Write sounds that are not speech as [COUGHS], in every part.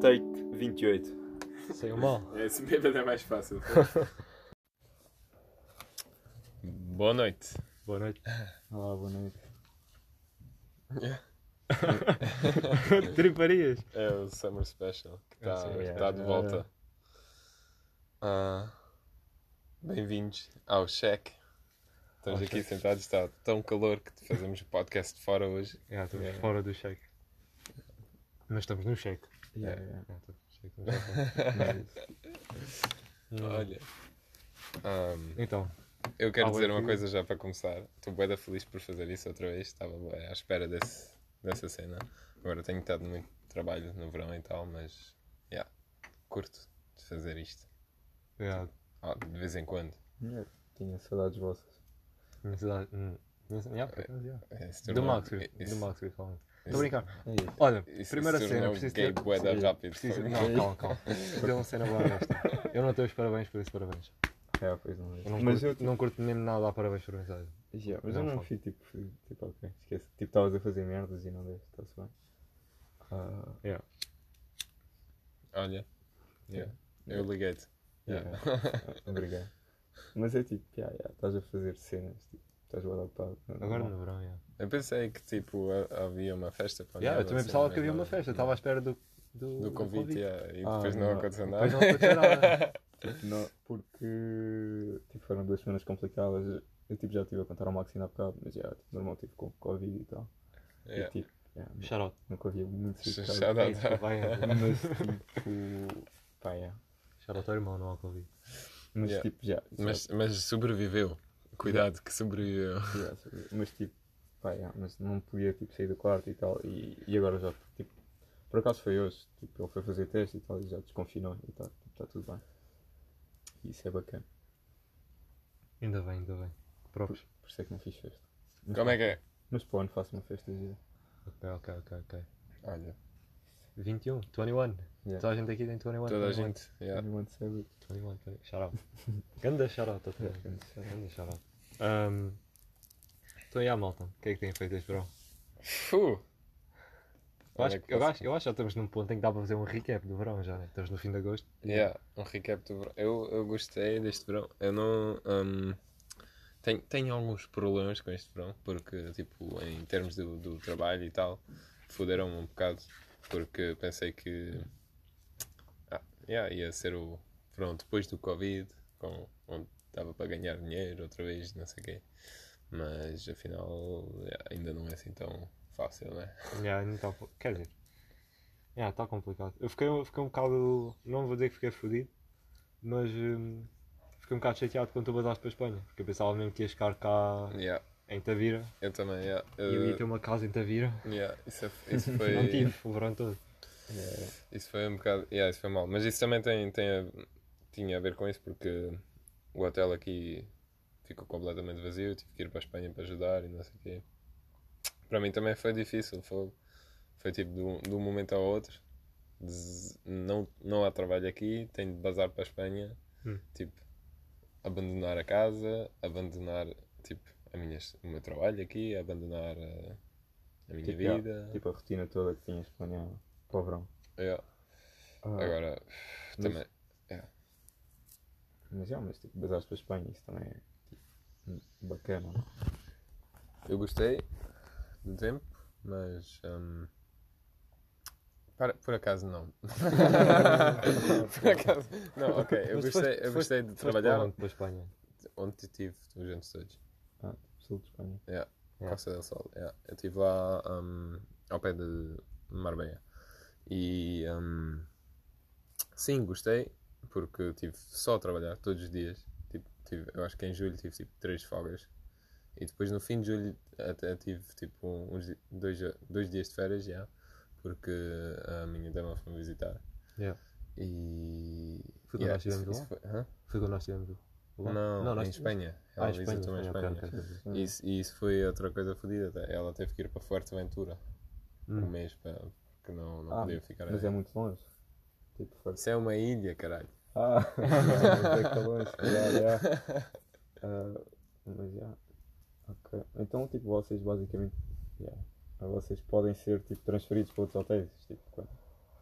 Take 28. Saiu mal. Esse bêbado é mais fácil. [LAUGHS] Boa noite. Boa noite. Olá, boa noite. [LAUGHS] Triparias. É o Summer Special que está Ah, sim, tá de é. volta. Ah, Bem-vindos ao Check. Estamos Ao aqui sentados, está tão calor que fazemos o podcast de fora hoje. Já, estamos É. fora do cheque. Mas estamos no cheque. Yeah, É. yeah. Cheque, cheque. [LAUGHS] [LAUGHS] Olha, ahm, Então, eu quero dizer uma que- coisa já para começar. Estou bem feliz por fazer isso outra vez. Estava bué à espera desse, dessa cena. Agora tenho estado muito trabalho no verão e tal, mas yeah, curto de fazer isto. já, Ah, de vez em quando. Yeah, Tinha saudades vossas. cidade. hum. É, se Do Max, do Max. Estou a brincar. É isso. Olha, Isso primeira cena, preciso ter... bué da Sim, rápido. preciso-. Não, calma, calma. [LAUGHS] Ter uma cena boa. Eu não tenho os parabéns por isso, parabéns. Yeah, pois não. Eu não, mas curto, eu, não curto mesmo nada a parabéns por mensagem. yeah, mas não eu não falo. fui tipo, fui, tipo, ok, esquece. Tipo, estavas a fazer merdas e não deste, está-se bem. Ah, Yeah. Olha, yeah, eu liguei-te. Yeah. Yeah. Obrigado. Mas é tipo, yeah, yeah, estás a fazer cenas, tipo, estás ocupado. é Agora no verão, já. Eu pensei que tipo ha- havia uma festa para Yeah, eu também assim, pensava que havia uma festa, estava à espera do, do, do convite yeah, e Ah, depois não, não. aconteceu Depois nada. não aconteceu nada. [LAUGHS] Tipo, não, porque tipo, foram duas semanas complicadas. Eu tipo, já estive a contar ao Maxi há bocado, mas já, tipo, normal tive com Covid e tal. Yeah. E tipo, yeah, Shout out. nunca havia muito shout out. É. Mas tipo, pá, yeah. Shout out ao irmão, não ao Covid. Mas Yeah. tipo, já. Mas, mas sobreviveu. Cuidado que sobreviveu. já, já, mas tipo, pá, yeah, mas não podia tipo, sair do quarto e tal. E, e agora já, tipo, por acaso foi hoje. Tipo, ele foi fazer teste e tal e já desconfinou e tal. Tipo, está tudo bem. E isso é bacana. Ainda bem, ainda bem. Próprios. Por isso é que não fiz festa. Mas, Como é que é? Mas para o ano faço uma festa gira. Ok, ok, ok, ok. Olha, 21, 21. Yeah. Toda a gente aqui tem 21. toda a 21. gente. Yeah. Anyone said it? 21, 21. Shout out. [LAUGHS] Ganda shout out. Ganda shout out. Um, então, e a malta? O que é que têm feito este verão? Fu! Eu acho, que eu, acho, eu acho que já estamos num ponto em que dá para fazer um recap do verão já, né? Estamos no fim de agosto. Yeah, um recap do verão. Eu, eu gostei deste verão. Eu não. hum, tenho, tenho alguns problemas com este verão, porque, tipo, em termos do, do trabalho e tal, fuderam-me um bocado, porque pensei que. Ah, yeah, ia ser o verão depois do Covid, com, onde dava para ganhar dinheiro outra vez, não sei o quê. Mas afinal, yeah, ainda não é assim tão fácil, né? Já, não tá, quer dizer, está complicado. Eu fiquei, eu fiquei um bocado, não vou dizer que fiquei fodido, mas hum, fiquei um bocado chateado quando tu vazaste para a Espanha, porque eu pensava mesmo que ias ficar cá Yeah, em Tavira eu também, yeah. e eu ia ter uma casa em Tavira. yeah, isso, é- isso foi. [LAUGHS] Não tive o verão todo. Isso foi um bocado. Yeah, isso foi mal. Mas isso também tem, tem a- tinha a ver com isso porque o hotel aqui ficou completamente vazio. Eu tive que ir para a Espanha para ajudar e não sei o quê. Para mim também foi difícil. Foi, foi tipo de um, de um momento ao outro. Des- não, não há trabalho aqui, tenho de bazar para a Espanha. Hum. Tipo, abandonar a casa, abandonar tipo, a minha, o meu trabalho aqui, abandonar a, a minha Tipo, vida. tipo a rotina toda que tinhas planeado para o verão. Yeah. Ah, Agora, mas- também. Mas, yeah, mas tipo, basaste para a Espanha, isso também é tipo, bacana. não? Eu gostei do tempo, mas. hum, para- por acaso não. [LAUGHS] por acaso. Não, ok. Eu Mas gostei, foste- eu gostei de trabalhar onde? Para a Espanha. onde tive os anos todos. Ah, sul de Espanha. Yeah. Yeah. Costa del Sol. Yeah. Eu estive lá hum, ao pé de Marbella. E. hum, sim, gostei, porque tive só a trabalhar todos os dias. Tipo, tive, eu acho que em julho tive tipo três folgas. E depois no fim de julho até tive tipo uns, dois, dois dias de férias já. Porque a minha dama foi-me visitar. Yeah. E. Foi quando yeah, nós estivemos lá? foi- hã? Foi quando nós estivemos lá? Não, nós em Espanha. Ela Ah, em Espanha. visitou-me em Espanha, Espanha. ok, ok. Ah, Isso, e isso foi outra coisa fodida. Ela teve que ir para Fuerteventura um Hum. mês para, porque não, não Ah, podia ficar Mas aí. é muito longe. Tipo, foi. Isso é uma ilha, caralho. Ah, [LAUGHS] já, já. [LAUGHS] Ah, mas já. Ok. Então, tipo, vocês basicamente. já, Vocês podem ser tipo, transferidos para outros hotéis. Tipo, quando-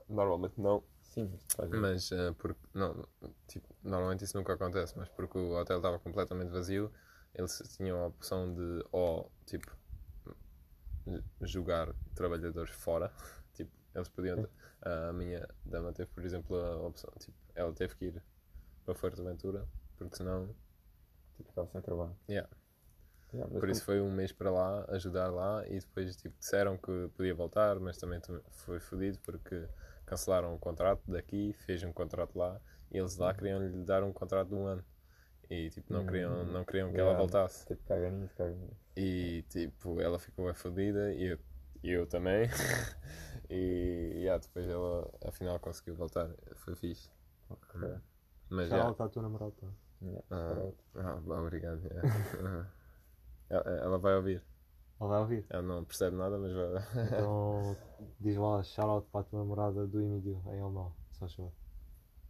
Normalmente não. Sim, mas eh, porque não, tipo, normalmente isso nunca acontece, mas porque o hotel estava completamente vazio, eles tinham a opção de ou tipo jogar trabalhadores fora. [LAUGHS] Tipo, eles podiam a minha dama teve, por exemplo, a opção, tipo, ela teve que ir para Fuerteventura, porque senão tipo, ficava sem trabalho. Yeah. Yeah, por isso foi um mês para lá, ajudar lá e depois tipo, disseram que podia voltar, mas também tam- foi fodido porque cancelaram o contrato daqui, fez um contrato lá e eles lá queriam lhe dar um contrato de um ano e tipo, não queriam, não queriam que ela Yeah. voltasse Tipo, caga nisso, caga nisso. e tipo, ela ficou fodida e eu, eu também [LAUGHS] e yeah, depois ela afinal conseguiu voltar, foi fixe. Ok. Mas Já ela está a tua namorada. Yeah, ah, ah, obrigado. yeah. [LAUGHS] ela, ela vai ouvir. Ela vai ouvir. Ela não percebe nada, mas vai. Então [LAUGHS] diz lá, shout-out para a tua namorada do Emílio em Almau. Só chover.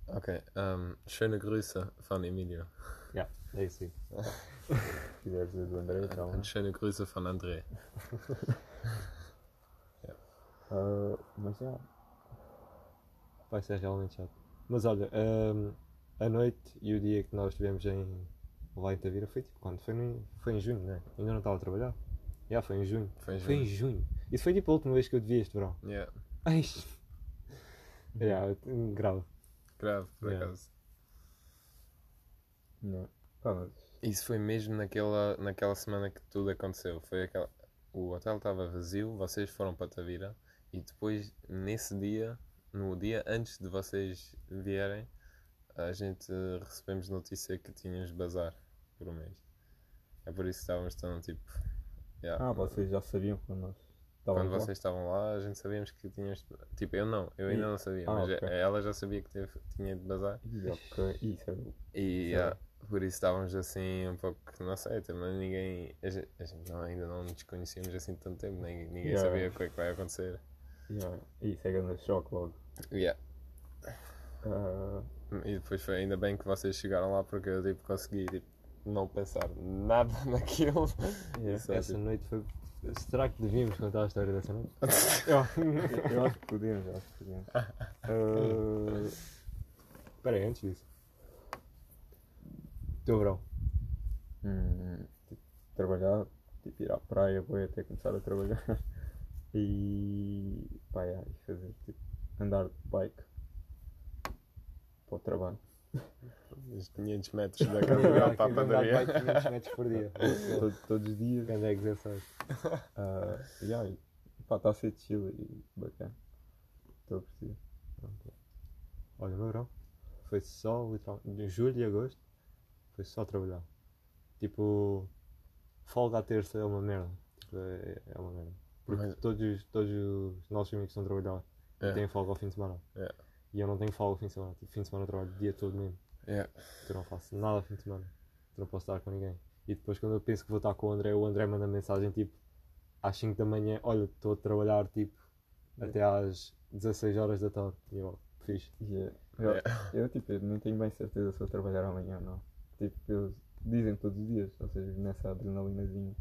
Okay, ähm, schöne Grüße von Emilio. Yeah, é isso aí. [LAUGHS] Se quiser dizer do André, então. Schöne Grüße von André. [LAUGHS] Ah, mas já. Vai ser realmente chato. Mas olha, hum, a noite e o dia que nós estivemos em lá em Tavira foi tipo quando? Foi, no, foi em junho, né? Ainda não estava a trabalhar. Já, foi em junho. Foi em Foi em junho. Isso foi tipo a última vez que eu te vi este verão. Yeah, Ai. Yeah, grave. grave, por Yeah. acaso. Não. Mas. Isso foi mesmo naquela, naquela semana que tudo aconteceu. Foi aquela. O hotel estava vazio, vocês foram para Tavira e depois, nesse dia, no dia antes de vocês vierem, a gente eh, recebemos notícia que tínhamos bazar por um mês. É por isso que estávamos tão tipo. Yeah. Ah, vocês já sabiam quando nós Quando estávamos lá? vocês estavam lá, a gente sabíamos que tínhamos. Tipo, eu não, eu ainda E- não sabia, Ah, mas ok. ela já sabia que teve, tinha de bazar. Ih, ok. Isso é. E Sim. ah, por isso estávamos assim um pouco, não sei, também ninguém. A gente, a gente não, ainda não nos conhecíamos assim tanto tempo, nem, ninguém Yeah. sabia o que é que vai acontecer. Yeah. Isso é grande choque logo. Yeah. Ah, E depois foi ainda bem que vocês chegaram lá porque eu tipo, consegui tipo, não pensar nada [LAUGHS] naquilo. yeah. Só, Essa tipo, noite foi. Será que devíamos contar a história dessa noite? [LAUGHS] [LAUGHS] Eu acho que podemos, eu acho que podemos. Ah, Espera aí, antes disso. Teu verão. hum, tipo, trabalhar, tipo, ir à praia, vou até começar a trabalhar. E pá, e fazer tipo andar de bike para o trabalho. Os 500 metros da catedral [LAUGHS] para a padaria. 500 metros por dia. [LAUGHS] Todo- todos os dias. Grande exercício. Ah, yeah, e pá, está a ser chill e bacana. Estou a curtir. Olha, meu verão foi só, literalmente, em julho e agosto, foi só trabalhar. Tipo, folga à terça é uma merda. Tipo, é, é uma merda. Porque Mas- todos, os- todos os nossos amigos estão a trabalhar É. têm folga ao fim de semana. É. E eu não tenho folga ao fim de semana. Tipo, fim de semana eu trabalho o dia todo mesmo. Yeah. Eu não faço nada ao fim de semana. Eu não posso estar com ninguém. E depois quando eu penso que vou estar com o André, o André manda mensagem tipo às 5 da manhã, olha, estou a trabalhar tipo até às 16 horas da tarde. E eu, fixe. Yeah. Eu, eu, tipo, eu nem tenho bem certeza se vou trabalhar amanhã ou não. Tipo, eles dizem todos os dias, ou seja, nessa adrenalinazinha,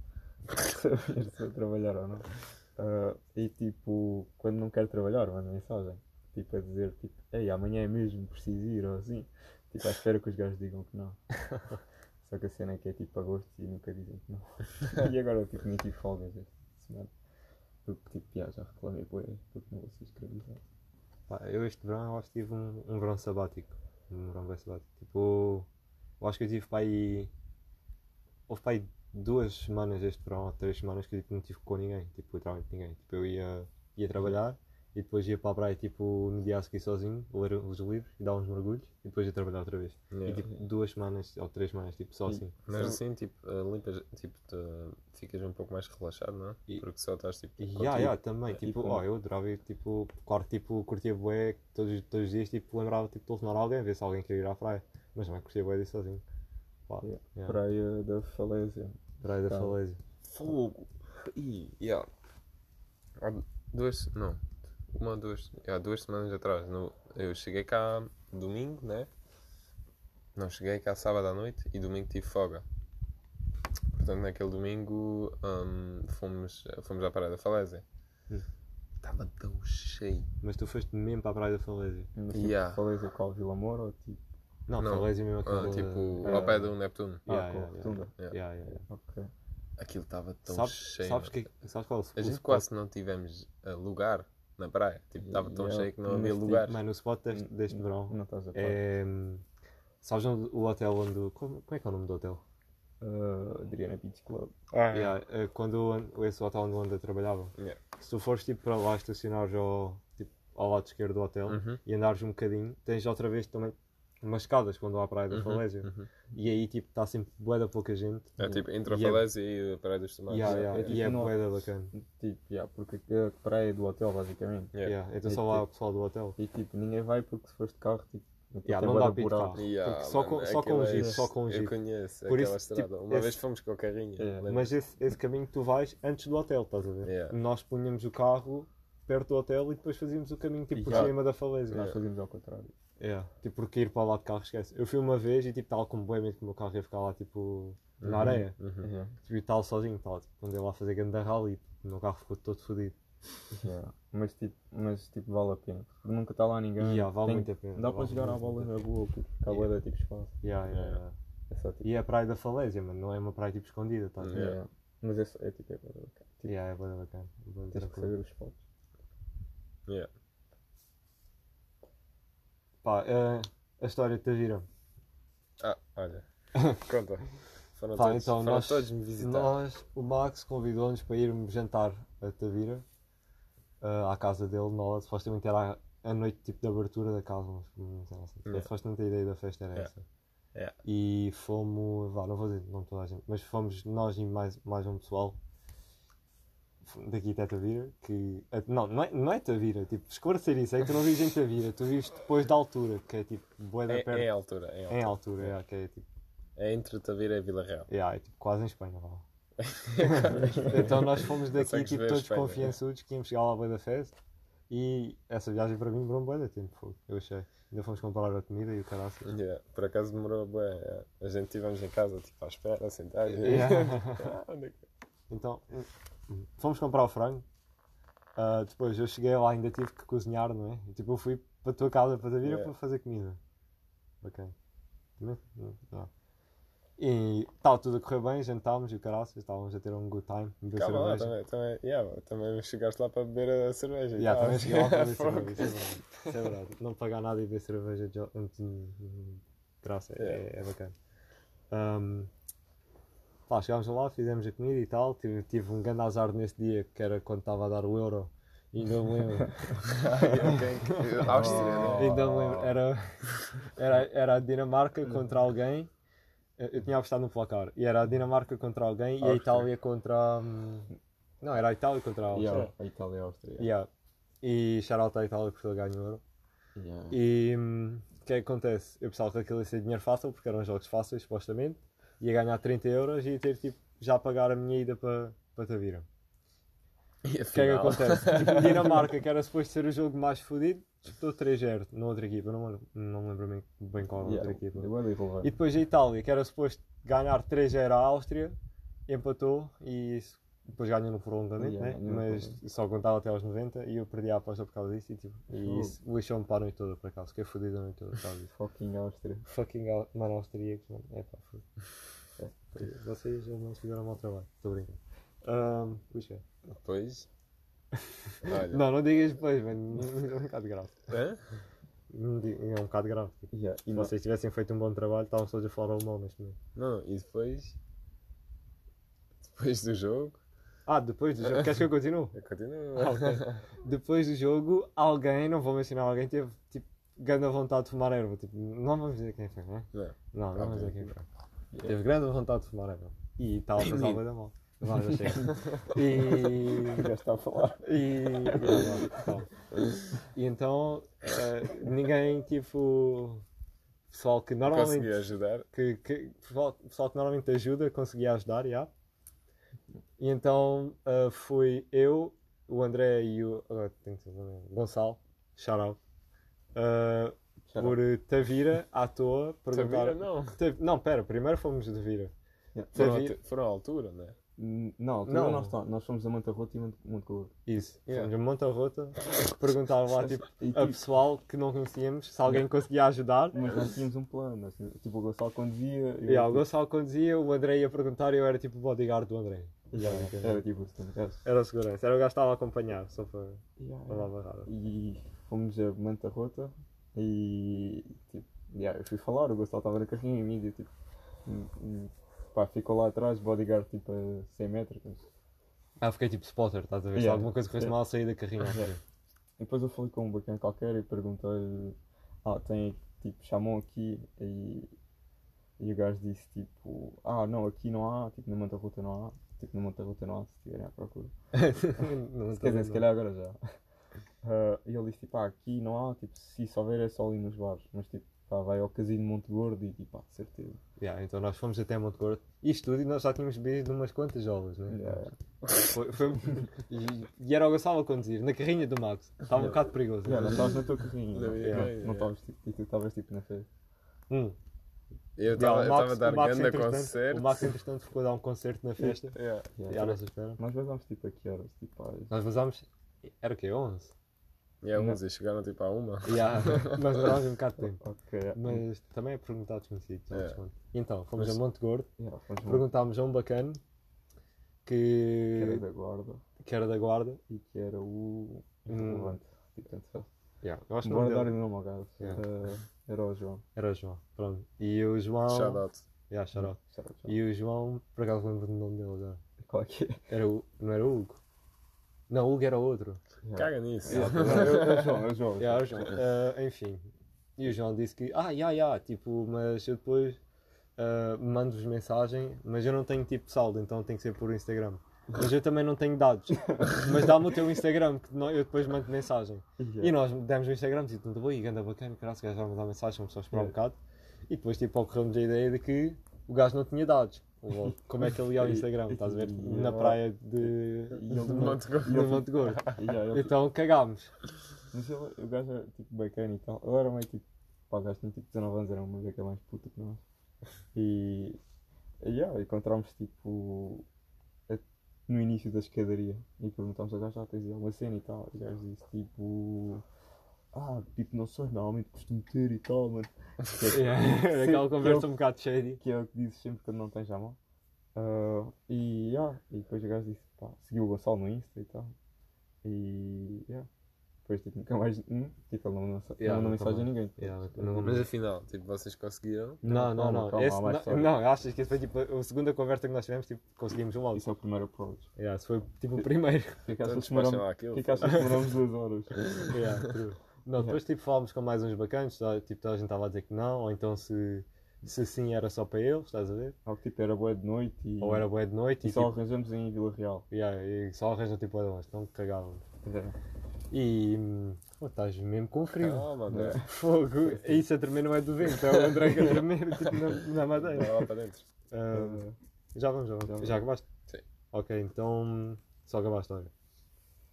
[LAUGHS] saber se vou trabalhar ou não. Ah, e tipo, quando não quero trabalhar, mando mensagem. Tipo, a dizer, tipo, ei, amanhã é mesmo, preciso ir, ou assim. Tipo, à espera que os gajos digam que não. [LAUGHS] Só que a cena é que é tipo agosto e nunca dizem que não. [LAUGHS] e agora, tipo, nem tive folgas esta semana. Porque, tipo, já, já reclamei por porque não vou ser escravizado. Eu este verão eu acho que tive um, um verão sabático. Um verão bem sabático. Tipo, eu acho que eu tive para. Houve para duas semanas este verão, ou três semanas que eu tipo, não tive com ninguém. Tipo, literalmente ninguém. Tipo, eu ia, ia trabalhar e depois ia para a praia tipo, no dia a seguir sozinho, ler os livros e dar uns mergulhos e depois ia trabalhar outra vez. Yeah. E tipo, duas semanas ou três semanas, tipo, só assim. Mas Só- assim, tipo, eh, limpas, tipo, te- ficas um pouco mais relaxado, não é? E- Porque só estás tipo. E contigo. yeah, yeah, também, E tipo, ó, eu adorava ir, tipo, claro, tipo, curtia bué, todos, todos os dias, tipo, lembrava, tipo, de telefonar alguém, ver se alguém queria ir à praia, mas também curtia bué disso sozinho. Pá, Yeah. yeah. Praia da Falésia. Praia da Tá. Falésia. Fogo! Ih, yeah. Há duas. Não. Uma ou duas. Yeah, duas semanas atrás. No, eu cheguei cá domingo, né? Não cheguei cá sábado à noite e domingo tive folga. Portanto, naquele domingo hum, fomos, fomos à Praia da Falésia. Hum. Estava tão cheio. Mas tu foste mesmo para a Praia da Falésia. Mas Yeah. tipo, o qual Vila Moura ou tipo. Não, Não. Falésia mesmo aquela... Ah, tipo, Ah. ao pé do Neptuno. Ah, Yeah, com yeah. Yeah. Yeah, yeah, yeah. Ok. Aquilo estava tão Sabes, cheio. sabes, mano. que, sabes qual é o A gente quase não tivemos ah, lugar na praia. Tipo, estava tão cheio que não Mas, havia tipo, lugar. Mano, o spot deste, deste verão Não estás a par. é... hum, Sabes onde, o hotel onde... Como, como é que é o nome do hotel? Uh, Adriana Beach Club. Yeah, é quando o- esse hotel onde André trabalhava. Yeah. Se tu fores tipo para lá estacionares ao, tipo, ao lado esquerdo do hotel Uhum. e andares um bocadinho, tens outra vez também umas escadas quando há a Praia da Uhum, Falésia. uhum. E aí tipo está sempre bué da pouca gente. É tipo entre a E é- Falésia e a Praia dos Tomates. Yeah, yeah, é tipo e é bué da bacana. Tipo, yeah, porque é a praia do hotel, basicamente. Yeah. Yeah, então E só lá tipo- o pessoal do hotel. E tipo, ninguém vai porque se fores de carro, tipo, Yeah, não dá para carro. Yeah, Porque só com- só com o é- jeep, só com o Eu conheço Por aquela isso, estrada. tipo, Uma esse- vez fomos com o carrinho. Yeah. Mas esse, esse caminho que tu vais antes do hotel, estás a ver? Yeah. Nós punhamos o carro perto do hotel e depois fazíamos o caminho tipo por cima da falésia. Nós fazíamos ao contrário. É, tipo, porque ir para lá de carro esquece. Eu fui uma vez e tipo, tal como bem que o meu carro ia ficar lá tipo na areia. Uhum. Yeah. Tipo, e tal sozinho, tal, tipo, quando eu lá fazer grande rally, tipo, o meu carro ficou todo fodido. Yeah. Mas, tipo, mas tipo, vale a pena. Porque nunca está lá ninguém. Yeah, vale Tem- muito a pena. Dá para Vale jogar a bola na rua, porque cá Yeah. yeah. tipo espaço. Yeah, yeah, Yeah. yeah. É só tipo. E é a praia da falésia, mano, não é uma praia tipo escondida, tá? Yeah. yeah. Mas é, só- é tipo, é bacana. Tipo, Yeah, é bem bacana. é tens que saber os spots. Yeah. Pá, eh, a história de Tavira. Ah, olha. [LAUGHS] Conta. Foram, Pá, todos, então foram nós, todos me visitar. nós, o Max convidou-nos para irmos jantar a Tavira, eh, à casa dele, nós, supostamente era a, a noite tipo de abertura da casa, mas não sei lá, assim, Yeah. supostamente a ideia da festa era Yeah. essa. Yeah. E fomos, vá, não vou dizer não toda a gente, mas fomos nós e mais, mais um pessoal daqui até Tavira, que, não, não é, não é Tavira, tipo, esclarecer isso, é que tu não vives em Tavira, tu vives depois da altura, que é tipo, boa da É, perto, é em altura. É, em altura. em altura, é, que é tipo, É entre Tavira e Vila Real. Yeah, é tipo quase em Espanha lá. [LAUGHS] então nós fomos daqui tipo, todos Espanha, confiançudos que íamos chegar lá à Boa da Festa e essa viagem para mim demorou um bom de tempo, eu achei. Ainda fomos comprar a comida e o caraças. Yeah. Por acaso demorou bem. yeah. A gente estivemos em casa, tipo, à espera, sentados. Yeah. [LAUGHS] Ah, é Então fomos comprar o frango. Ah, depois eu cheguei lá ainda tive que cozinhar, não é? E, tipo, eu fui para a tua casa para te vir Yeah. para fazer comida. Ok. Também? Não. E estava tudo a correr bem, jantámos e o caraças, estávamos a ter um good time, beber Calma lá, cerveja. também, também, yeah, também chegaste lá para beber a cerveja. Yeah, também cheguei lá para beber [LAUGHS] cerveja, isso é verdade. Isso é verdade. Não pagar nada e beber cerveja de antes de graça é, Yeah. é bacana. Um, pá, chegámos lá, fizemos a comida e tal. Tive, tive um grande azar nesse dia que era quando estava a dar o euro. E ainda me lembro. [LAUGHS] [LAUGHS] Né? ainda me lembro. Era, era, era a Dinamarca contra alguém. Eu eu tinha apostado no placar. E era a Dinamarca contra alguém e a. Itália contra. hum, Não, era a Itália contra a Áustria. Yeah, a Itália e a Áustria. Yeah. E shout-out à Itália porque ele ganhou o euro. Yeah. E hum, o que é que acontece? Eu pensava que aquilo ia ser dinheiro fácil, porque eram jogos fáceis, supostamente. Ia ganhar 30 euros e ia ter tipo, já a pagar a minha ida para para Tavira. O que é que acontece? [LAUGHS] Tipo, Dinamarca, que era suposto ser o jogo mais fodido, disputou 3-0 na outra equipa. Não, não me lembro bem, bem qual era a outra Yeah, equipa. irrelevante. E depois a Itália, que era suposto ganhar 3-0 à Áustria, empatou e isso- depois ganhou no prolongamento, Yeah, né? mas prolongamento. só contava até aos 90 e eu perdi a aposta por causa disso e, tipo, e isso lixou-me para a noite toda por acaso, fiquei fodido a noite toda por causa disso. Fucking Áustria. Fucking au- mano, austríacos, mano, é pá, foda. É, Vocês não fizeram mau trabalho, estou brincando. Um, puxa. Depois. Olha. Não, não digas depois, mano, é um bocado grave. Digo- É um bocado grave. Tipo, Yeah, e se vocês tivessem feito um bom trabalho, estavam todos a falar alemão neste momento. Não, e depois. Depois do jogo. Ah, depois do jogo, queres que eu continue? Eu continuo. Ah, ok. Depois do jogo, alguém, não vou mencionar alguém, teve tipo grande vontade de fumar erva. Tipo, não vamos dizer quem foi, né? Não. Não, não vamos dizer quem foi. Teve grande vontade de fumar erva. E estava a passar da mal. Vá, já chega. [LAUGHS] E. Já está a falar. E. e, então, eh, ninguém, tipo. Pessoal que normalmente. Consegui ajudar. que, que pessoal, pessoal que normalmente ajuda conseguia ajudar, já. E então ah, fui eu, o André e o o nome, Gonçalo, shout out, ah, Já por eh, Tavira à toa perguntar. [LAUGHS] Tavira não. Ta- Não, pera, primeiro fomos de Vira. Yeah. Foram, Tavira- à- foram à altura, né? Não, Não. não. Nós, tá- nós fomos a Manta Rota e Monte. Isso. Yeah. Fomos a Monta Rota perguntar lá [LAUGHS] tipo, E, a tipo, pessoal que não conhecíamos se alguém conseguia ajudar. mas nós tínhamos um plano. Assim, tipo, o Gonçalo conduzia. eu, E yeah, o tipo, Gonçalo conduzia, o André ia perguntar e eu era tipo o bodyguard do André. Yeah, Era tipo assim. era- Era o segurança, era o gajo que estava a acompanhar, só para yeah, para lá barrada. E fomos a Manta Rota e tipo, yeah, eu fui falar, o Gonçalo estava na carrinha e mídia, tipo, hum, hum, pá, ficou lá atrás, bodyguard tipo a 100 metros. mas- Ah, fiquei tipo spotter, estás a ver? Se Yeah. alguma coisa corresse Yeah. mal, saí da carrinha. Yeah. E depois eu falei com um bacana qualquer e perguntei, ah, tem, tipo, chamam aqui e, e o gajo disse tipo, ah, não, aqui não há, tipo, na Manta Rota não há, tipo, na Manta Rota não há, se estiverem à procura. [LAUGHS] não Quer dizer, se calhar agora já. Ah, e ele disse tipo, ah, aqui não há, tipo, se souber é só ali nos bares, mas tipo, pá, vai ao casino de Monte Gordo e tipo, pá, de certeza. Yeah, então nós fomos até Monte Gordo. Isto tudo e nós já tínhamos bebido umas quantas jolas, né? Yeah. Foi, foi- [LAUGHS] e, e era o Gonçalo a conduzir, na carrinha do Max. Estava um bocado perigoso. Yeah, nós estávamos na tua carrinha, não, não estavas tipo, estavas tipo na festa. Hum. Eu Yeah, estava a dar grande concerto. O Max, entretanto, ficou a dar um concerto na festa. Yeah. [LAUGHS] Yeah, E nossa espera. Nós vazámos tipo a que horas? Tipo, às... Nós vazámos. Era o quê? 11? E a uns e chegaram tipo a uma. [LAUGHS] Yeah. [LAUGHS] Nós demorámos um bocado de tempo. Ok, yeah. Mas também é perguntar desconhecido. É. E Então, fomos Mas- a Monte Gordo, Yeah, perguntámos a um bacana que, que era da guarda que era da guarda. e que era o Hum. relevante. Tipo, tanto faz. Yeah, eu acho que o Bora dar o nome ao gajo. Yeah. Ah, era o João. era o João. Pronto. E o João. Shout out. Yeah, shout out. Shout out, João. E o João, por acaso lembro do nome dele agora. Qual é que é? Era o... Não era o Hugo? Não, o Hugo era outro. Yeah. Caga nisso. Yeah, é é o João, é o João. Yeah, era o João. Ah, enfim. E o João disse que, ah, ya, ya, tipo, mas eu depois ah, mando-vos mensagem, mas eu não tenho tipo saldo, então tem que ser por Instagram. Mas eu também não tenho dados. mas dá-me o teu Instagram, que eu depois mando mensagem. Yeah. E nós demos o Instagram, tipo, tudo bem, ganda bacana, caralho, o gajo vai mandar mensagem, vamos só esperar um bocado. E depois, tipo, ocorreu-nos a ideia de que o gajo não tinha dados. Como é que ele ia ao Instagram, estás a ver? [LAUGHS] Na praia de, de Monte Monte de Monte Gordo. [LAUGHS] Então cagámos. Mas ele, o gajo era tipo bacana e tal. Ele era meio tipo. Pá, o gajo tinha tipo 19 anos, era uma beca mais puta que nós. E. e, yeah, encontramos tipo. A- no início da escadaria e perguntámos ao gajo, ah, tens alguma cena e tal. E o gajo disse tipo. Ah, tipo, não sei, normalmente costumo ter e tal, mano. É- [LAUGHS] Yeah, [LAUGHS] Aquela que conversa ele- um bocado shady. que é o que dizes sempre quando não tens à mão. Ah, e, yeah, e depois o gajo disse, pá, seguiu o Gonçalo no Insta e tal. E, yeah. Depois, tipo, nunca mais, hum, tipo, ele não mandou, Yeah, não mensagem a ninguém. Yeah, Tipo, não- Mas afinal, tipo, vocês conseguiram. Não, não, Calma, não. calma, Esse- mais não, não, achas que esse foi tipo a segunda conversa que nós tivemos, tipo, conseguimos o áudio. Isso é o primeiro approach. Yeah, foi tipo o primeiro. [LAUGHS] É que Então demoramos- lá duas horas? [LAUGHS] Yeah, true. Não, depois tipo falámos com mais uns bacanas, tá, tipo, toda a gente estava a dizer que não, ou então se, se sim era só para eles, estás a ver? Ou que tipo, era boa de noite e, Ou era boa de noite e e, só tipo, arranjamos em Vila Real. yeah, e só arranjam tipo a longe, então cagávamos. É. E oh, estás mesmo com frio. Calma, André. Fogo, isso a tremer não é do vento, é o André que a tremer [LAUGHS] tipo, na, na madeira. Vai lá para dentro. Ah, já vamos, já vamos. Já acabaste? Sim. Ok, então só acabaste a história.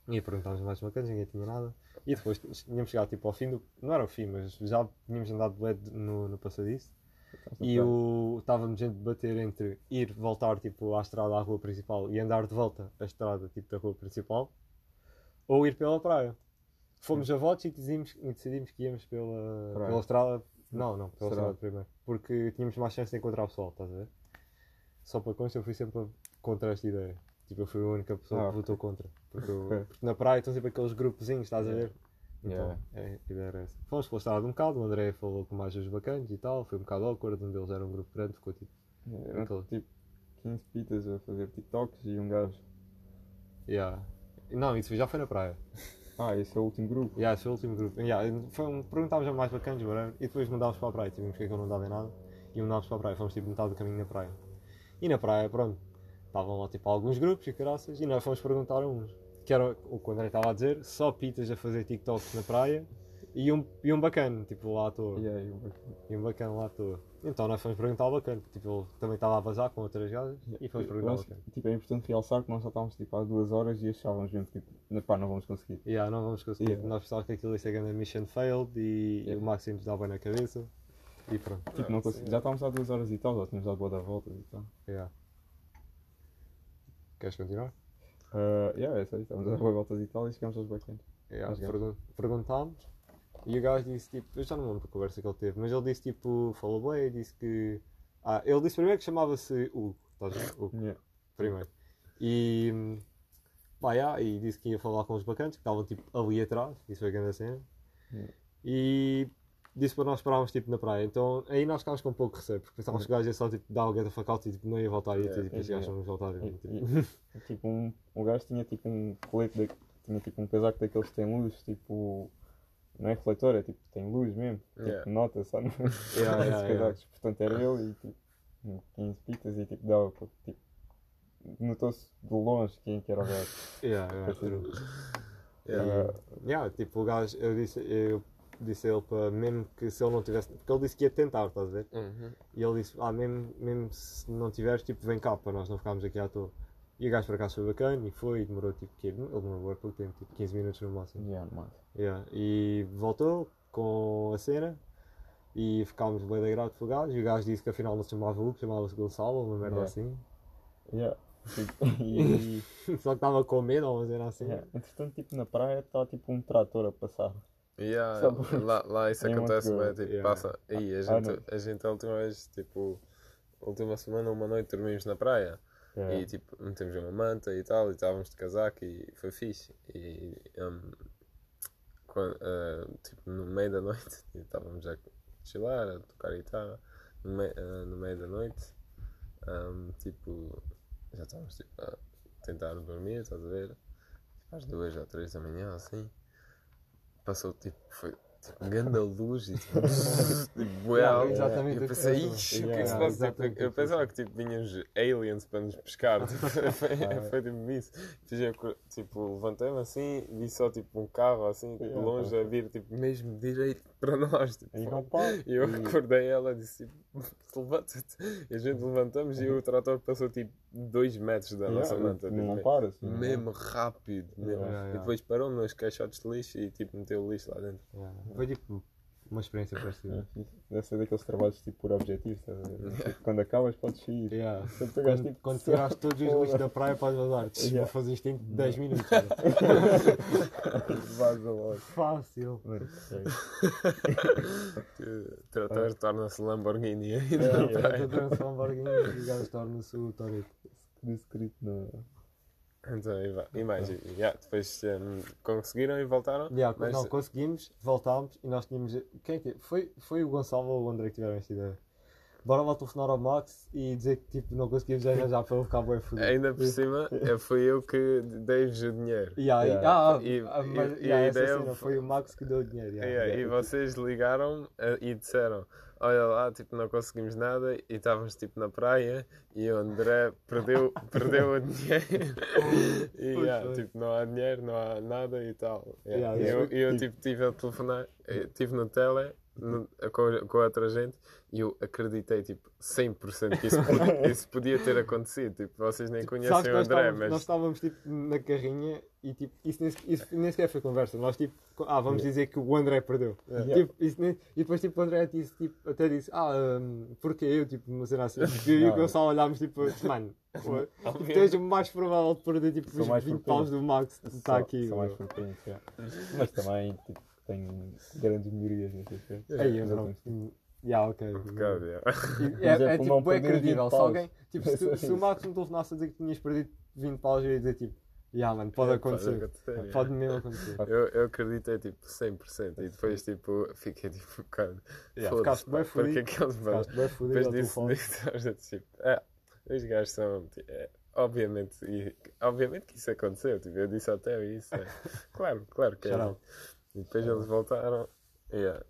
E perguntámos mais bacanas, ninguém tinha nada. E depois tínhamos chegado tipo ao fim do. Não era o fim, mas já tínhamos andado de LED no, no passadiço. E o, estávamos a debater entre ir voltar tipo à estrada, à rua principal e andar de volta a estrada tipo da rua principal ou ir pela praia. Fomos a votos e decidimos, e decidimos que íamos pela, Praia. pela estrada. Não, não, pela Estrada. primeiro. Porque tínhamos mais chance de encontrar o pessoal, estás a ver? Só para constar, eu fui sempre contra esta ideia. Tipo, eu fui a única pessoa Ah, que votou contra. Porque, eu- [LAUGHS] porque na praia estão sempre aqueles grupozinhos, estás a ver? Então, Yeah. é, a ideia era essa. Fomos pela estrada um bocado, o André falou com mais uns bacanas e tal, foi um bocado awkward, um deles era um grupo grande, ficou tipo, Eram Aquele- tipo 15 pitas a fazer TikToks e um gajo. yeah. Não, isso já foi na praia. Ah, esse é o último grupo. Yeah, esse foi o último grupo. Yeah, foi um, perguntávamos a mais bacanas, e depois mudámos para a praia, tivemos que aquilo não dava em nada, e mudámos para a praia, fomos tipo metade do caminho na praia. E na praia, pronto, estavam lá tipo alguns grupos e caraças, e nós fomos perguntar a uns, que era o que o André estava a dizer, só pitas a fazer TikToks na praia, e um, e um bacana, tipo lá à toa. E um E um bacana lá à toa. Então nós fomos perguntar ao bacana. Tipo, ele também estava a vazar com outras gajas e fomos perguntar ao bacana. que, tipo, é importante realçar que nós já estávamos tipo, há duas horas e achávamos mesmo tipo, "Não, pá, não vamos conseguir. Yeah, não vamos conseguir. Yeah. Nós pensávamos que aquilo ia ser grande mission failed e Yeah. o Maxi nos dava na cabeça. E pronto. Tipo, não consegui- Já estávamos há duas horas e tal, já tínhamos dado boa da volta e tal. Yeah. Queres continuar? Uh, yeah, é isso aí, estávamos a dar boa voltas e tal e chegamos aos backends. Yeah, gajos. pergun- perguntámos e o gajo disse tipo, eu já não me lembro da conversa que ele teve, mas ele disse tipo, falou bem, disse que. Ah, ele disse primeiro que chamava-se Hugo, estás a ver? [LAUGHS] Hugo, Yeah. primeiro. E. Pá, yeah, e disse que ia falar com os bacantes que estavam tipo ali atrás, isso foi a grande cena. Yeah. E disse para nós esperarmos tipo na praia. Então aí nós ficámos com um pouco de receio, porque pensávamos que o gajo ia só tipo dar o get the fuck out e tipo, não ia voltar e ter Yeah. tipo, estes gajos não nos voltar. E- Tipo, tipo, um, o gajo tinha tipo um colete, da- tinha tipo um casaco daqueles que tem luz, tipo, não é refletor, é tipo, tem luz mesmo, Yeah. tipo, nota? Yeah, Esses [LAUGHS] [LAUGHS] yeah, yeah. casacos. Portanto, era eu e tipo, 15 pitas e tipo, dava, tipo, notou-se de longe quem que era o gajo. yeah, yeah, true. Yeah. E, yeah, tipo, o gajo, eu disse, eu disse a ele para mesmo que se ele não tivesse, porque ele disse que ia tentar, estás a ver? Uhum. E ele disse, ah, mesmo, mesmo se não tiveres, tipo, vem cá para nós não ficarmos aqui à toa. E o gajo por acaso foi bacana e foi, e demorou tipo, que, ele demorou pouco tempo, tipo 15 minutos no máximo. Yeah, mas, Yeah. E voltou com a cena e ficámos bem de com o gajo. E o gajo disse que afinal não se chamava Hugo, chamava-se Gonçalo, uma merda Yeah. assim. yeah. Tipo, [LAUGHS] e, [LAUGHS] Só que estava com medo ou uma cena assim. yeah. Entretanto, tipo, na praia está tipo um trator a passar. Yeah, Sabe? lá, lá isso É acontece bem, tipo, Yeah. passa. Aí, a, Ah, gente, a gente a última vez, tipo, a última semana, uma noite dormimos na praia Yeah. e tipo, metemos uma manta e tal, e estávamos de casaco e foi fixe. E um, quando, ah, tipo, no meio da noite, [LAUGHS] estávamos a chilar, a tocar guitarra, no, ah, no meio da noite, um, tipo, já estávamos tipo, a tentar dormir, estás a ver? Às duas ou três da manhã, assim passou tipo, foi tipo, grande luz e tipo, tipo exatamente eu pensei, ixi, o que é que se passa? Tipo, eu pensava que tipo, vinham os aliens para nos pescar, [LAUGHS] tipo, foi, foi tipo isso. Depois eu, tipo, levantei-me assim, vi só tipo um carro assim, de Yeah, longe a vir tipo, mesmo direito [LAUGHS] para nós. Tipo, E eu acordei ela e disse tipo, [LAUGHS] levanta-te. E a gente levantamos e o trator passou tipo 2 metros da Yeah, nossa manta. não tipo, para assim. mesmo rápido. Mesmo. Yeah, yeah. E depois parou nos caixotes de lixo e tipo meteu o lixo lá dentro. Foi tipo uma experiência parecida. É, Deve ser daqueles trabalhos tipo por objetivo, estás a ver? Tipo, quando acabas podes sair. Yeah. Quando Quando, tipo, quando todos os lixos da praia, podes vazar. Tch, Vou Yeah. fazer isto em 10 minutos. [LAUGHS] Vaza logo. Fácil. É. [LAUGHS] Trator torna-se Lamborghini aí É, na é. praia. Eu trouxe um Lamborghini e o gajo torna-se o Toreto. Descrito no. Vai- e mais, e, yeah, depois um, conseguiram e voltaram. Yeah, Mas- Não, conseguimos, voltámos e nós tínhamos. Quem é que foi? Foi o Gonçalo ou o André que tiveram esta ideia. Bora lá telefonar ao Max e dizer que tipo, não conseguimos arranjar para ele ficar bem fodido. Ainda por cima, [LAUGHS] fui eu que dei-vos o dinheiro. Yeah. ah, E- ah, e- mas, e yeah, a ideia cena, foi- foi o Max que deu o dinheiro. yeah. Yeah, e vocês ligaram eh, e disseram: Olha lá, tipo, não conseguimos nada e estávamos tipo na praia e o André perdeu, [LAUGHS] perdeu o dinheiro. e yeah, tipo, não há dinheiro, não há nada e tal. Yeah, Yeah. E eu, eu tipo, tive a telefonar, estive no tele no- com, com outra gente e eu acreditei tipo 100% que isso podia, [LAUGHS] isso podia ter acontecido. Tipo, vocês nem Sabes conhecem o André, estávamos, mas nós estávamos tipo na carrinha e tipo, isso nem, isso nem sequer foi conversa. Nós tipo, ah, vamos dizer que o André perdeu. Yeah. Tipo, nem- e depois tipo, o André disse, tipo, até disse, ah, hum, porque eu, tipo, uma cena assim. [LAUGHS] E eu e o. Gonçalo olhámos tipo, mano, [LAUGHS] foi- tipo, és o mais provável de perder tipo Sou os mais 20 propenso. paus do Max que está aqui. São mais yeah. Mas também tipo, tem grandes melhorias nesse aspecto. Aí, eu Mas não. Yeah, ok. um bocado, yeah. E [LAUGHS] É, é exemplo, tipo, 20 credível. Se alguém, tipo, se, [LAUGHS] É se o Max me telefonasse a dizer que tinhas perdido 20 paus, eu ia dizer tipo, yeah, mano, pode acontecer. acontecer, yeah. Pode mesmo acontecer. [LAUGHS] Eu, eu acreditei tipo 100% e depois tipo fiquei tipo um bocado. Yeah, ficaste bem pá, porque aqueles Ficaste bem fodido Depois disso, disso tipo, é, os gajos são. é, obviamente, e, obviamente que isso aconteceu. Tipo, eu disse até isso. é. Claro, claro que é. E depois eles voltaram. Yeah.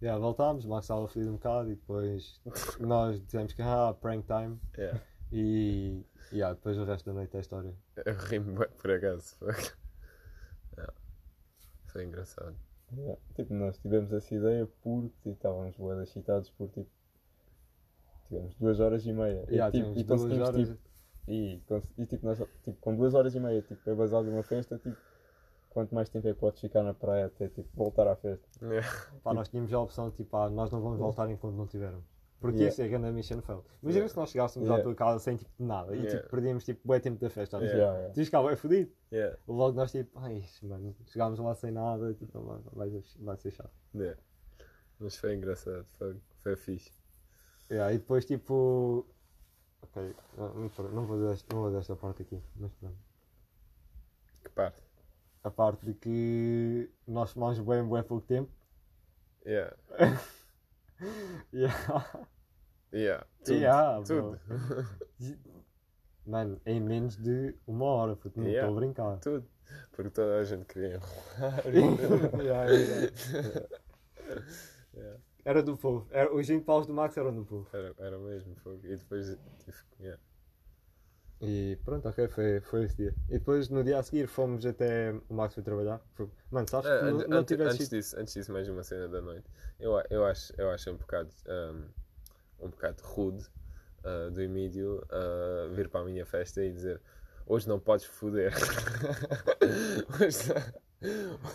Yeah, voltámos, o Max estava fodido um bocado e depois nós dissemos que ah, prank time Yeah. e yeah, depois o resto da noite é história. Eu ri-me bué por acaso. [LAUGHS] Foi, Yeah. foi engraçado. Yeah. Tipo, nós tivemos essa ideia porque estávamos bué excitados por tipo, tivemos duas horas e meia. Yeah, e, tipo, e duas conseguimos, horas. tipo, e, e tipo, nós, tipo, com duas horas e meia, tipo, é basado numa festa, tipo, quanto mais tempo é que podes ficar na praia até, tipo, voltar à festa. Yeah. Pá, nós tínhamos a opção de tipo, ah, nós não vamos voltar enquanto não tivermos. Porque Yeah. isso é grande mission fail. Imagina Yeah. se nós chegássemos Yeah. à tua casa sem tipo nada e Yeah. tipo, perdíamos tipo bué tempo da festa. Yeah. Yeah, yeah. Tu ficava, é fodido. Yeah. Logo nós tipo, ai, mano, chegámos lá sem nada, tipo, vai, vai, vai ser chato. Yeah. Mas foi engraçado, foi, foi fixe. Yeah, e depois tipo. Ok, não, não, vou desta, não vou desta parte aqui, mas pronto. Que parte? A parte de que nós fumámos bem, bem pouco tempo. Yeah. [LAUGHS] Yeah. Yeah. Tudo. Yeah. Tudo. [LAUGHS] Mano, em menos de uma hora, porque não estou Yeah. a brincar. Tudo. Porque toda a gente queria enrolar. [LAUGHS] Yeah, yeah. Yeah. Era do povo. Era, os 20 paus do Max eram do povo. Era, era mesmo. Foi. E depois que. Yeah. E pronto, ok, foi, foi esse dia. E depois no dia a seguir fomos até. O Max foi trabalhar. Foi- Mano, sabes que tu an- não, não antes, antes disso, antes disso, mais uma cena da noite. Eu, eu, acho, eu acho um bocado, um, um bocado rude ah, do Emílio ah, vir para a minha festa e dizer hoje não podes foder. [LAUGHS] hoje não.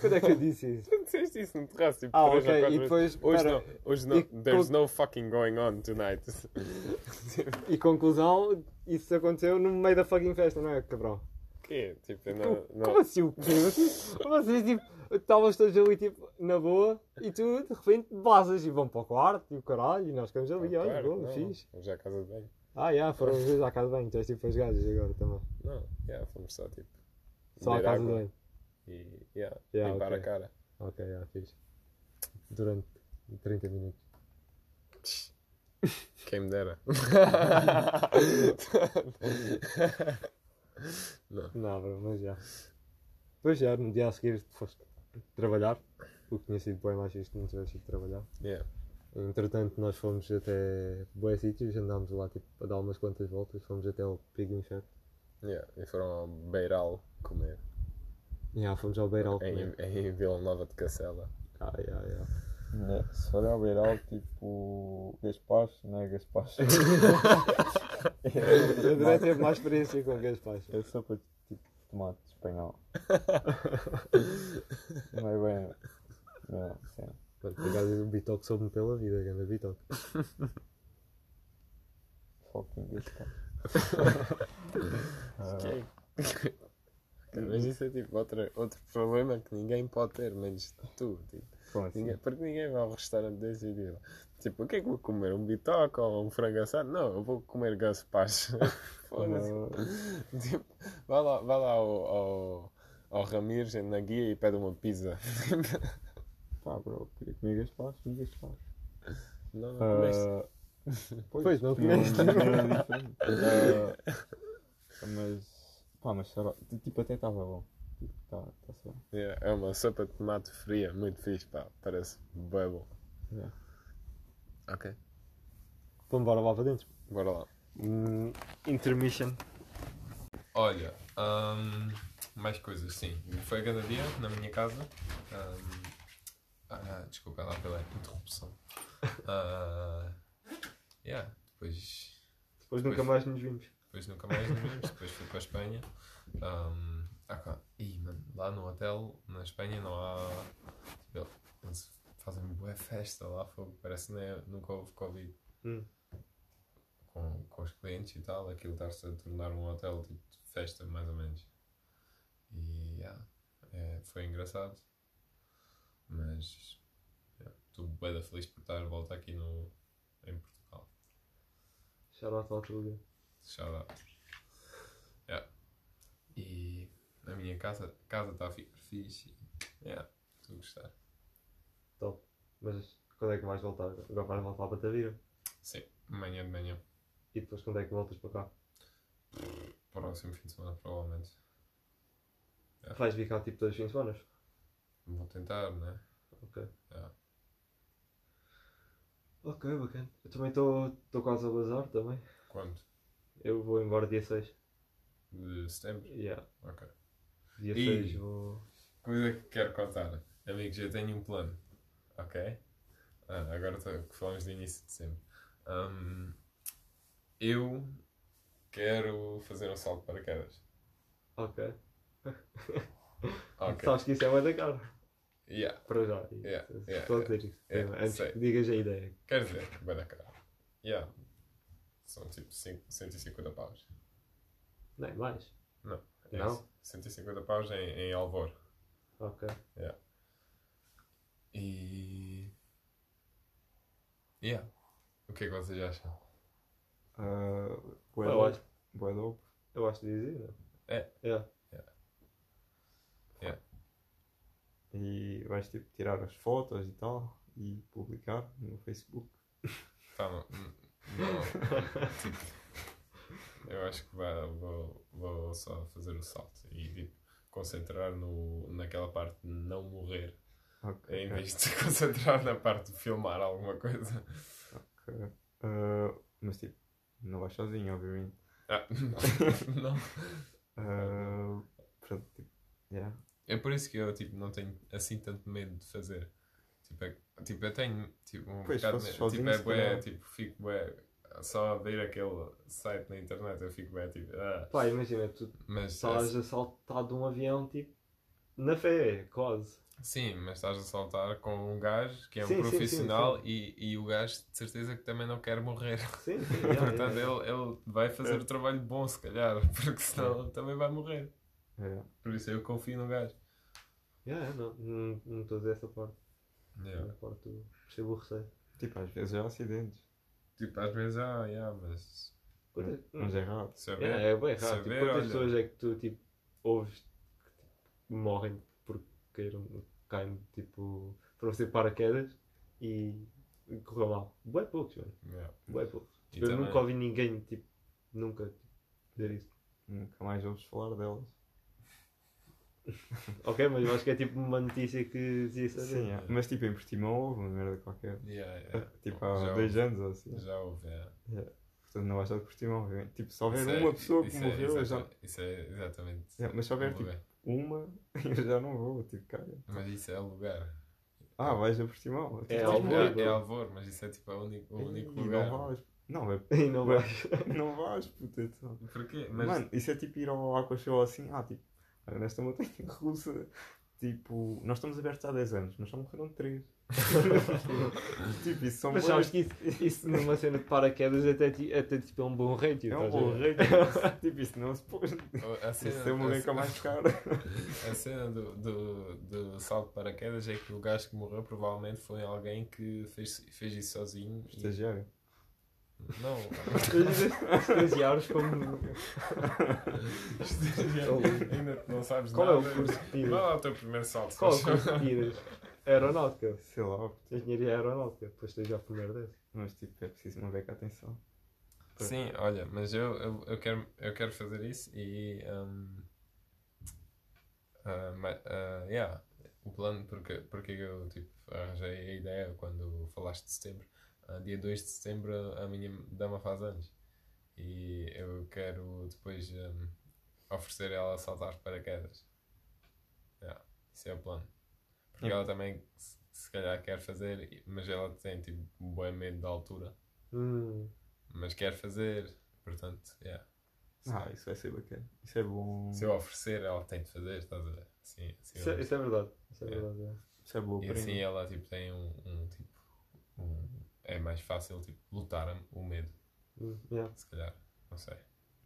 Quando é que eu disse isso? [LAUGHS] Tu disseste isso no terraço, tipo, Ah, ok, e depois, Hoje pera, não, hoje não, e there's com- no fucking going on tonight. [LAUGHS] E conclusão, isso aconteceu no meio da fucking festa, não é, cabrão? quê? Tipo, Co- não, Como não, assim o quê? Vocês, vocês tipo, estavas todos ali tipo, na boa e tu de repente vazas e vão para o quarto e o caralho e nós ficamos ali, olha, claro, boa, não, fixe. Vamos à casa de banho. Ah, já, foram os dois à casa de banho, tu és tipo as gajas agora também. Não, yeah, fomos só tipo. Só à casa de água banho. E yeah, Yeah, limpar ok. a cara. Ok, já, fixe. Durante 30 minutos. [LAUGHS] Quem me dera. [LAUGHS] não. Não, bro, mas já. Depois já, no dia a seguir foste trabalhar, o que tinha sido bem mais isto não tivesse ido trabalhar. Yeah. Entretanto, nós fomos até boas sítios, andámos lá tipo, a dar umas quantas voltas, fomos até ao Pig Chat. Yeah. E foram ao Beiral comer. Já, fomos ao Beiral Em, comer. em Vila Nova de Cacela. Ah, já, já. É, se for ao beiral, tipo, Gaspacho, não é Gaspacho. [LAUGHS] Eu adorei ter mais experiência com Gaspar. É sopa de tipo tomate espanhol. [LAUGHS] Não é bem. Não, sim. Pronto, por acaso o Bitoque soube-me pela vida, grande Bitoque. Fucking Gaspacho. [LAUGHS] Ah, Ok. Mas isso é tipo outro, outro problema que ninguém pode ter, menos tu. Tipo, assim? ninguém, porque ninguém vai ao restaurante desse diz tipo, o que é que vou comer? Um bitoque ou um frango assado? Não, eu vou comer gaspacho. [LAUGHS] Foda-se. Ah, Tipo, vai lá, vai lá ao, ao, ao Ramires na guia e pede uma pizza. [LAUGHS] Pá, bro, queria comer Gaspacho, comi Gaspacho. não, não comeste. Ah, Pois, não tinha uma comeste. [LAUGHS] Ah, Mas, pá, mas lá, tipo, até estava bom. Tipo, tá, tá só. Yeah, é uma sopa de tomate fria, muito fixe, pá. Parece bem bom. Yeah. Ok, Vamos embora lá para dentro. bora lá. Hum, intermission. Olha, hum, mais coisas, sim. Foi a grande dia na minha casa. Hum, ah, desculpa lá pela interrupção. [LAUGHS] Ah, yeah, depois, Depois nunca mais nos vimos. Depois nunca mais vimos. Depois fui para a Espanha. Hum, ah. Ih, mano, lá no hotel, na Espanha, não há. Tipo, eles fazem boa festa lá, fogo. parece que nem- nunca houve Covid. Hum. Com, com os clientes e tal, aquilo está-se a tornar um hotel tipo de festa, mais ou menos. E yeah, é, foi engraçado. Mas yeah, estou bem da feliz por estar de volta aqui no, em Portugal. Shout out ao Truga. Shout out. Yeah. E a minha casa casa está a ficar fixe. Yeah, estou a gostar. Top. Mas quando é que vais voltar? Agora vais voltar para Tavira. Sim, amanhã de manhã. E depois quando é que voltas para cá? Próximo fim de semana, provavelmente. Vais vir cá tipo dois fins de semana? Vou tentar, né? Ok. Yeah. Ok, bacana. Eu também estou quase a bazar também. Quanto? Eu vou embora dia 6. De setembro? Yeah. Ok. Dia E- 6 vou. Coisa que quero contar. Amigos, eu tenho um plano. Ok? Ah, agora tô- falamos de início de sempre. Ahm, Eu quero fazer um salto de paraquedas. Ok. Ok. [LAUGHS] Sabes que isso é uma da cara. Yeah. Para já. Yeah, yeah, Estou a dizer isso. yeah, Antes sei. que digas a ideia. Quer dizer, vai da cara. Yeah. São tipo cinco- 150 paus. Não é mais. Não. É Não? isso. 150 paus em, em Alvor. Ok. E. Yeah. O que é que vocês acham? Uh, bué Eu dope. acho, Bué dope. eu acho de dizer, não É. É. E vais tipo tirar as fotos e tal e publicar no Facebook. Tá, [LAUGHS] não. [LAUGHS] eu acho que vai, vou, vou só fazer o salto e tipo, concentrar no, naquela parte de não morrer. Ok. Em vez de se concentrar na parte de filmar alguma coisa. ok. Uh, mas tipo, não vais sozinho, obviamente. Ah, [LAUGHS] não. [LAUGHS] Uh, pronto, tipo, yeah. É por isso que eu tipo, não tenho assim tanto medo de fazer. Tipo, é, tipo eu tenho tipo, um Pois, bocado Tipo, é bué, tipo, fico bué, só a ver aquele site na internet eu fico bem tipo, ah. Pá, imagina, tu Mas estás a saltar de um avião, tipo, na fé, quase. sim, mas estás a saltar com um gajo que é um Sim, sim, sim, profissional sim. E, e o gajo de certeza que também não quer morrer. Sim, sim. [LAUGHS] Portanto, yeah. Ele, ele vai fazer o trabalho bom, se calhar, [LAUGHS] porque senão ele também vai morrer. Yeah. Por isso eu confio no gajo. Yeah, não, não não estou a dizer essa parte. Yeah. A parte do percebo o receio. Tipo, às vezes há acidentes. Tipo, às vezes, ah, yeah, mas Quantas- Mas é raro. saber. Yeah, é bem raro. Tipo, saber, quantas olha. pessoas é que tu tipo, ouves que tipo, morrem porque caíram, caem tipo, para ser paraquedas e, correu mal? Bué poucos, mano. Yeah. Bué poucos. E eu também- nunca ouvi ninguém tipo, nunca tipo, dizer isso. Nunca mais ouves falar delas. [LAUGHS] Ok, mas eu acho que é tipo uma notícia que devia saber. Sim, é. mas tipo em Portimão houve uma merda qualquer. Yeah, yeah. [LAUGHS] Tipo há Já dois houve. anos ou assim. Já houve, yeah. Portanto não vais só de Portimão, obviamente. Tipo, se houver Isso é- uma pessoa que isso é morreu, eu exata- já. Isso é exatamente. Yeah, mas se houver tipo ver. uma, [LAUGHS] eu já não vou. Tipo, cara. Mas isso é lugar. Ah, vais a Portimão. É Tipo, Alvor. É, é Alvor, mas isso é tipo a único, o único e lugar. não vais. Não, é. E não vais. Não vais, puta. então. Porquê? Mas Mano, isso é tipo ir ao Aqua Show assim. Ah, tipo, nesta montanha [LAUGHS] russa. Tipo, nós estamos abertos há 10 anos, mas só morreram 3. [LAUGHS] tipo, isso são Mas boas- sabes que isso, isso numa cena de paraquedas até, até tipo, é um bom ratio. É um estás a bom ver? rei. tipo, isso não se pôs. a Isso é uma a, beca mais cara. [LAUGHS] a cena do, do, do salto de paraquedas é que o gajo que morreu provavelmente foi alguém que fez, fez isso sozinho. e- Estagiário. Não, Estagiários como. [LAUGHS] ainda não sabes Qual é nada. o curso que tiras? Vai lá o teu primeiro salto. Qual é o curso que tiras? Aeronáutica. Sei lá, Engenharia aeronáutica. Depois tens já a primeira dessa. mas tipo, é preciso uma beca atenção. Sim, olha, mas eu, eu, eu, quero, eu quero fazer isso e. Um, ah, ma- ah, yeah, o plano, porque, porque eu tipo, arranjei a ideia quando falaste de setembro. Dia 2 de setembro a minha dama faz anos e eu quero depois um, oferecer ela a saltar de paraquedas. Yeah, isso é o plano. Porque Yeah. ela também se, se calhar quer fazer, mas ela tem tipo um bom medo da altura Hum. mas quer fazer, portanto, yeah. Se, Ah, isso vai ser bacana. Isso é bom. se eu oferecer, ela tem de fazer, estás a ver? Sim, sim, Isso, é, isso é verdade. Isso é Yeah. verdade. Isso é boa E assim ela tipo, tem um, um tipo. um- é mais fácil tipo, lutar o medo. Hum, yeah. se calhar. Não sei.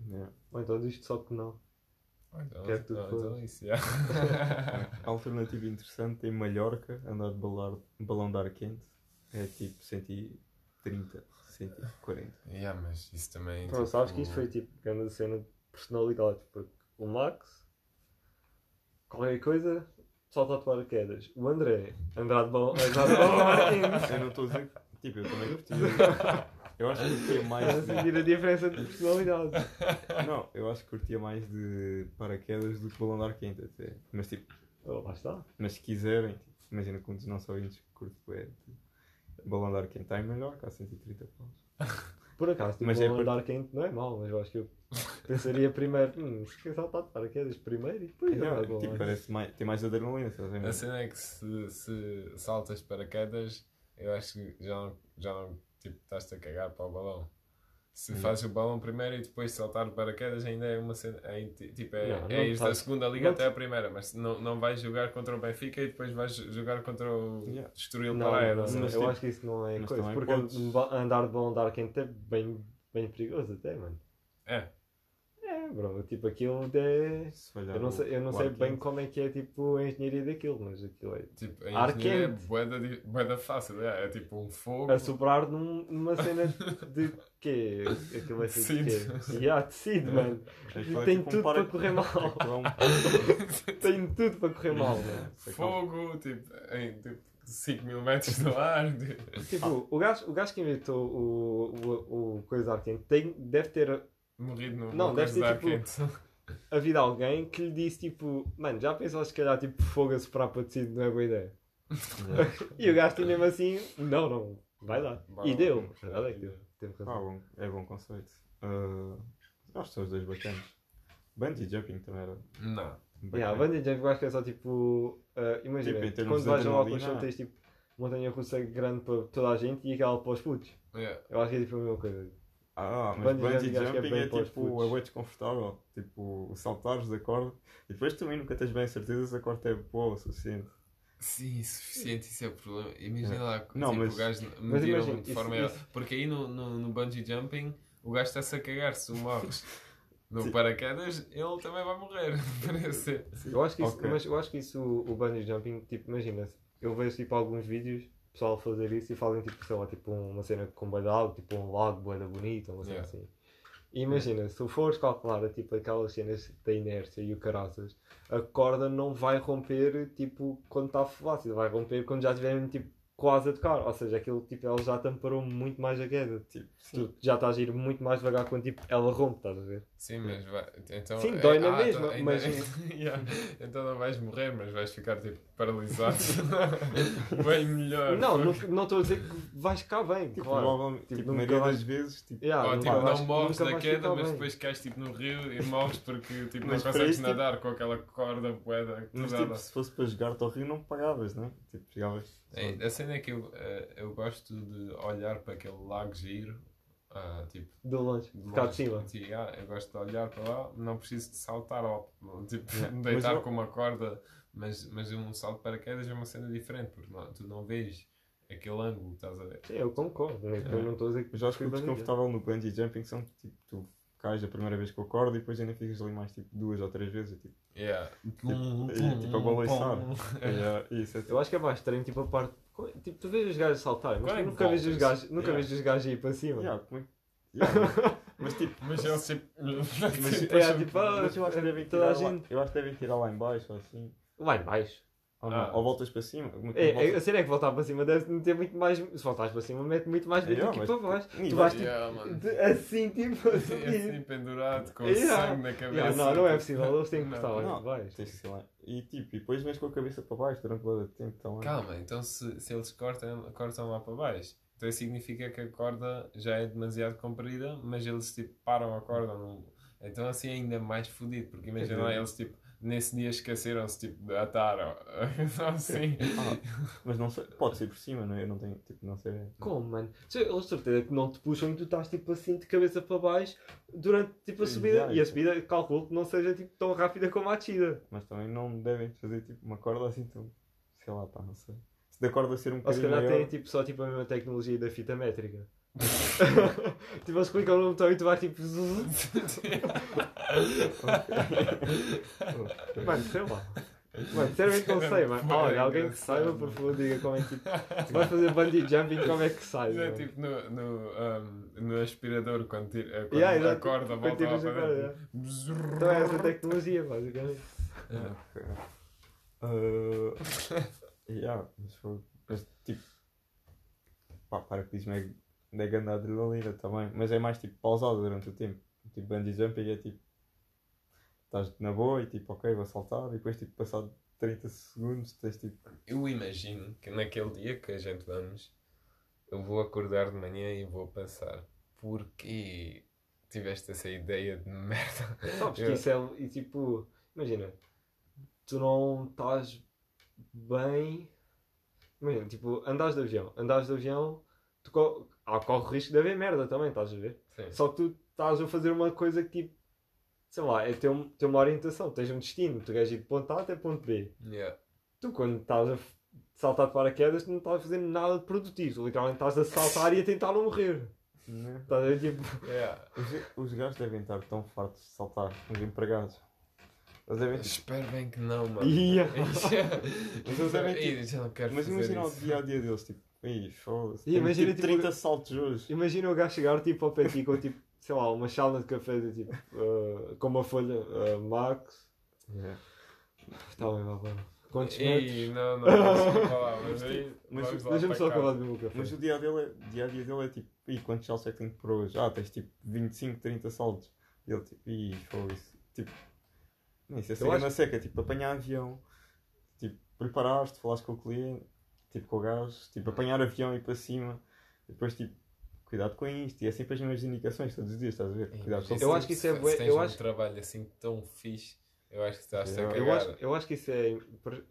Yeah. Ou então diz só que não. Ou então, Quer que tu ou então isso, yeah. A [LAUGHS] alternativa interessante em Mallorca, andar de balão, balão de ar quente, é tipo 130, 140. yeah, mas isso também. Então, tipo, sabes que isso foi tipo grande cena de personalidade. Porque o Max, qualquer coisa, salta de paraquedas. O André, andar de balão andar de balão ar [LAUGHS] quente. Eu não estou a dizer que. Tipo, eu também curtia. [LAUGHS] Eu acho que curtia mais de. sentir a diferença de personalidade. [LAUGHS] Não, eu acho que curtia mais de paraquedas do que balão de ar quente até. Mas tipo, Oh, lá está. mas se quiserem, tipo, imagina com os nossos ouvintes que curte bué de balão de ar quente, está em Mallorca, a 130 paus. [LAUGHS] Por acaso, tipo, Mas é um por- andar quente não é mau, mas eu acho que eu pensaria primeiro, hum, se quer saltar de paraquedas primeiro e depois andar de balão. tipo, parece mais, tem mais adrenalina, estás a ver? A cena é que se, se saltas de paraquedas, eu acho que já não, já não tipo, estás-te a cagar para o balão. Se fazes o balão primeiro e depois saltar o paraquedas, ainda é uma cena. É, tipo, é, Não, é ir da segunda liga não até a primeira, mas não, não vais jogar contra o Benfica e depois vais jogar contra o Yeah. Estoril Praia. não, não Mas, eu tipo, acho que isso não é coisa. Porque ba- andar de balão de ar quente é bem, bem perigoso até, mano. É. É, bro, tipo aquilo é. Eu não sei, eu não sei ar bem como é que é tipo a engenharia daquilo, mas aquilo é Tipo, Ar a é quente. bué da di- bué da fácil. É, é tipo um fogo. a soprar num- numa cena de [LAUGHS] quê? Aquilo vai ser de Tecido. quê? Yeah, tecido, mano. Aquilo é Tem tipo um tudo para- correr mal. É [LAUGHS] Tem tudo para correr mal, mano. Fogo, tipo, em tipo, 5 mil metros no ar. tipo, Tipo, o gajo, o gajo que inventou o, o, o coisa de ar quente tem, deve ter Morrido no Não, deve ser de tipo- quente. havido alguém que lhe disse tipo, mano, já pensou se calhar tipo fogo a soprar para tecido não é boa ideia? [LAUGHS] E o gajo mesmo assim, não, não, vai lá. Vai E lá. deu, a verdade é que deu. Teve Ah, bom, é bom conceito. Uh, acho que são os dois bacanas. Bungee jumping também era. Não. Yeah, a bungee jumping eu acho que é só tipo, uh, imagina, Tipo, quando de vais a um adrenalina, autoshow tens tipo montanha russa grande para toda a gente e aquela para os putos. Yeah. Eu acho que é tipo a mesma coisa. Ah, mas Bungee bungee jumping é é, tipo, é bem desconfortável. Tipo, o saltares da corda e depois também nunca tens bem a certeza se a corda é boa o suficiente. Sim, suficiente, isso é o problema. Imagina lá, Não, tipo, mas- o gajo mas mediram de isso- forma isso- Porque aí no, no, no bungee jumping, o gajo está-se a cagar se tu morres. [LAUGHS] No Sim. paraquedas, ele também vai morrer. [LAUGHS] Parece. Eu acho que isso, Ok. mas eu acho que isso, o, o bungee jumping, tipo, imagina, eu vejo tipo alguns vídeos, pessoal a fazer isso e fazem tipo, sei lá, tipo uma cena com bué de água, tipo um lago bué da bonita, uma cena Yeah. assim. E imagina, se fores calcular tipo aquelas cenas da inércia e o caraças, a corda não vai romper tipo quando está fácil, vai romper quando já estiver tipo quase a tocar, ou seja, aquilo tipo ela já te amparou muito mais a queda, Tipo, tu já estás a ir muito mais devagar quando tipo ela rompe, estás a ver? Sim, mas vai. Então, Sim, é- dói na ah, mesma, então ainda- mas- [LAUGHS] Yeah. Então não vais morrer, mas vais ficar tipo paralisado. [LAUGHS] Bem melhor. Não, não não estou a dizer que vais ficar bem, tipo, claro. provavelmente, Tipo, tipo, a nunca maioria vais- das vezes, tipo, Yeah, Ou nunca tipo, vais- não morres vais queda, mas bem. depois cais tipo no rio e morres porque tipo, não Mas consegues isso, tipo- nadar com aquela corda poeda mas pesada. tipo, se fosse para jogar-te ao rio não pagavas, né? Tipo, chegavas. É, a cena é que eu, eh, eu gosto de olhar para aquele lago giro, ah, tipo, De longe, de cá de cima. Sim, ah, eu gosto de olhar para lá, não preciso de saltar, ou, tipo, Yeah. me [LAUGHS] deitar eu- com uma corda, mas, mas um salto de paraquedas é uma cena diferente, porque não- tu não vês aquele ângulo, estás a ver? Sim, eu concordo. Eu É. não estou a dizer que. Mas eu acho que o desconfortável no bungee jumping são tipo, tu cais a primeira vez com a corda e depois ainda ficas ali mais tipo duas ou três vezes. Tipo, Yeah. é, tipo a balançar. É. É, isso é Eu acho que é mais estranho, tipo, a parte. Tipo, tu vês os gajos saltarem, mas tu nunca vês os gajos, nunca Yeah. vês os gajos ir para cima. Yeah, como é [LAUGHS] Yeah, mas tipo, Mas eles [LAUGHS] tipo. Mas- É, tipo, ah, mas eu acho que devem toda a tirar lá, gente. eu acho que devem tirar lá em baixo ou assim. Lá em baixo. Ou, Ah. ou voltas para cima. É, é, voltas- a cena é que voltar para cima deve meter muito mais. Se voltares para cima, mete muito mais Yeah, aqui mas- para baixo. E Tu vai- vais tipo, Yeah, mano. de- assim, tipo, a É subir. assim pendurado com Yeah. sangue na cabeça. Yeah, não, não é possível, eles têm que cortar lá baixo. Tens que lá. E tipo, e depois vens com a cabeça para baixo durante todo o tempo também. Calma, então se, se eles cortam, cortam lá para baixo, então isso significa que a corda já é demasiado comprida, mas eles tipo param a corda. Não... Então assim é ainda mais fodido, porque imagina lá, eles tipo nesse dia esqueceram-se tipo, de atar [LAUGHS] ou assim. Ah, mas não sei, pode ser por cima, não é? Eu não tenho, tipo, não sei. Como, mano? Eles certeza que não te puxam e tu estás tipo assim de cabeça para baixo durante tipo a subida. Yeah, E a subida, calculo que não seja tipo tão rápida como a descida. Mas também não devem fazer tipo uma corda assim tão. Sei lá, pá, não sei. Se da corda ser um Ou se bocadinho calhar maior. têm tipo, só tipo a mesma tecnologia da fita métrica. [LAUGHS] tipo, eles clicam no botão e tu vais tipo. [LAUGHS] mano, sei lá. Mano, sinceramente não sei, mano. Olha, alguém que saiba, por favor, diga como é que [LAUGHS] tipo. Vais fazer bundee jumping, como é que sai? É tipo no, no, um, no aspirador quando, tira, quando Yeah, a exato. corda Quando volta lá a para dentro. Então é essa tecnologia, basicamente. Yeah. Uh, yeah, mas, foi, mas tipo. Pá, para que diz-me é, é grande adrenalina também. Mas é mais tipo pausado durante o tempo. Tipo, bungee jumping é tipo. Estás na boa e tipo, ok, vou saltar. E depois, tipo, passado 30 segundos, tens tipo. Eu imagino que naquele dia que a gente vamos, eu vou acordar de manhã e vou pensar, porquê tiveste essa ideia de merda? [LAUGHS] Sabes que isso é. E tipo, imagina, tu não estás bem. Imagina, tipo, andares de avião, andares de avião, tu há, corre o risco de haver merda também, estás a ver? Sim. Só que tu estás a fazer uma coisa que tipo, sei lá, é ter, um, ter uma orientação, tens um destino, tu queres ir de ponto A até ponto B. Yeah. Tu quando estás a saltar de paraquedas, tu não estás a fazer nada de produtivo, tu literalmente estás a saltar e a tentar não morrer. Né? Estás a ver? Tipo, Yeah. Os, os gajos devem estar tão fartos de saltar, os empregados. Eles devem Espero bem que não, mano. Yeah. Mas eles devem ter- Ih, já não quero Mas fazer imagina o isso. dia a dia deles, tipo, Ih, foda-se. E imagina, tipo, tipo, 30 saltos hoje. imagina o gajo chegar tipo ao pé de ti com tipo, sei lá, uma chalna de café de tipo, ah, com uma folha ah, Max. Está bem, vá, vá. Quantos metros? Ih, não, não, mas. [LAUGHS] Mas lá Deixa-me só acabar de beber o café. Mas o dia a, dele é, dia a dia dele é tipo, Ih, quantos saltos é que tenho pôr hoje? Ah, tens tipo 25, 30 saltos. E ele tipo, Ih, foda-se. Tipo, nem isso é ser acho- na seca, tipo, apanhar avião. Tipo, preparaste, falaste com o cliente, tipo, com o gajo, tipo, apanhar avião e ir para cima. E depois, tipo, cuidado com isto. E é sempre as mesmas indicações todos os dias, estás a ver? Ih, Cuidado com isso- Eu acho que isso é bué- eu um acho- trabalho assim tão fixe, eu acho que estás a Eu- Eu acho, eu acho que isso é.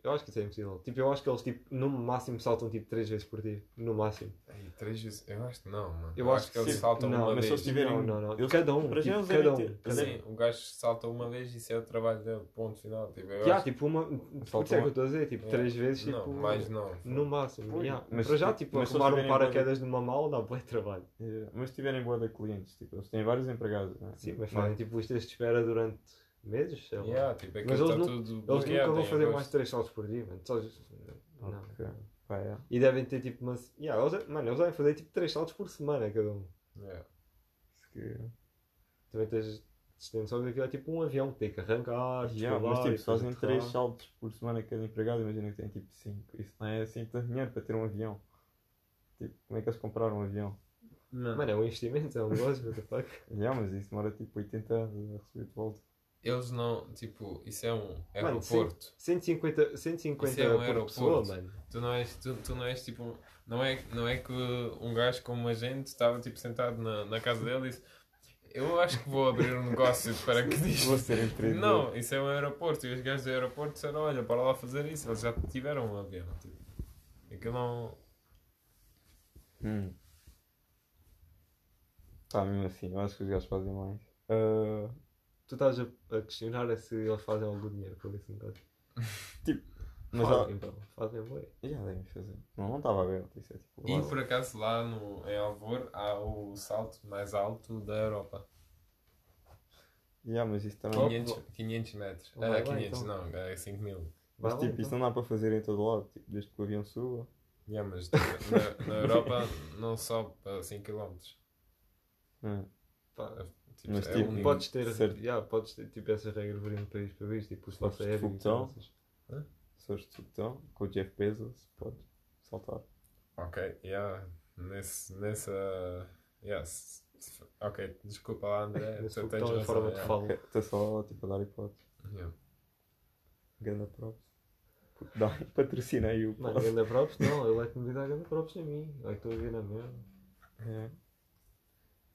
Eu acho que isso é impossível. Tipo, eu acho que eles tipo, no máximo saltam tipo 3 vezes por dia. No máximo. Ai, três vezes. Eu acho que não, mano. Eu Eu, acho acho que eles sim. saltam Não, uma mas se vez. eles tiverem- Não, não, não. eles- cada um. para já tipo, eles cada um. ter- cada Sim, o gajo salta uma vez e isso é o trabalho dele. Ponto final. Tipo, eu Já, acho... tipo, uma. Por isso é que uma- eu estou a dizer, tipo, Yeah. três vezes, tipo. Não, mais não. No máximo. Yeah. mas Para já, tipo- mas arrumar um paraquedas numa mala dá bué trabalho. É, mas se tiverem boa de clientes, tipo, eles têm vários empregados, né? Sim, mas é? fazem tipo listas de espera durante meses, sei lá. Yeah, tipo, aquilo Mas eles está nu- tudo Eles bloqueado nunca vão fazer mais de 3 saltos por dia, mano. Só... Não. Ok. Pá, é. E devem ter tipo uma. Yeah, eles, mano, eles devem fazer tipo 3 saltos por semana cada um. Yeah. Que- Também tens que aquilo é tipo um avião que tem que arrancar, Yeah, mas tipo, se fazem depois 3 aterrar. saltos por semana cada empregado, imagina que tem tipo 5. Isso não é assim tanto dinheiro para ter um avião. Tipo, como é que eles compraram um avião? Mano, é um investimento, é um negócio, what the fuck. [LAUGHS] Yeah, mas isso demora tipo 80 anos a receber de volta. Eles não, tipo, isso é um Mano, aeroporto. 150, 150 Isso é um por aeroporto. pessoa, mano. Tu não és, tu, tu não és tipo, não é, não é que um gajo como a gente estava tipo sentado na, na casa dele e disse eu acho que vou abrir um negócio de paraquedismo. Vou ser empreendedor. [LAUGHS] Não, isso é um aeroporto e os gajos do aeroporto disseram, olha, para lá fazer isso, eles já tiveram um avião. Tipo. Aquilo não. Hum. Pá, mesmo assim, eu acho que os gajos fazem mais. Ah, Tu estás a, a questionar é se eles fazem algum dinheiro com esse negócio. mas fazem, há... então. Fazem, bué. Já devem fazer. Não, não estava aberto, isso é tipo. E por acaso lá no, em Alvor há o salto mais alto da Europa. Yeah, mas isso também. Oh, 500, 500 metros. Vai Ah, lá, 500 então. não, é 5 mil. Mas Vai tipo, isso então. não dá para fazer em todo lado, tipo, desde que o avião suba. Yeah, mas tipo, na, na Europa não sobe para 5 km. Hum. Pá, Tipo, Mas, é tipo, único. Podes ter, Certo. yeah, podes ter tipo essa regra para um país para ver, tipo o espaço Fores de aéreo. e foguetão. coisas. Se fores de foguetão, com o Jeff Bezos, podes saltar. Ok, yeah. Nesse, nessa. Yeah. s- s- Ok, desculpa lá, André. [LAUGHS] Nesse foguetão em razão, forma de falo. Estou só tipo, a dar hipótese. Yeah. Ganda props. Dá, [LAUGHS] patrocina aí o pod. ganda props não, ele é que me dá ganda props a mim. É que estou a ver na merda. É.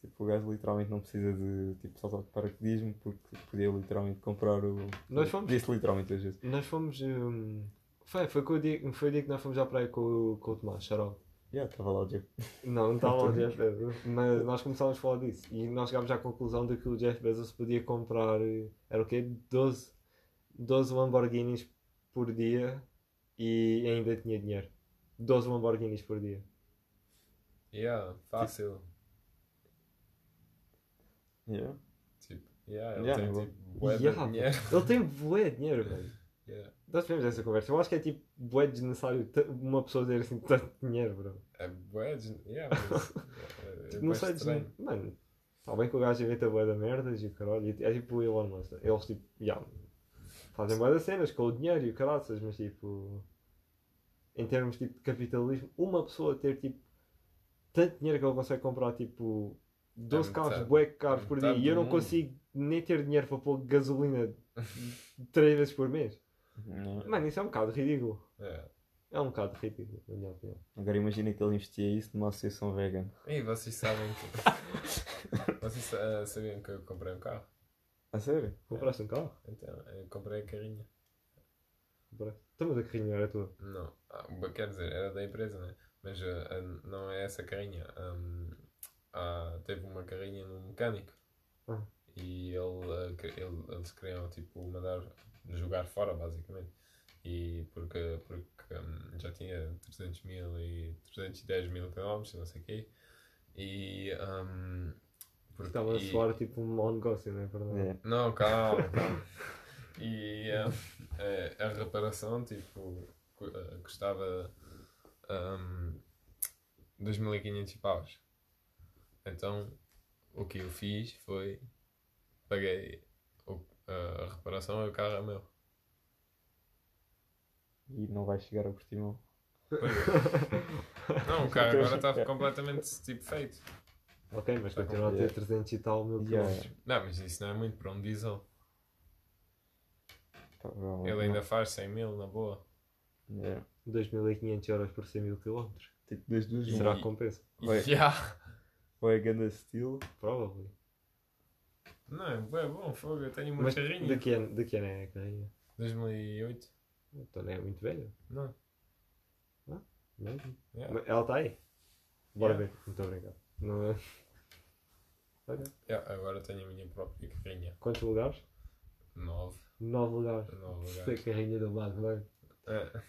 Tipo, o gajo literalmente não precisa de tipo, saltar de paraquedismo porque podia literalmente comprar o. Nós fomos- Disse literalmente às vezes. Nós fomos. hum, foi, foi, com o dia, foi o dia que nós fomos à praia com, o- com o Tomás, Xarol. Já, estava lá o Jeff. Não, não estava o [LAUGHS] Jeff Bezos, mas nós começámos a falar disso e nós chegámos à conclusão de que o Jeff Bezos podia comprar, era o quê? 12, 12 Lamborghinis por dia e ainda tinha dinheiro. 12 Lamborghinis por dia. Yeah, fácil. Yeah. Tipo, yeah, ele Yeah, tem bom. tipo bué Yeah, dinheiro. Ele tem bué de dinheiro, velho. Yeah. Nós tivemos essa conversa. Eu acho que é tipo bué desnecessário uma pessoa ter assim tanto dinheiro, bro. É bué de. Yeah, mas. [LAUGHS] é, é Tipo, não sei dizer. Mano, está bem que o gajo inventa bué da merdas e o caralho. É tipo o Elon Musk. Eles tipo, yeah, fazem bué das cenas com o dinheiro e o caraças, mas tipo. Em termos tipo, de capitalismo, uma pessoa ter tipo tanto dinheiro que ele consegue comprar tipo 12 É carros bué caros por dia e eu não mundo. consigo nem ter dinheiro para pôr gasolina [LAUGHS] 3 vezes por mês. Não. Mano, isso é um bocado ridículo. É. É um bocado ridículo, na minha opinião. Agora imagina que ele investia isso numa associação vegan. E vocês sabem que. [LAUGHS] vocês ah, sabiam que eu comprei um carro? A sério? Compraste um carro? Então, eu comprei a carrinha. Compraste. Então, mas a carrinha era tua. Não. Ah, quer dizer, era da empresa, né? Mas ah, ah, não é essa carrinha. Ahm, ah, teve uma carrinha no mecânico. Ah. E ele, ah, ele- eles queriam tipo mandar jogar fora basicamente. E porque, porque hum, já tinha 300 mil e 310 mil quilómetros, não sei o quê. E. hum, porque- Estava a e- soar tipo um mau negócio, não é verdade? É. não, calma, [LAUGHS] calma. E eh, eh, a reparação, tipo, eh, custava um, 2.500 paus. Então, o que eu fiz foi, paguei o- a reparação e o carro é meu. E não vai chegar a Portimão. Não, o carro agora está [LAUGHS] completamente, tipo, feito. Ok, mas Está continua a ter complicado. 300 e tal mil Yeah. quilómetros. Não, mas isso não é muito para um diesel. Provavelmente Ele ainda não. faz 100 mil, na boa. Yeah. 2.500 euros por 100 mil quilómetros. Tipo, das duas uma. Será que compensa? Yeah. Ou é ganda steel. Provavelmente. Não, é bué bom, fogo, eu tenho uma Mas carrinha. de que, ano, de que ano é a carrinha? 2008? Então não é muito velha. Não. Mesmo. Yeah. Mas Ela está aí. Bora Yeah. ver. Muito obrigado. Não é? [LAUGHS] Ok. Yeah, agora tenho a minha própria carrinha. Quantos lugares? 9. 9 lugares. 9 Foi a lugares. carrinha do lado, vai. É.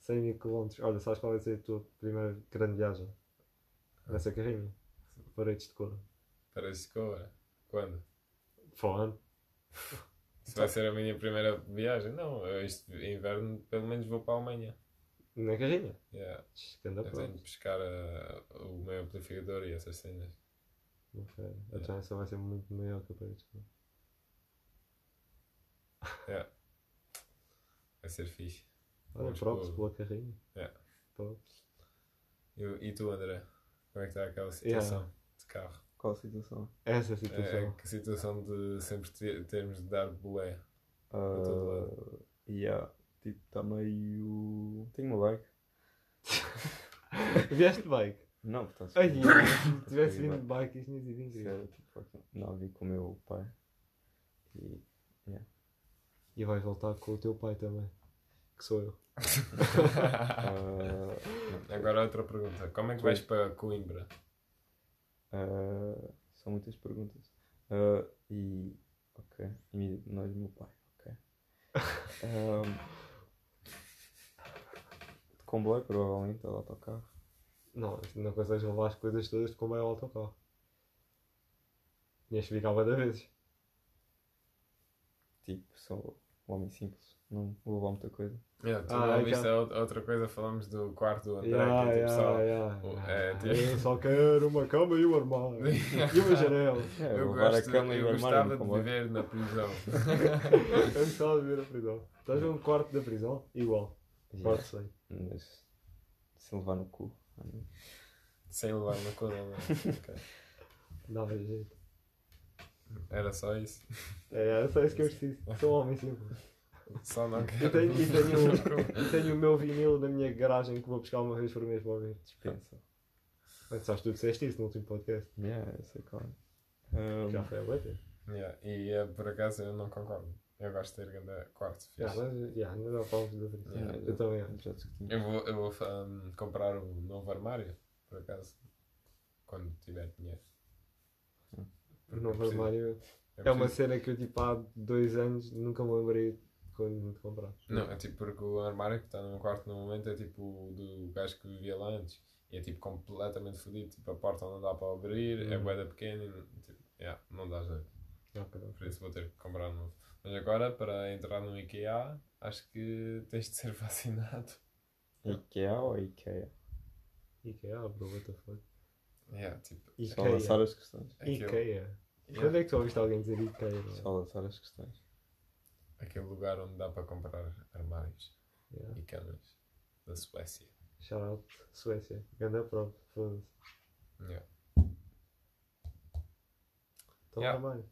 100 mil quilómetros. Olha, sabes qual vai ser a tua primeira grande viagem? Nessa carrinha. Paredes de cor. Parece que agora. Quando? Fone. Se vai ser a minha primeira viagem? Não, eu este inverno pelo menos vou para a Alemanha. Na carrinha. Yeah. Eu tenho de pescar uh, o meu amplificador e essas cenas. Ok. A chance vai ser muito maior que a paredes de cor. Yeah. Vai ser fixe. Olha, props pela carrinha. Yeah. Props. E, e tu, André? Como é que está aquela situação Yeah. Carro? Qual a situação? Essa situação. É, que situação de sempre ter- termos de dar bolé? todo Uh, yeah. Tipo, está meio. Tenho uma bike. Vieste de bike? Não, portanto. Ai, se tivesse vindo de bike, isto não tinha sido incrível. Sério, tipo, não, vi com o meu pai. E. E vais voltar com o teu pai também. Que sou eu. [LAUGHS] Uh, Agora outra pergunta. Como é que vais para Coimbra? Uh, são muitas perguntas. Uh, e. Ok. E nós, meu pai. Ok. Um, de comboio, provavelmente, ou autocarro. Não, não consegues levar as coisas todas de como é o autocarro. Tinhas que ficar de vezes. Tipo, sou um homem simples. Não vou levar muita coisa. Yeah, tu Ah, não é viste que- a outra- outra coisa, falamos do quarto do André, Yeah, que é tipo yeah, só... yeah, o- é, tipo- Eu só quero uma cama e um armário. [LAUGHS] e uma janela. É, Eu, gosto, a cama e eu gostava armário no [LAUGHS] de viver na prisão. Eu gostava de ver a prisão. Estás num quarto da prisão? Igual. Yeah, Quarto sei. Mas se levar no cu. não. Sem levar uma coisa. Ok. Dava jeito. Era só isso. É, é só isso que eu [LAUGHS] preciso. Sou um homem simples. Só não E quero. tenho, e tenho, [LAUGHS] e tenho o meu vinil na minha garagem que vou buscar uma vez por mês para ouvir. Dispensa. Mas sabes, tu disseste isso no último podcast. Yeah, eu sei qual é. Um, Já foi a bater. Yeah, E eh, por acaso eu não concordo. Eu gosto de ter grande quarto fixe. mas já, ainda não da prisão. Yeah, Eu também já. Eu vou, eu vou um, comprar o novo armário, por acaso, quando tiver dinheiro. O Porque novo eu armário eu é uma cena que eu tipo há dois anos nunca me lembrei quando de comprar. Não, é tipo porque o armário que está no meu quarto no momento é tipo o do gajo que vivia lá antes. E é tipo completamente fodido. Tipo, a porta não dá para abrir, é Hum. boeda pequena e não- tipo, yeah, não dá jeito. Ok. Por isso vou ter que comprar um novo. Mas agora, para entrar no IKEA, acho que tens de ser [LAUGHS] vacinado. IKEA ou IKEA? Ikea, bro, what the fuck? Yeah, tipo, Só lançar Ikea. as questões. Ikea. yeah, Quando é que tu ouviste alguém dizer Ikea? bro? Só lançar as questões. Aquele lugar onde dá para comprar armários Yeah. e camas da Suécia. Shout out, Suécia. Ganda prova, foda-se. Yeah. Então, Yeah. armário.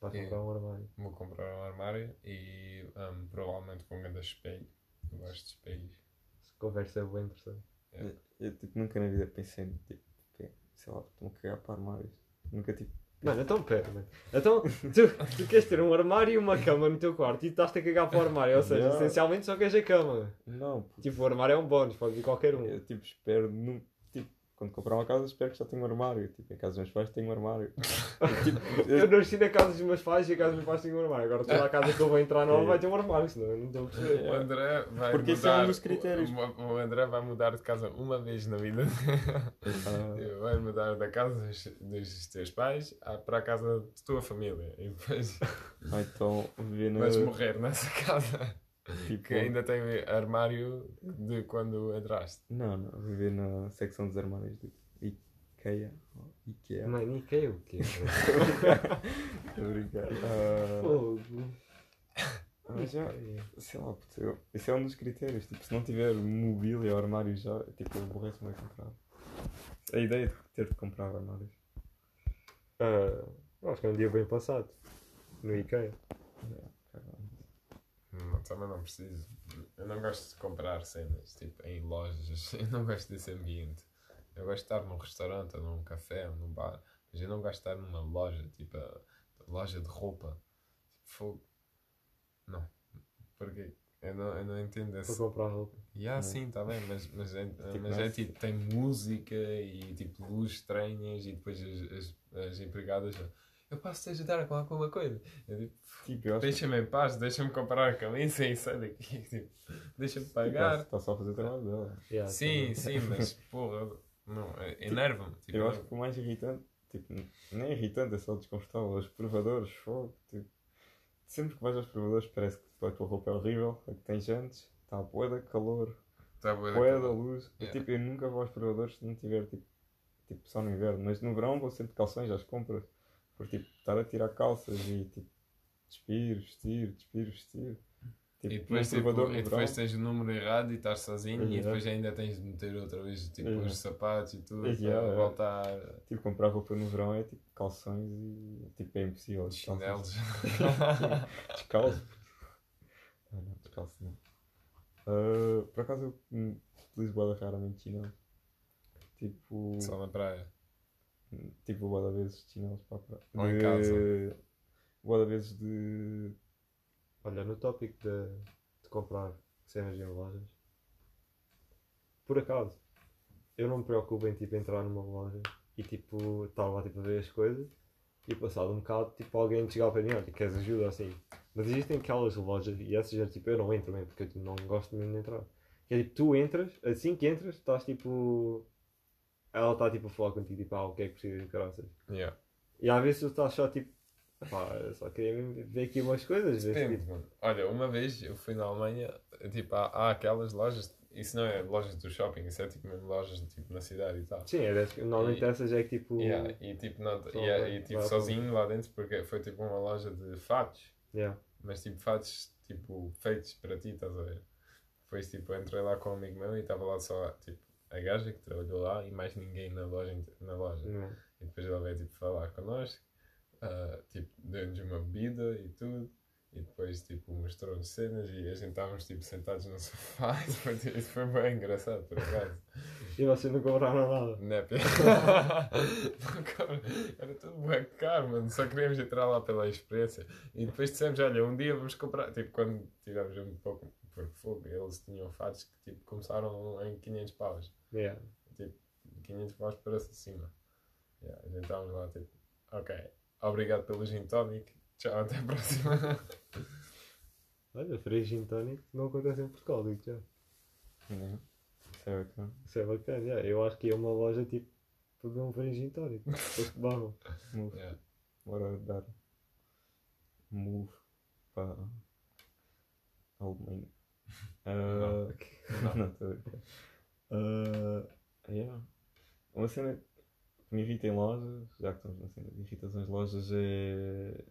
Vais Yeah. comprar um armário. Vou comprar um armário e um, provavelmente com um grande espelho. Eu gosto de espelhos. Se conversa é bem interessante. Yeah. Eu, eu, tipo, nunca na vida pensei em tipo, sei lá, estou-me a cagar para armários. Nunca tipo, Mano, então pera, mano. Então, tu, tu queres ter um armário e uma cama no teu quarto e estás-te a cagar para o armário, ou seja, Yeah. essencialmente só queres a cama. Não, puto. Tipo, o armário é um bónus, pode vir qualquer um. Eu, tipo, espero. nu- tipo, quando comprar uma casa, espero que já tenha um armário. Tipo, em casa dos meus pais tem um armário. [LAUGHS] tipo, Eu nasci na casa dos meus pais e a casa dos meus pais tem um armário. Agora toda a casa que eu vou entrar nova vai ter um armário, senão eu não estou a perceber. O André vai Porque esse é um mudar. dos critérios. O, o André vai mudar de casa uma vez na vida. ah, [LAUGHS] vai mudar da casa dos, dos teus pais à- para a casa da tua família. E depois ah, então, vais morrer nessa casa. [LAUGHS] tipo, Que ainda tem armário de quando entraste. Não, não, viver na secção dos armários do IKEA. IKEA. Mano, que é o quê? [LAUGHS] Estou a brincar. Ah, Fogo. mas já, sei lá, puto, eu, esse é um dos critérios. Tipo, se não tiver mobília ou armário já, tipo, eu aborreço-me a comprar. A ideia de ter de comprar armários. Ah, acho que é um dia bem passado. No IKEA. Caralho. Também não preciso. Eu não gosto de comprar cenas tipo, em lojas. [LAUGHS] Eu não gosto desse ambiente. Eu gosto de estar num restaurante, ou num café, ou num bar. Mas eu não gosto de estar numa loja, tipo loja de roupa. Tipo, fogo. Não. Porque eu não, eu não entendo Para esse. comprar roupa. Yeah, Não. sim, está bem, mas, mas, é, [LAUGHS] mas não é tipo, tem música e tipo luzes estranhas e depois as, as, as empregadas. Eu posso te ajudar com alguma coisa. Eu digo, Tipo, eu Deixa-me em paz, deixa-me comprar a camisa e sai daqui. [LAUGHS] Tipo, deixa-me está pagar. está só a fazer o trabalho dela. Yeah, Sim, também. sim, mas [LAUGHS] porra, não, é- enerva-me. Tipo, Eu acho que o mais irritante, tipo, nem irritante, é só desconfortável. Os provadores, fogo, tipo, sempre que vais aos provadores parece que a tua roupa é horrível, a que tens antes, está a poeda, calor, tá boa poeda, daquela- luz. Eu, Yeah. tipo, eu nunca vou aos provadores se não tiver, tipo, tipo, só no inverno. Mas no verão vou sempre de calções às compras. Por, tipo, estar a tirar calças e, tipo, despir, vestir, despir, vestir. Tipo, E depois, tipo, e depois tens o número errado e estás sozinho e Yeah. depois ainda tens de meter outra vez tipo, Yeah. os sapatos e tudo Yeah, para yeah. voltar tipo, comprar roupa no verão é, tipo, calções e, tipo, é impossível. de chinelos. [LAUGHS] Descalço? Ah, não, descalço não. Ah, por acaso eu hum, utilizo boda raramente chinelos. Tipo, Só na praia. Tipo boda vezes de chinelos para a praia. Ou em casa. Boda vezes de. Olha, no tópico de, de comprar cenas em lojas, por acaso, eu não me preocupo em tipo, entrar numa loja e tipo, estar lá tipo, a ver as coisas e passado um bocado, tipo, alguém chegar ao pé de mim, olha, queres ajuda assim. Mas existem aquelas lojas e essas já, tipo, eu não entro mesmo, porque eu tipo, não gosto mesmo de entrar. Que é tipo, tu entras, assim que entras, estás tipo. Ela está tipo a falar contigo, tipo, ah, o que é que precisas de graças. Yeah. E às vezes tu estás só tipo, pá, eu só queria mesmo ver aqui umas coisas, Depende, tipo, mano. Olha, uma vez eu fui na Alemanha, tipo, há, há aquelas lojas, isso não é lojas do shopping, isso é tipo mesmo lojas tipo, na cidade e tal. Sim, é normalmente E- essas é que tipo. Yeah, e tipo, não, yeah, e, tipo sozinho lá dentro, porque foi tipo uma loja de fatos, Yeah. mas tipo fatos tipo, feitos para ti, estás a ver? Depois tipo, entrei lá com um amigo meu e estava lá só tipo, a gaja que trabalhou lá e mais ninguém na loja. Na loja. Yeah. E depois ela veio tipo, falar connosco, ah, tipo, deu-nos uma bebida e tudo. E depois, tipo, mostrou-nos cenas e a gente estávamos, tipo, sentados no [LAUGHS] sofá. Isso foi, isso foi bem engraçado, por acaso. E vocês não compraram nada. Népia. [LAUGHS] Era tudo bem caro, mano. Só queríamos entrar lá pela experiência. E depois dissemos, olha, um dia vamos comprar. Tipo, quando tivemos um pouco por fogo, eles tinham fatos que, tipo, começaram em 500 paus. Yeah. Tipo, 500 paus para cima. Yeah, a gente estávamos lá, tipo, ok, obrigado pelo gin tonic. Tchau, até a próxima. [LAUGHS] Olha, Free Gin Tonic não acontece em Portugal, digo já. Né? Isso é bacana. Isso é bacana, yeah. eu acho que ia a uma loja tipo para ver um Free Gin Tonic. [LAUGHS] Foste barro. Move. Yeah. Bora dar move para a Alemanha. Ah, não, [LAUGHS] estou a brincar. Ah, yeah. Uma cena que me irrita em lojas, já que estamos na cena de irritações de lojas, é.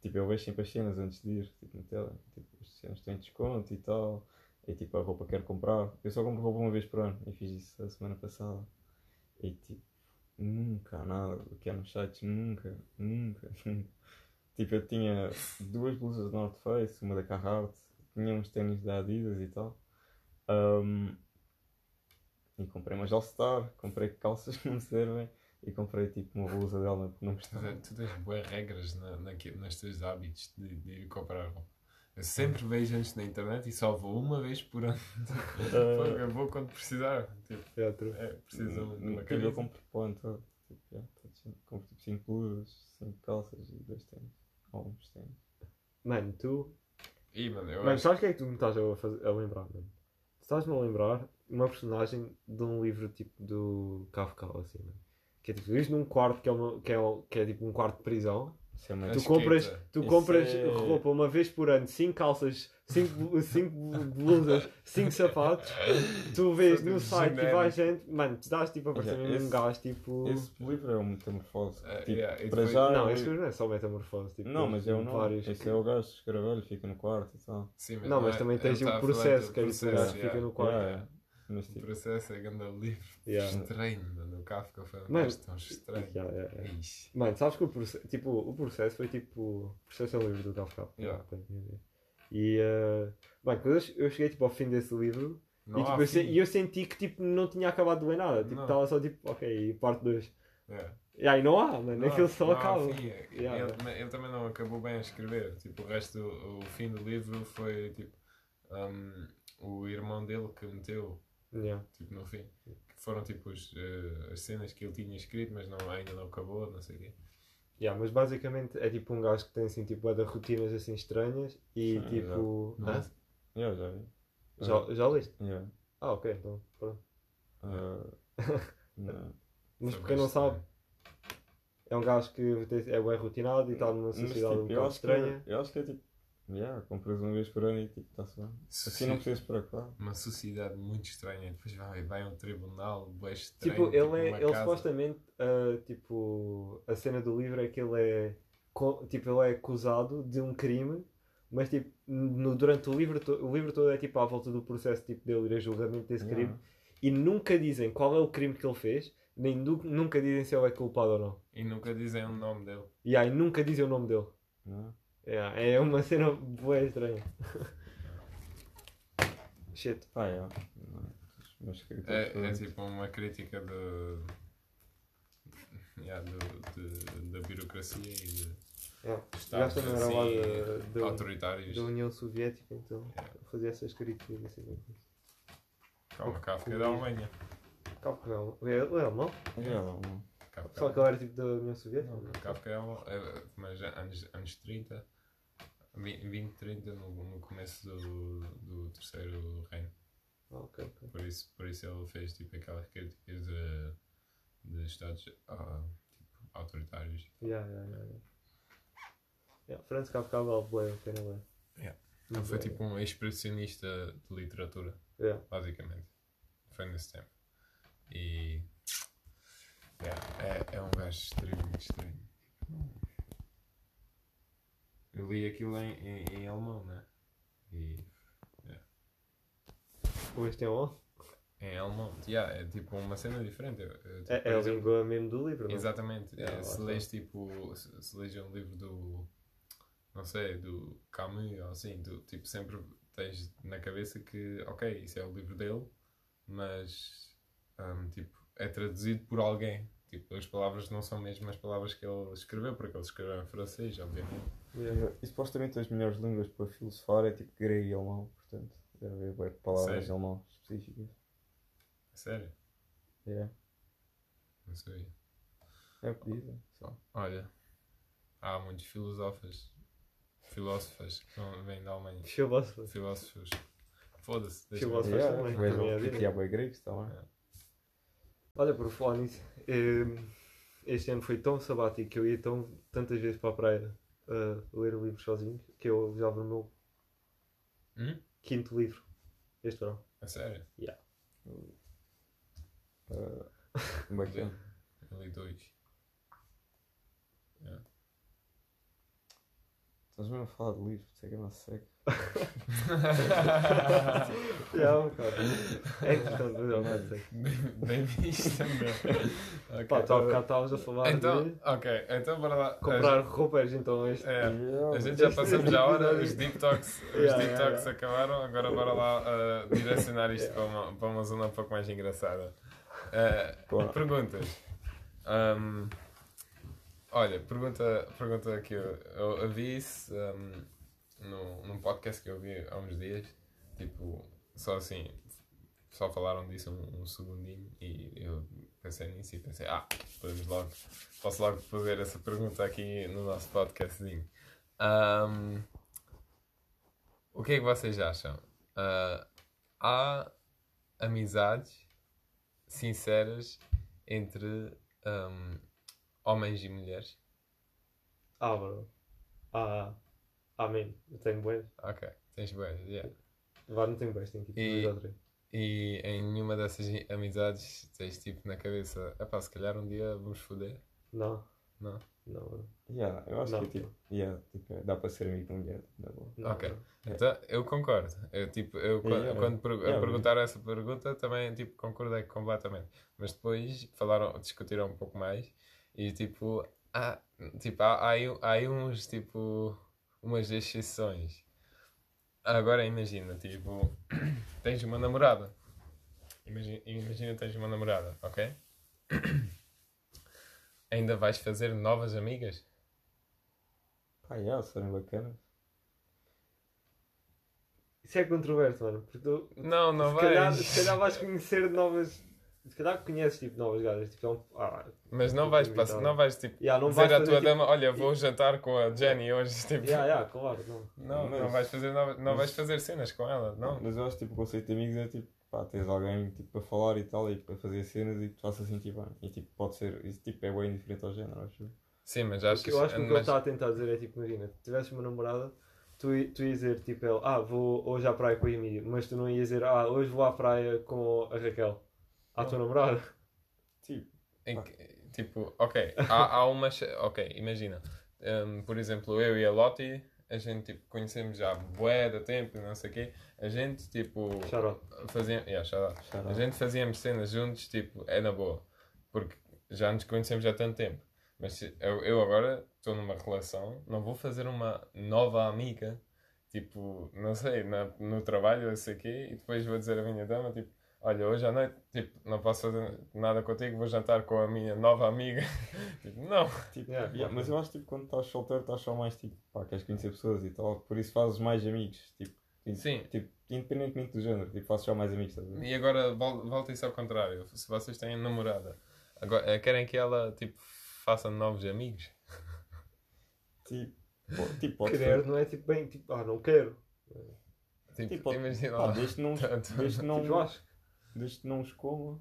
Tipo, eu vejo sempre as cenas antes de ir, tipo, na tela. Tipo, as cenas têm desconto e tal. E tipo, a roupa que quero comprar. Eu só compro roupa uma vez por ano e fiz isso a semana passada. E tipo, nunca há nada do que há nos sites, nunca, nunca, [LAUGHS] nunca. Tipo, eu tinha duas blusas da North Face, uma da Carhartt, tinha uns ténis da Adidas e tal. Ahm, e comprei umas All-Star, comprei calças [LAUGHS] que não me servem, E comprei tipo uma blusa dela porque não Tu, gostava. tu tens boas regras na, naque- nos teus hábitos de, de ir comprar roupa. Eu sempre vejo antes na internet e só vou uma vez por ano. [LAUGHS] Eu vou quando precisar. Tipo, é, preciso de uma Tipo, eu camisa. compro pão todo. Tipo, yeah, sempre. compro tipo 5 blusas, 5 calças e 2 tênis. Ou uns tênis. Mano, tu. Ih, acho sabes o que é que tu me estás a, fazer, a lembrar, mano? Estás-me a lembrar uma personagem de um livro tipo do Kafka, assim, mano. Que é tipo, isto num quarto que é, uma, que é, que é tipo um quarto de prisão. Isso é uma A Tu compras, tu Isso compras é- roupa uma vez por ano, 5 calças, 5 [LAUGHS] blusas, 5 sapatos. Tu vês no site e vais gente, mano, tu dás tipo a parecer Yeah, mesmo um gajo tipo. Esse livro é uma metamorfose. Ah, tipo, yeah, para já. Não, é- esse livro não é só metamorfose. Tipo, Não, mas é o nome. Esse é o gajo que escreve, ele fica no quarto e tal. Sim, Não, mas é- também tens o a processo, que é isso, o gajo fica no quarto. Yeah, yeah. Mas O tipo, processo é grande livro. Yeah. Estranho, mano. O Kafka foi um gajo tão estranho. Yeah, yeah, yeah. Mano, sabes que o processo, tipo, o processo foi tipo. O processo é um livro do Kafka. Yeah. Tem que ver. E, uh, mano, quando eu cheguei tipo, ao fim desse livro, Não e, tipo, eu, se- eu senti que tipo, não tinha acabado de ler nada. Tipo, estava só tipo, ok, parte 2. Yeah. E aí não há, mano, Não aquilo só não acaba. fim. Yeah. Ele, ele também não acabou bem a escrever. Tipo, o resto, o, o fim do livro foi tipo um, o irmão dele que meteu Yeah. tipo, no fim. Que foram tipo os, eh, as cenas que ele tinha escrito, mas não, ainda não acabou, não sei o quê. Yeah, mas basicamente é tipo um gajo que tem assim, tipo, de rotinas assim estranhas e Sim, tipo. Não. Hã? yeah, já vi. Já, já leste? Yeah. Ah, ok, então pronto. Ah, [LAUGHS] não. Mas para quem não sabe, estranho. é um gajo que é bem rotinado e está numa sociedade um tipo, eu bocado que estranha. é- Eu acho que é tipo. Yeah, compras uma vez por ano e tipo, está-se bem. Assim não precisas para cá. Uma sociedade muito estranha. Depois vai, vai a um tribunal, bué estranho. Tipo, ele é. uma Ele casa. supostamente, ah, tipo, a cena do livro é que ele é. co- Tipo, ele é acusado de um crime, mas tipo, no, durante o livro, to- o livro todo é tipo à volta do processo tipo, dele ir a julgamento desse Yeah. crime e nunca dizem qual é o crime que ele fez, nem nu- nunca dizem se ele é culpado ou não. E nunca dizem o nome dele. E aí nunca dizem o nome dele. Não? Yeah, é uma cena boa estranha. [LAUGHS] Shit. Ah, é. Não. É, é tipo uma crítica de, yeah, do- de- da burocracia e de Yeah. estados era lá assim, da- da- autoritários. Da União Soviética, então Yeah. fazia essas críticas assim. Calma, Kafka é da Alemanha. Calma, calma. É ele é alemão? Não. Kafka, Só que ele era tipo da União Soviética? não, Kafka é, é- mas é anos, anos 30, 20, 20 30, no, no começo do, do terceiro reino. Ok, ok. Por isso, por isso ele fez tipo aquelas críticas de, de estados ah, tipo, autoritários. Yeah, yeah, yeah, yeah. Yeah, Franz Kafka vale bué a pena ler. Yeah. Ele foi bem. tipo um expressionista de literatura, Yeah. basicamente. Foi nesse tempo. E. yeah, é, é um gajo extremamente estranho. Eu li aquilo em, em, em alemão, né? E. O este é on? Em alemão. Yeah, é tipo uma cena diferente. Eu- eu, tipo, É, é a exemplo, língua mesmo do livro, não? Exatamente. Yeah, É, lá se lês tipo. Se, se lês um livro do. Não sei, do Camus ou assim, tu tipo sempre tens na cabeça que, ok, isso é o livro dele, mas hum, tipo, é traduzido por alguém. Tipo, as palavras não são mesmo as palavras que ele escreveu, porque ele escreveu em francês, obviamente. Yeah. E supostamente as melhores línguas para filosofar é tipo grego e alemão, portanto deve haver bué palavras Sério? em alemão específicas. Sério? Yeah. Não sei. É o que dizem, só. Olha, há muitos filósofos, filósofas que não vêm da Alemanha. Filósofo. Filósofos. Foda-se. Filósofos. ver. Yeah, também, também é e aqui há boi gregos também. Olha, por falar nisso, eh, este ano foi tão sabático que eu ia tão, tantas vezes para a praia a ler livros sozinho que eu já vi o meu Hum? quinto livro este verão. A sério? Uh, bacana. [LAUGHS] Eu li dois. Estás mesmo a falar de livros, isso é que é uma seca. [LAUGHS] Um bocado. É mas é um bocado seco. Bem, bem visto também. Pá, tu há bocado a falar Então, de ok, então bora lá. comprar roupas, então este. É, [LAUGHS] Yeah, a gente já passamos a hora, os deep talks, os Yeah, deep yeah, talks yeah. acabaram, agora bora lá uh, direcionar isto para, uma, para uma zona um pouco mais engraçada. Uh, perguntas. Ahm, olha, pergunta, pergunta que eu, eu, eu vi isso ahm, no, num podcast que eu vi há uns dias. Tipo, só assim, só falaram disso um, um segundinho e eu pensei nisso e pensei, ah, podemos logo, posso logo fazer essa pergunta aqui no nosso podcastzinho. Ahm, o que é que vocês acham? Ah, há amizades sinceras entre ahm, homens e mulheres? Ah, bro. Ah, amém. Eu tenho boas. Ok, tens boas, yeah. Vá, não tenho boas, tenho tipo E- dois ou três. E em nenhuma dessas amizades tens tipo na cabeça, epá, se calhar um dia vamos foder? Não, Não? não. Yeah, eu acho Não. que é tipo, yeah, tipo, é, dá para ser amigo de mulher, na boa. não Ok. bro. Então, eu concordo. Eu, tipo, eu, quando, Yeah. quando per- Yeah, a perguntar essa pergunta também tipo, concordei completamente. Mas depois falaram, discutiram um pouco mais e tipo, há, tipo, há, há, há aí uns tipo umas exceções. Agora imagina, tipo, [COUGHS] tens uma namorada. Imagina, imagina tens uma namorada, ok? [COUGHS] Ainda vais fazer novas amigas? Pá, yeah, se forem bacanas. Isso é controverso, mano. Porque tu, Não, não se, vais. calhar, se calhar vais conhecer novas. Se calhar conheces tipo novas gajas. Tipo, é ah, Mas não Tipo, vais, passar, não vais tipo, yeah, não dizer vais à tua tipo, dama: Olha, vou jantar com a Jenny hoje. Tipo, Yeah, yeah, claro, não. Não, Mas- não vais fazer novas- não vais fazer cenas com ela, não. Mas eu acho que tipo, o conceito de amigos é tipo, pá, tens alguém tipo, para falar e tal, e para fazer cenas e que te faça sentir bem. E tipo, pode ser, isso tipo, é bem indiferente ao género, acho. Sim, mas acho que eu acho que o que ele mas- está a tentar dizer é tipo, imagina, se tivesses uma namorada, tu, tu ias dizer tipo ele, ah, vou hoje à praia com a Emília, mas tu não ias dizer, ah, hoje vou à praia com a Raquel. À tua namorada? Tipo, em que- tipo, ok, há, há umas. Ok, imagina, hum, por exemplo, eu e a Lottie, a gente tipo, conhecemos já bué da tempo, não sei o quê, a gente tipo. Fazia, yeah, shout out. shout A gente fazíamos cenas juntos, tipo, é na boa. Porque já nos conhecemos há tanto tempo. Mas eu, eu agora estou numa relação, não vou fazer uma nova amiga, tipo, não sei, na, no trabalho, não sei o quê, e depois vou dizer à minha dama, tipo, olha, hoje à noite, tipo, não posso fazer nada contigo, vou jantar com a minha nova amiga. [LAUGHS] tipo, não. Tipo, Yeah, yeah, mas eu acho que tipo, quando estás solteiro estás só mais tipo, pá, queres conhecer pessoas e tal, por isso fazes mais amigos, tipo, Sim. tipo independentemente do género, tipo, fazes só mais amigos, ver? E agora vol- volta isso ao contrário. Se vocês têm namorada, agora, eh, querem que ela, tipo, faça novos amigos? [LAUGHS] Tipo, po- tipo, pode Querer ser. não é tipo bem, tipo, ah, não quero. Tipo, Tipo, pode- imagina pá, lá. desde não, [LAUGHS] Tanto. desde não, Tipo, eu acho. Desde que não os coma.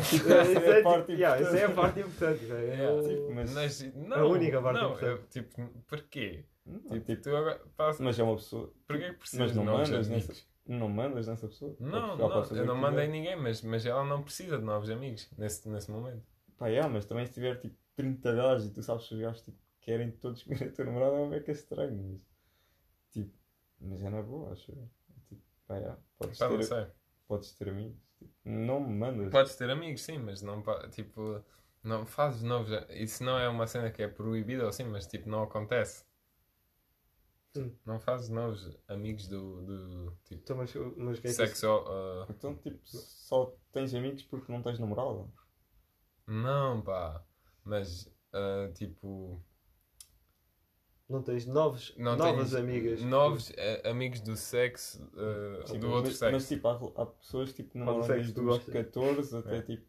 Isso essa é a é, parte tipo, yeah, isso é a parte importante. isso é Yeah, tipo, mas- Mas, não, A única parte não, importante. eu, tipo, porquê? Não, Tipo, tipo, tu agora passa, mas é uma pessoa. porquê que precisas mas não de novos mandas amigos? nessa- Não mandas nessa pessoa. Não, não, eu não mandei quiser. ninguém, mas, mas ela não precisa de novos amigos nesse, nesse momento. Pá, yeah, mas também se tiver tipo 30 gajos e tu sabes que os gajos tipo, querem todos [LAUGHS] comer a tua namorada, é meio que é estranho. Mas, tipo, mas é na boa, acho eu. Tipo, pá, yeah, podes, Pá, não ter, sei. Podes ter amigos. Tipo, não me mandas. Podes ter amigos, sim, mas não, tipo, não fazes novos. Isso não é uma cena que é proibida ou assim, mas tipo, não acontece. Sim. Não fazes novos amigos do, do tipo, Então, mas, mas quem é que sexo. ah, Então, tipo, só tens amigos porque não tens namorada. não, pá. Mas, ah, tipo, Não tens novos, não novas tens amigas. Novos ah, amigos do sexo, ah, Sim, do mas, outro mas, sexo. mas, tipo, há, há pessoas tipo, que namoram desde os gostas? 14 até É. tipo.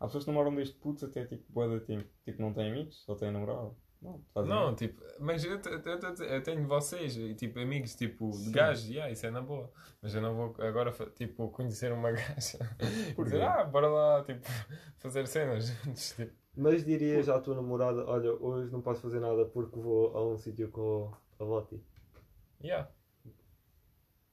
Há pessoas que namoram desde putos até tipo boa da tempo. Tipo, não têm amigos, só têm namorada. Não, Não, tipo, mas eu, eu, te- eu tenho vocês, e, tipo, amigos, tipo, de Sim. gajos, yeah, isso é na boa. Mas eu não vou agora, tipo, conhecer uma [LAUGHS] gaja e dizer, ah, bora lá, tipo, [LAUGHS] fazer cenas juntos. Tipo, Mas dirias à tua namorada: Olha, hoje não posso fazer nada porque vou a um sítio com a Lottie. yeah.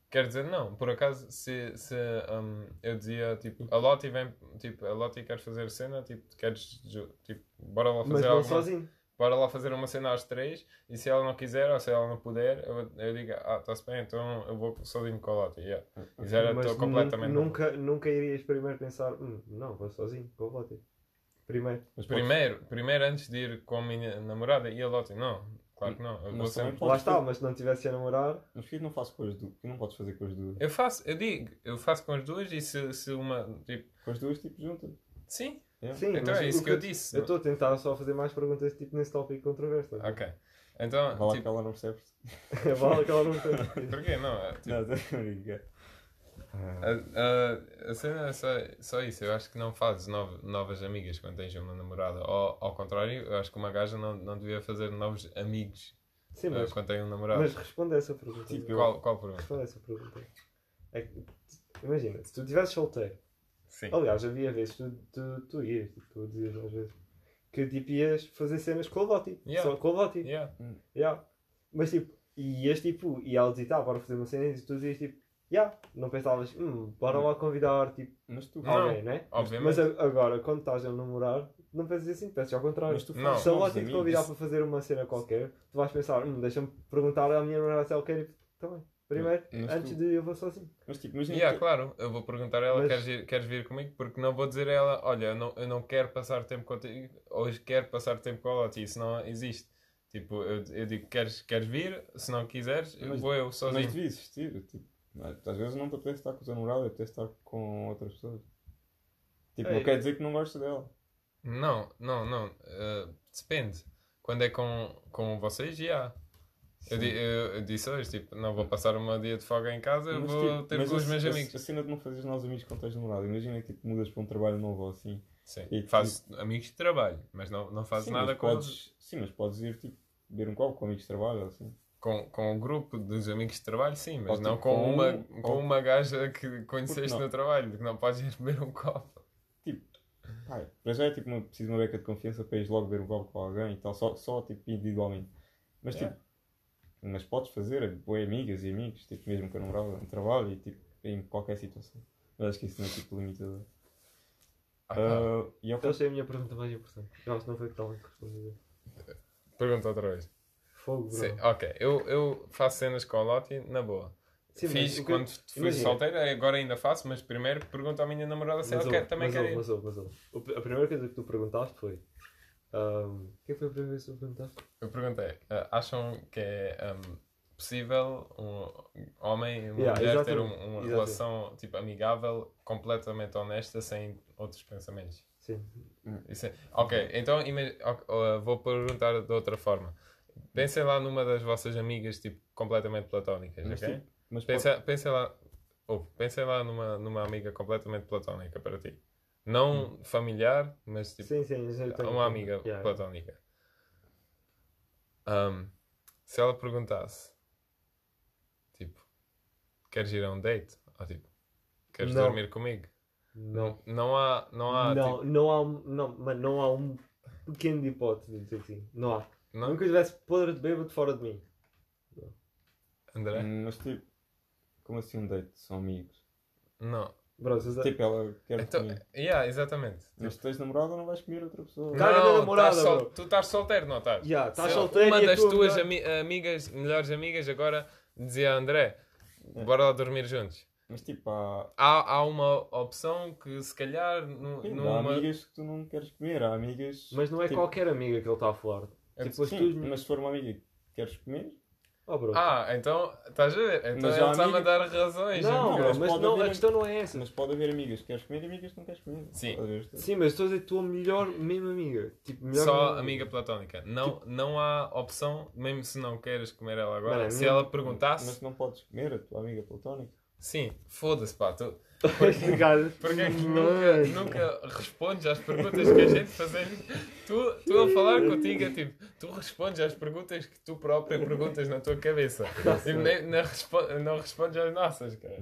Quer dizer, não, por acaso, se, se um, eu dizia, tipo, a Lottie vem, tipo, a Lottie quer fazer cena, tipo, queres, tipo, bora lá Mas fazer não alguma sozinho. bora lá fazer uma cena às três e se ela não quiser ou se ela não puder, eu, eu digo, ah, está-se bem, então eu vou sozinho com a Lottie. Yeah. Isso era Mas tô completamente. nu- nunca, nunca irias primeiro pensar: hum, Não, vou sozinho com a Lottie. Primeiro. Mas podes- Primeiro, primeiro antes de ir com a minha namorada e a Lottie, não, claro que não. Eu vou sempre. Lá está, mas se não estivesse a namorar, Mas porquê não faço com as duas? Não podes fazer com as duas? Eu faço, eu digo, eu faço com as duas e se, se uma, tipo, Com as duas, tipo, juntas. sim, Yeah. Sim, Então é isso o que eu disse. Eu estou a tentar só fazer mais perguntas tipo nesse tópico controverso. Ok. Então, Vá lá tipo, que ela não percebe. [LAUGHS] vale que ela não tem. porquê não? É, tipo, Não, a cena é só, só isso. Eu acho que não fazes nov- novas amigas quando tens uma namorada. Ou, ao contrário, eu acho que uma gaja não, não devia fazer novos amigos Sim, eh, mas, quando tem um namorado. mas responde a essa pergunta. Tipo, eu- Qual, qual pergunta? Responde a essa pergunta. É que, imagina, se tu estivesse solteiro, Sim. aliás, havia vezes tu, tu, tu ias, tipo, tu dizias às vezes, que tipo ias fazer cenas com o Loti. Yeah. Só com o Loti. Yeah. Yeah. Mas tipo, e ias tipo, e ela dizia, tá, bora fazer uma cena e tu dizias tipo, yeah. não pensavas, hum, bora lá convidar tipo, Mas tu, Não. alguém, né? Obviamente. Mas a- agora, quando estás a namorar, não pensas assim, pensas ao contrário. mas tu Não. fazes Se ela novos te amigos. convidar para fazer uma cena qualquer, tu vais pensar, hum, deixa-me perguntar à minha namorada se ela quer ir também. Primeiro, Mas antes tu- de eu vou sozinho. Mas tipo, imagina Yeah, que- claro, eu vou perguntar a ela: Mas- queres, ir, queres vir comigo? Porque não vou dizer a ela: olha, eu não, eu não quero passar tempo contigo, hoje quero passar tempo com a Loti. Isso não existe. Tipo, eu, eu digo: queres, queres vir? Se não quiseres, Mas- vou eu Mas sozinho. devia existir. Tipo, às vezes não te apetece estar com o teu namorado, apetece estar com outras pessoas. Tipo, Ei. não quer dizer que não gostes dela. Não, não, não. eh, depende. Quando é com, com vocês, já. Eu, eu- eu disse hoje: tipo, não vou passar um dia de folga em casa, eu Mas, vou tipo, ter com os meus a- amigos. A cena de não fazeres novos amigos quando tens namorado. Imagina que tipo, mudas para um trabalho novo assim. Sim, E- faço amigos de trabalho, mas não, não Sim, nada com podes, eles. Sim, mas podes ir tipo, beber um copo com amigos de trabalho ou assim. Com, com o grupo dos amigos de trabalho, sim, mas Ou não tipo com, com uma, um- com ou- uma gaja que conheceste não? no trabalho, que não podes ir beber um copo. Pai, para já é tipo uma, preciso de uma beca de confiança para ir logo beber um copo com alguém e tal, só, só tipo individualmente. Mas tipo, mas podes fazer, boas amigas e amigos, tipo, mesmo com a namorada no trabalho e tipo, em qualquer situação. Mas acho que isso não é tipo limitador. Ah, ao Então essa é a minha pergunta mais importante. Acho que não foi tão respondida. Pergunta outra vez. Fogo, bro. Sim, ok, eu, eu faço cenas com a Lottie na boa. Sim, mas Fiz o que- quando fui imagina. solteiro, agora ainda faço, mas primeiro pergunto à minha namorada se Mas ela quer, também mas quer mas mas. O A primeira coisa que tu perguntaste foi. ahm, O que foi a primeira vez que tu perguntaste? Eu perguntei, ah, acham que é ahm, possível um homem e uma Yeah, mulher ter um- uma exatamente. relação tipo, amigável, completamente honesta, sem outros pensamentos? Sim. Isso é- Ok, então ima- ok, uh, vou perguntar de outra forma. Pensem lá numa das vossas amigas tipo, completamente platónicas, Mas, ok? tipo, mas Pensa, pensem lá, oh, pensem lá numa, numa amiga completamente platónica para ti. Não familiar, mas tipo, sim, sim. uma amiga Yeah. platónica. Ahm, se ela perguntasse, tipo, queres ir a um date? Ou tipo, queres Não. dormir comigo? Não. Não há, não há, não, tipo, não há um. Não, mas não há um pequeno hipótese de dizer assim. Não há. Não? Nunca tivesse podre de bêbado fora de mim. André? Hum, Mas tipo, como assim um date? São amigos. Não. Bro, se Tipo, ela quer Então, comer. yeah, exatamente. Mas se tens namorada, não vais comer outra pessoa. Caga na não, namorada, estás sol- bro. tu estás solteiro, não estás? Já, estás solteiro Uma e a das tua tuas melhor- ami- amigas, melhores amigas, agora dizia a André: bora lá dormir juntos. Mas tipo, há, Há, há uma opção que se calhar nu- sim, há numa. amigas que tu não queres comer, há amigas. Mas não é tipo, qualquer amiga que ele está a falar. É- Tipo, Sim, mas se for uma amiga que queres comer, Oh, bro. Ah, então estás a ver? Então Mas ele há está-me a dar razões. não, bro, mas não, haver- a questão não é essa. mas pode haver amigas que queres comer e amigas que não queres comer. Sim. Sim, mas estou a dizer tua melhor mesmo amiga. Tipo, melhor Só amiga. amiga platónica. Não, não há opção, mesmo se não queres comer ela agora. Mano, se minha- ela perguntasse, Mas não podes comer a tua amiga platónica. sim, foda-se, pá. Tu, Cara, porque é que nunca, nunca respondes às perguntas que a gente fazemos? Tu, tu a falar contigo é tipo, tu respondes às perguntas que tu própria perguntas na tua cabeça. E nem, não, respo- não respondes às nossas, cara.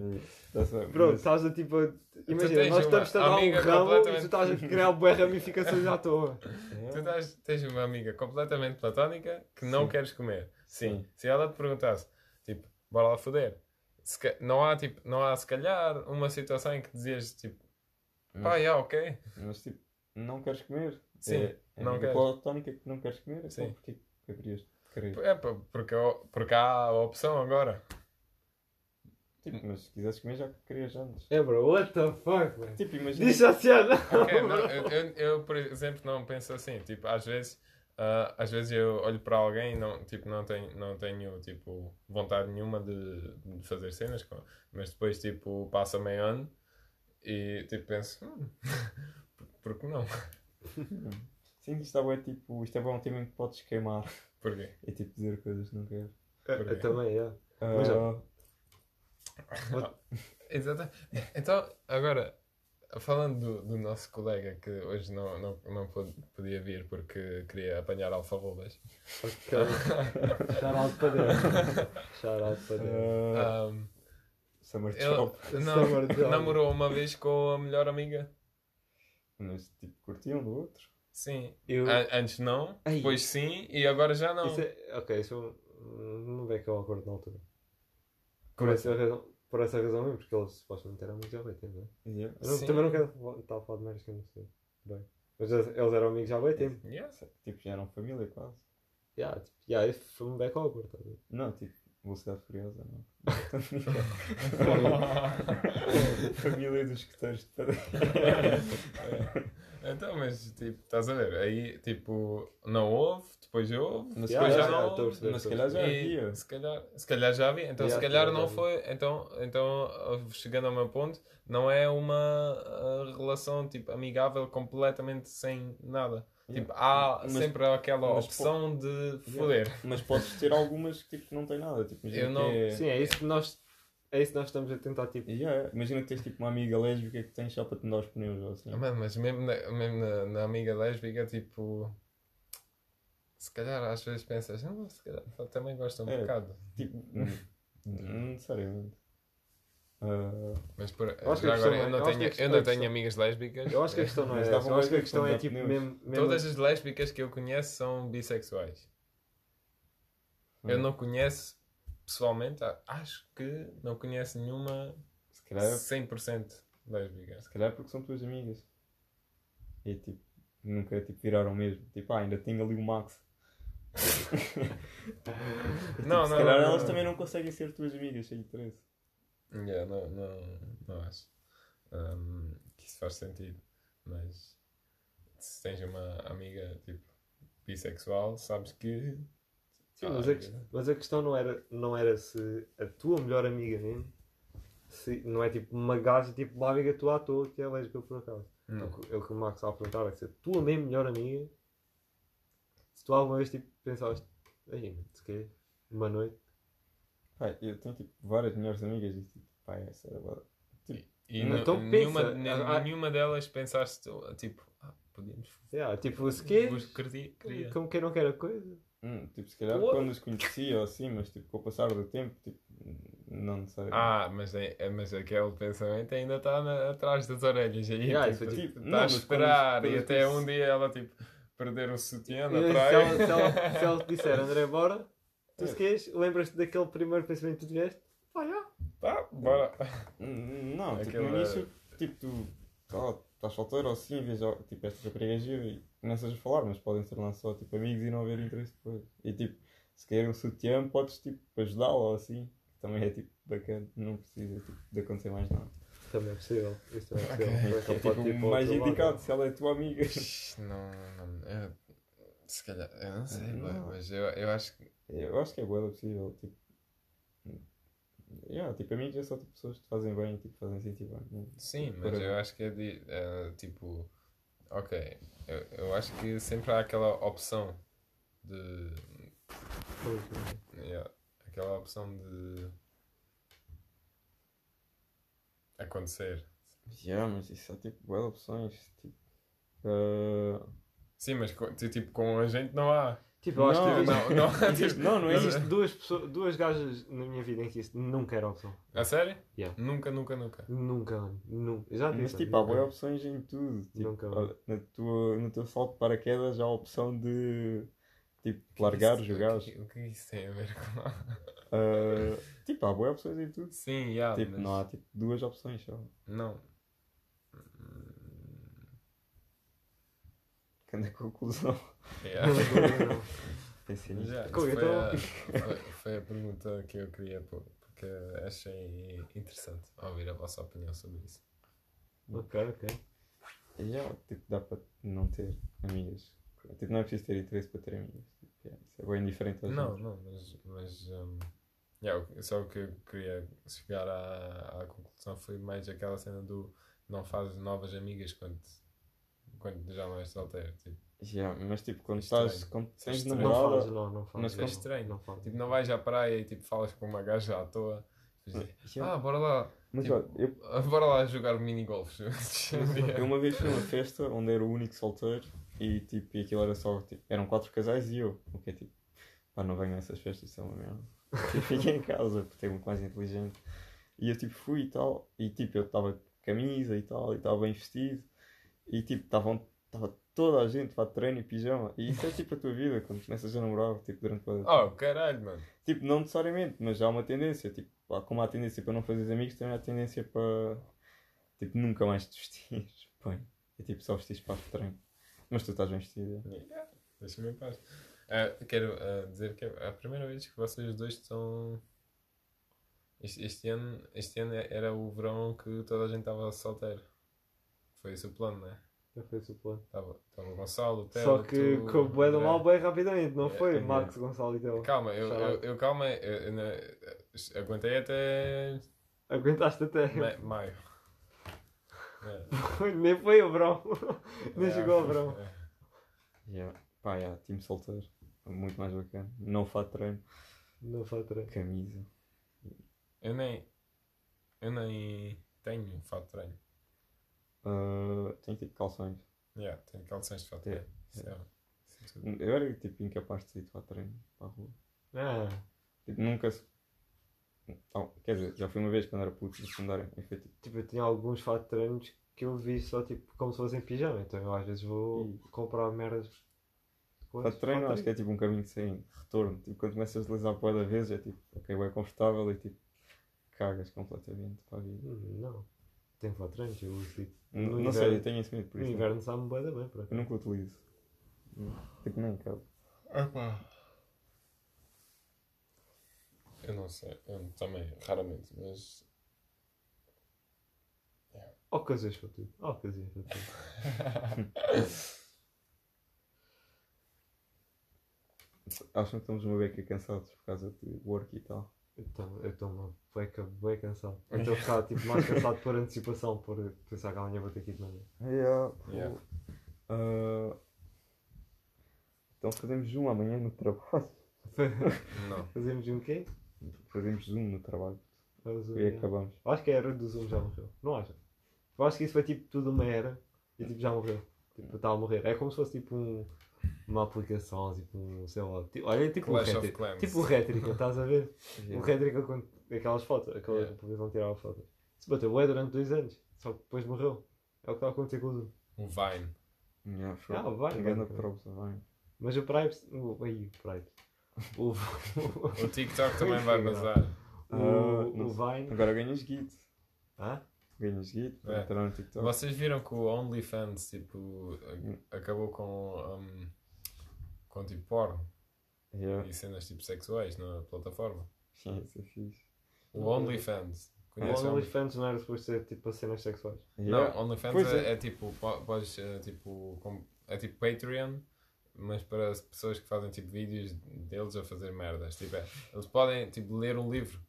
Bro, mas- estás a tipo. Imagina, nós estamos a dar um ramo e tu estás a criar boas ramificações à toa. [LAUGHS] Tu estás- tens uma amiga completamente platónica que não Sim. queres comer. Sim. Sim. Se ela te perguntasse, tipo, bora lá foder. Se não, há, tipo, não há, se calhar, uma situação em que dizias, tipo, pá, Mas- yeah, ok. Mas tipo, não queres comer. Sim, é, é não queres. platónica que não queres comer. Sim. Então porquê que haverias de querer? É, pá, porque, porque há a opção agora. Tipo, mas se quisesses comer já querias antes. É, bro, what the fuck, man? Tipo, imagina. Diz assim, não. Ok, não, eu, eu, eu, por exemplo, não penso assim. Tipo, às vezes, ah, às vezes eu olho para alguém e não, tipo, não, tenho, não tenho tipo, vontade nenhuma de, de fazer cenas, com- mas depois tipo, passa meio ano e tipo, penso, "Hum, [LAUGHS] porque não? [LAUGHS] Sim, isto é, tipo, isto é bom um tema em que podes queimar. Porquê? É tipo dizer coisas que não queres. Eu, eu também, é. Ah, Mas Exato. Então, agora, falando do, do nosso colega que hoje não, não, não pôde- podia vir porque queria apanhar alfarrobas. Ok. [LAUGHS] Shout out para dentro. Shout out para dentro. Ahm, Summer ele Job. não, Summer job. namorou uma vez com a melhor amiga. Mas tipo, curtiam um do outro. Sim. Eu. A- Antes não, Ei. depois sim e agora já não. Isso é, ok, isso não vê que é um acordo na altura. Por Como essa razão, por essa razão mesmo, porque eles supostamente eram amigos há bem tempo, não é? Yeah. Eu não- Sim. também não quero estar a falar de merdas que eu não sei. Bem. Mas eles, eles eram amigos já há bem tempo. Yeah. Tipo, já eram família quase. Yeah, tipo, yeah, isso foi um back awkward. tá a ver? Não, tipo, velocidade furiosa, não. [LAUGHS] família dos escuteiros de Padre. Então, mas tipo, estás a ver? Aí tipo, não houve, depois houve, Mas depois já yeah, não houve. perceber, Mas se calhar já havia. se calhar, se calhar já havia, então Yeah, se calhar não já foi, então, então chegando ao meu ponto, não é uma ah, relação tipo amigável completamente sem nada. Tipo, há Mas- sempre aquela opção de foder. Mas podes ter algumas que tipo, não têm nada. Tipo, Eu não- é... Sim, é isso que nós. É isso que nós estamos a tentar, tipo. Yeah, imagina que tens tipo uma amiga lésbica que tens só para te dar os pneus ou assim. Mano, mas mesmo, na, mesmo na, na amiga lésbica, tipo. Se calhar às vezes pensas, não, se calhar também gosta um É. bocado. Tipo, [LAUGHS] necessariamente. Ah, Mas por, acho já agora é- eu não eu acho tenho, eu não questão- tenho amigas lésbicas. Eu acho que a questão não é Mas essa. Eu acho que a questão é tipo mesmo. mesmo Todas as lésbicas que eu conheço são bissexuais. Eu Hum. não conheço pessoalmente, acho que não conheço nenhuma se, calhar, 100% lésbica. se calhar porque são tuas amigas. E tipo, nunca tipo, viraram mesmo. Tipo, ah, ainda tenho ali o Max. [LAUGHS] [LAUGHS] Não, se não, calhar não, elas não. também não conseguem ser tuas amigas sem interesse. Yeah, não, não, não acho um, que isso faz sentido. Mas se tens uma amiga tipo bissexual, sabes que. Sim, Ah, mas, a, quest- mas a questão não era, não era se a tua melhor amiga mesmo. Se, não é tipo uma gaja, tipo uma amiga tua à toa que é lésbica por acaso. Não. É o que- É o que o Max estava a perguntar, é se a tua mesmo melhor amiga, se tu alguma vez tipo, pensaste, aí, se quê? Uma noite, Pá, eu tenho tipo várias melhores amigas e tipo, pá, essa era boa. E Não, então nenhuma, pensa, ah, ah. nenhuma delas pensaste, tipo, ah, podíamos. yeah, tipo, se quê? Vos queria. queria. Como quem não quer a coisa. Hum, tipo, se calhar quando os conhecia ou assim, mas tipo, com o passar do tempo, tipo, não necessariamente. Ah, mas, é, é- mas aquele pensamento ainda está atrás das orelhas. Aí, Yeah, tipo, é tipo- está não, a esperar quando- e quando até um dia ela tipo perder o sutiã na E se, praia. ela, se, ela, se ela [LAUGHS] disser, André, bora, tu É. se queres, lembras-te daquele primeiro pensamento que tu tiveste? Pá, já. Tá, bora. Não, tipo, Aquele- no início, tipo, tu tá, estás solteiro ou assim, vês ó, tipo, esta rapariga é e começas a falar, mas podem ser lá só tipo, amigos e não haver interesse depois. E tipo, se querer um sutiã, podes tipo, ajudá-la ou assim, que também é tipo bacana, não precisa tipo, de acontecer mais nada. Também é possível. Isso também é possível. É tipo mais indicado, se ela é tua amiga. Não, não, eu, se calhar, eu não sei, Não. mas eu, eu acho que. Eu acho que é boa possível, tipo. Yeah, tipo, amigos é só tipo, pessoas que fazem bem, tipo, fazem sentir bem. não- Sim, mas Para- eu acho que é, de, é, tipo. Ok, eu, eu acho que sempre há aquela opção de. Yeah, aquela opção de. acontecer. Yeah, mas isso é tipo, boas opções. Tipo, ah, Sim, mas tipo, com a gente não há. Tipo, eu acho Não, que Não, não há. [LAUGHS] Existe- não, não é existe duas, pessoas, duas gajas na minha vida em que isso nunca era opção. A sério? Yeah. Nunca, nunca, nunca. Nunca, mano. Nunca. Já mas tipo, há nunca. boas opções em tudo. Tipo, Nunca. na tua, no teu salto de paraquedas há a opção de tipo, largar, jogar. O que, o que isso tem a ver com. Ah, tipo, há boas opções em tudo. Sim, yeah, tipo, mas não há tipo, duas opções só. Não. A conclusão. Yeah. [LAUGHS] Pensei nisso. Já, isso foi, então- a, [LAUGHS] foi, foi a pergunta que eu queria pôr, porque achei interessante ouvir a vossa opinião sobre isso. Ok, ok. Yeah, tipo, dá para não ter amigas. Tipo, não é preciso ter interesse para ter amigas. Tipo, yeah, isso é bem diferente. aos Não, outros. não, mas, mas um, yeah, só o que eu queria chegar à, à conclusão foi mais aquela cena do não fazes novas amigas quando, quando já não és solteiro. Tipo, Yeah, mas tipo, quando Estranho. estás. Quando Isso é tens estranho. Não namorada. fazes, não, não fazes. Mas é como- estranho. Não fazes. Tipo, não vais à praia e tipo, falas com uma gaja à toa. Dizes, Yeah. Ah, bora lá. Mas tipo, olha, eu, ah, [LAUGHS] Bora lá jogar minigolf juntos. [LAUGHS] eu uma vez fui a uma festa onde era o único solteiro e tipo, e aquilo era só. Tipo, eram quatro casais e eu. O que é tipo. Pá, não venho a essas festas, isso é uma merda. [LAUGHS] Tipo, fiquei em casa, porque tenho muito mais inteligente. E eu tipo fui e tal, e tipo, eu estava de camisa e tal, e estava bem vestido, e tipo, estavam estava toda a gente para treino e pijama. E isso é tipo a tua vida, quando começas a namorar, tipo, durante o Oh, caralho, mano. Tipo, não necessariamente, mas há uma tendência. Tipo, há- como há tendência para não fazer amigos, também há tendência para. Tipo, nunca mais te vestires. [LAUGHS] Bem, é tipo só vestir para o treino. Mas tu estás bem vestido. Yeah, Deixa-me em paz. Ah, quero ah, dizer que é a primeira vez que vocês dois estão. Este, este ano, este ano era o verão que toda a gente estava solteiro. Foi esse o plano, não é? Já foi esse o plano. Estava o Gonçalo, o Theo, Só que tu, com o bué do mal bem rapidamente, não É, foi? é. Marcos Gonçalo e Teu. Calma, eu, eu, eu calma, eu, eu aguentei até Aguentaste até. ma- maio. [LAUGHS] É. Nem foi o verão. [LAUGHS] Nem É, chegou ao verão. é. Yeah. Pá, yeah, time solteiro. Muito mais bacana. Não fato treino. Não foi treino. Camisa. Eu nem. Eu nem tenho fato de treino. Ah, tem tipo calções. Yeah, tenho calções de fato de treino. Isso é- é. Eu era tipo incapaz de sair de fato treino para a rua. Ah, Tipo, nunca se. Oh, quer dizer, já fui uma vez quando era puto de secundário. E tipo. tipo, eu tinha alguns fatos de treinos que eu vi só tipo como se fossem pijama. Então eu às vezes vou Ih. comprar merdas. Fato de treino acho que é tipo um caminho sem retorno. Tipo, quando começas a utilizar por da vez é tipo, ok, é confortável e tipo, cagas completamente para a vida. Hum, Não. De treinos, eu uso tipo. No não sei, inverno- eu tenho esse medo por No isso. inverno sabe-me bem por Eu nunca utilizo. Tipo, nem cabe. Eu não sei, eu também, raramente, mas. Ocasiões para tudo. Ocasiões para tudo. [LAUGHS] Acham que estamos uma beca cansados por causa de work e tal. Então, eu estou uma beca bem cansado. Eu estou a ficar tipo, mais cansado por antecipação, por pensar que amanhã vou ter que ir de manhã. Yeah. Yeah. Ah, então fazemos zoom amanhã no trabalho. Não. [LAUGHS] Fazemos um quê? Fazemos zoom no trabalho. Um- E acabamos. Acho que a era do Zoom já morreu. Não acha? Eu acho que isso foi tipo tudo uma era e tipo já morreu. Tipo, está a morrer. É como se fosse tipo um, uma aplicação, tipo um, sei lá. Tipo, olha, tipo um Clash of rétrica. Clans. Tipo um rétrica, estás a ver? O Yeah. rétrica com aquelas fotos, aquela Yeah. aplicação que tirava fotos. Se bateu bué durante dois anos, só que depois morreu. É o que está a acontecer com o Zoom. O Vine. Yeah, foi. Ah, Engana vai. props, vai. Mas o Prives. O, aí, o Prives. O, [LAUGHS] O TikTok também vai bazar. o, Ah, o não Vine. Agora ganhas git. Hã? Ganhas git É. entrar no TikTok. Vocês viram que o OnlyFans tipo, a- acabou com, um, com tipo porno Yeah. e cenas tipo sexuais na plataforma? Sim, isso é fixe. O OnlyFans. O Conhece o OnlyFans não era suposto ser tipo cenas sexuais. Yeah. Não, OnlyFans é, é. é tipo, po- podes, é, tipo, com- é tipo Patreon, mas para as pessoas que fazem tipo vídeos deles a fazer merdas. Tipo, é, eles podem tipo ler um livro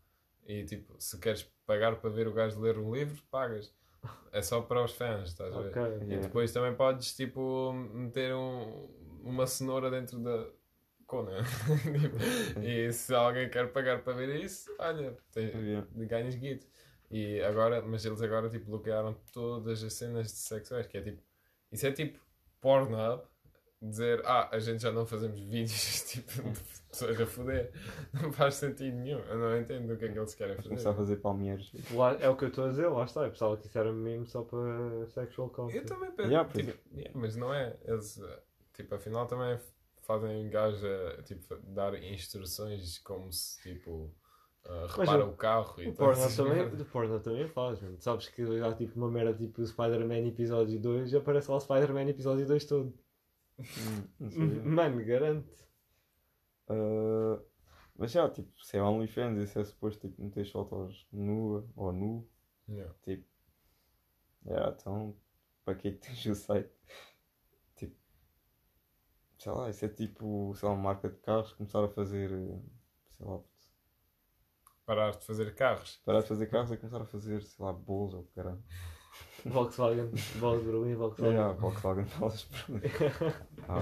e tipo, se queres pagar para ver o gajo ler um livro, pagas. É só para os fãs, estás a ver? Ok. E Yeah. depois também podes tipo meter um, uma cenoura dentro da cona. [LAUGHS] E se alguém quer pagar para ver isso, olha, tem, Yeah. ganhas guito. E agora, mas eles agora tipo bloquearam todas as cenas de sexuais, que é tipo, isso é tipo Pornhub dizer, ah, a gente já não fazemos vídeos [LAUGHS] tipo de pessoas a foder. Não faz sentido nenhum. Eu não entendo o que é que eles querem Vou começar a fazer. fazer palmeiras. Lá- é o que eu estou a dizer, lá está. Eu pensava que isso era mesmo só para sexual content. Eu também penso, Yeah, tipo, yeah, mas não é. Eles, eh, tipo, afinal também fazem um gajo a tipo, dar instruções como se tipo uh, repara o- o carro e O tal, porno, também, o porno também faz, mano. Sabes que há tipo uma merda tipo o Spider-Man episódio 2 e aparece lá o Spider-Man episódio 2 todo. Hum. [LAUGHS] Mano, garanto. Ah, mas já, tipo, se é OnlyFans, isso é suposto tipo, meter fotos nua ou nu. Yeah. Tipo, yeah, então, para que é que tens o site? Sei lá, isso é tipo, sei lá, uma marca de carros começar a fazer, eh, sei lá, Parar de fazer carros. parar de fazer carros e começar a fazer, sei lá, bolos ou caralho. Volkswagen, bolas de Berlim, Volkswagen. Yeah, Volkswagen falas por mim. Ah,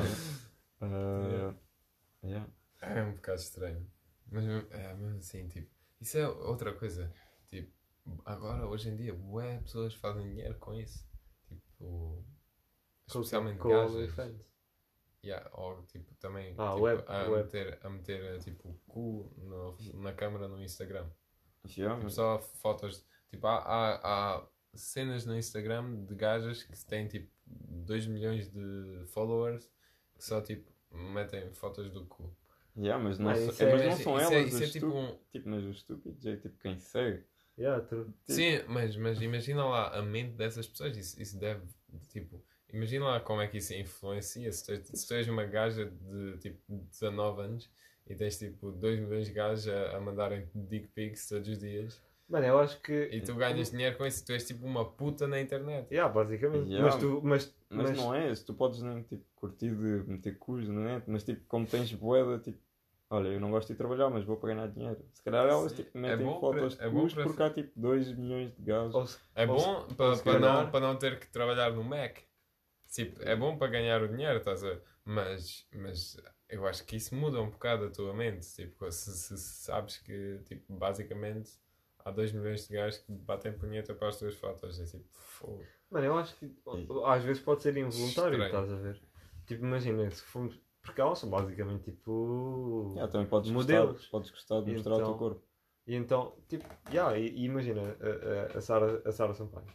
uh, yeah. É um bocado estranho. Mas é mesmo assim, tipo, isso é outra coisa. Tipo, agora, hoje em dia, bué pessoas fazem dinheiro com isso. Tipo, especialmente com gajas. Yeah, ou tipo, também Ah, tipo, web- a, web. Meter, a meter tipo o cu no- na câmera no Instagram. Yeah, Tipo, mas- só fotos. Tipo, há, há, há cenas no Instagram de gajas que têm tipo 2 milhões de followers que só tipo metem fotos do cu. Yeah, mas não, Ah, são- isso é, é- mas não são isso é- elas isso os é tipo estúpidos. um- Tipo, mas os estúpidos é tipo quem segue. Yeah, true. Sim, mas, mas imagina lá a mente dessas pessoas. Isso, isso deve, tipo, imagina lá como é que isso influencia. Se tu, se tu és uma gaja de tipo 19 anos e tens tipo 2 milhões de gajos a, a mandarem dick pics todos os dias Mano, eu acho que. e tu ganhas dinheiro com isso, tu és tipo uma puta na internet. Yeah, basicamente. Yeah. Mas tu. Mas, Mas, mas, não é isso, tu podes nem tipo, curtir de meter cus na net, mas tipo, como tens boeda, tipo, olha, eu não gosto de trabalhar, mas vou para ganhar dinheiro. Se calhar elas Sim, tipo, é metem bom fotos para- é de bom cus para- porque há tipo 2 milhões de gajos. É bom para, para, não, para não ter que trabalhar no Mac. Tipo, é bom para ganhar o dinheiro, estás a ver? Mas, mas eu acho que isso muda um bocado a tua mente. Tipo, se, se sabes que, tipo, basicamente há 2 milhões de gajos que batem punheta para as tuas fotos. É tipo, fogo. Mano, eu acho que às vezes pode ser involuntário, Estranho. estás a ver? Tipo, imagina, se formos. Porque elas são basicamente tipo. Yeah, também podes modelos. gostar, podes gostar de mostrar o Então- teu corpo. E então, tipo, yeah, e, e imagina a, a, a Sara a Sara Sampaio.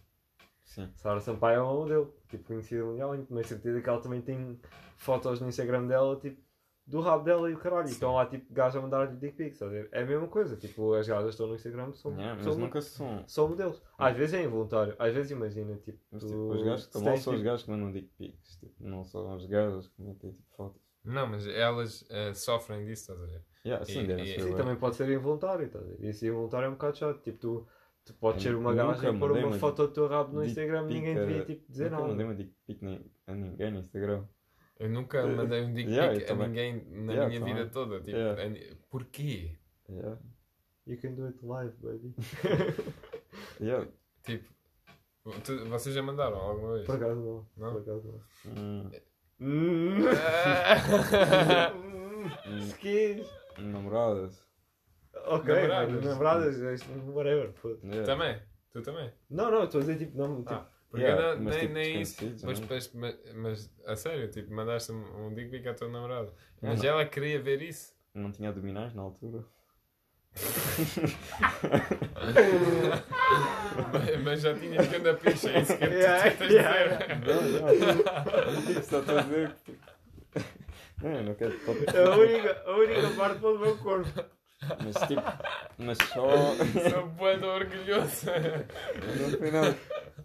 Sim. Sara Sampaio é uma modelo, tipo, conhecida mundial, e tenho certeza que ela também tem fotos no Instagram dela, tipo, do rabo dela e o caralho. E estão lá, tipo, gajos a mandar-lhe dick pics, estás a ver? É a mesma coisa, tipo, as gajas estão no Instagram, são, Yeah, mas são, nunca são. são modelos. Às vezes é involuntário, às vezes imagina, tipo, Mas, tu- tipo, os gajos que se estão tens, são os gajos que mandam dick pics, tipo, não são os gajos que metem tipo fotos. Não, mas elas eh, sofrem disso, estás a ver? Yeah, sim, E- e-. Sim, também pode ser involuntário, estás a ver? E esse involuntário é um bocado chato, tipo, tu, tu podes Eu ser uma gaja e pôr mandei uma uma foto do teu rabo no Instagram e ninguém devia, tipo, dizer Nunca mandei nada. uma dick pic nem- a ninguém no Instagram. Eu nunca mandei um dick Yeah, pic eu a também. ninguém na Yeah, minha também. vida toda. Tipo, Yeah. a porquê? Yeah. You can do it live, baby. [LAUGHS] Yeah. Tipo, tu- vocês já mandaram alguma vez? Por acaso não. Não? Por acaso não. Hum, [LAUGHS] Hum. hum, namoradas. Ok, Namoradas. mas namoradas, isto, whatever, foda Yeah. também? Tu também? Não, não, estou a dizer tipo, não, tipo, Ah, porque Yeah, mas, nem, tipo, nem isso. desconhecidos, Mas, não? mas, mas, mas, a sério, tipo, mandaste um, um dick pic à tua namorada. Mas não. ela queria ver isso. Não tinha abdominais na altura. mas, [LAUGHS] mas já tinhas grande picha, é isso que eu Yeah, te yeah. Não, não. Só estou a dizer que. [LAUGHS] Não, eu não quero. a única, a única parte do meu corpo. Mas tipo. Mas só. [LAUGHS] Sou bué orgulhoso. Não foi nada.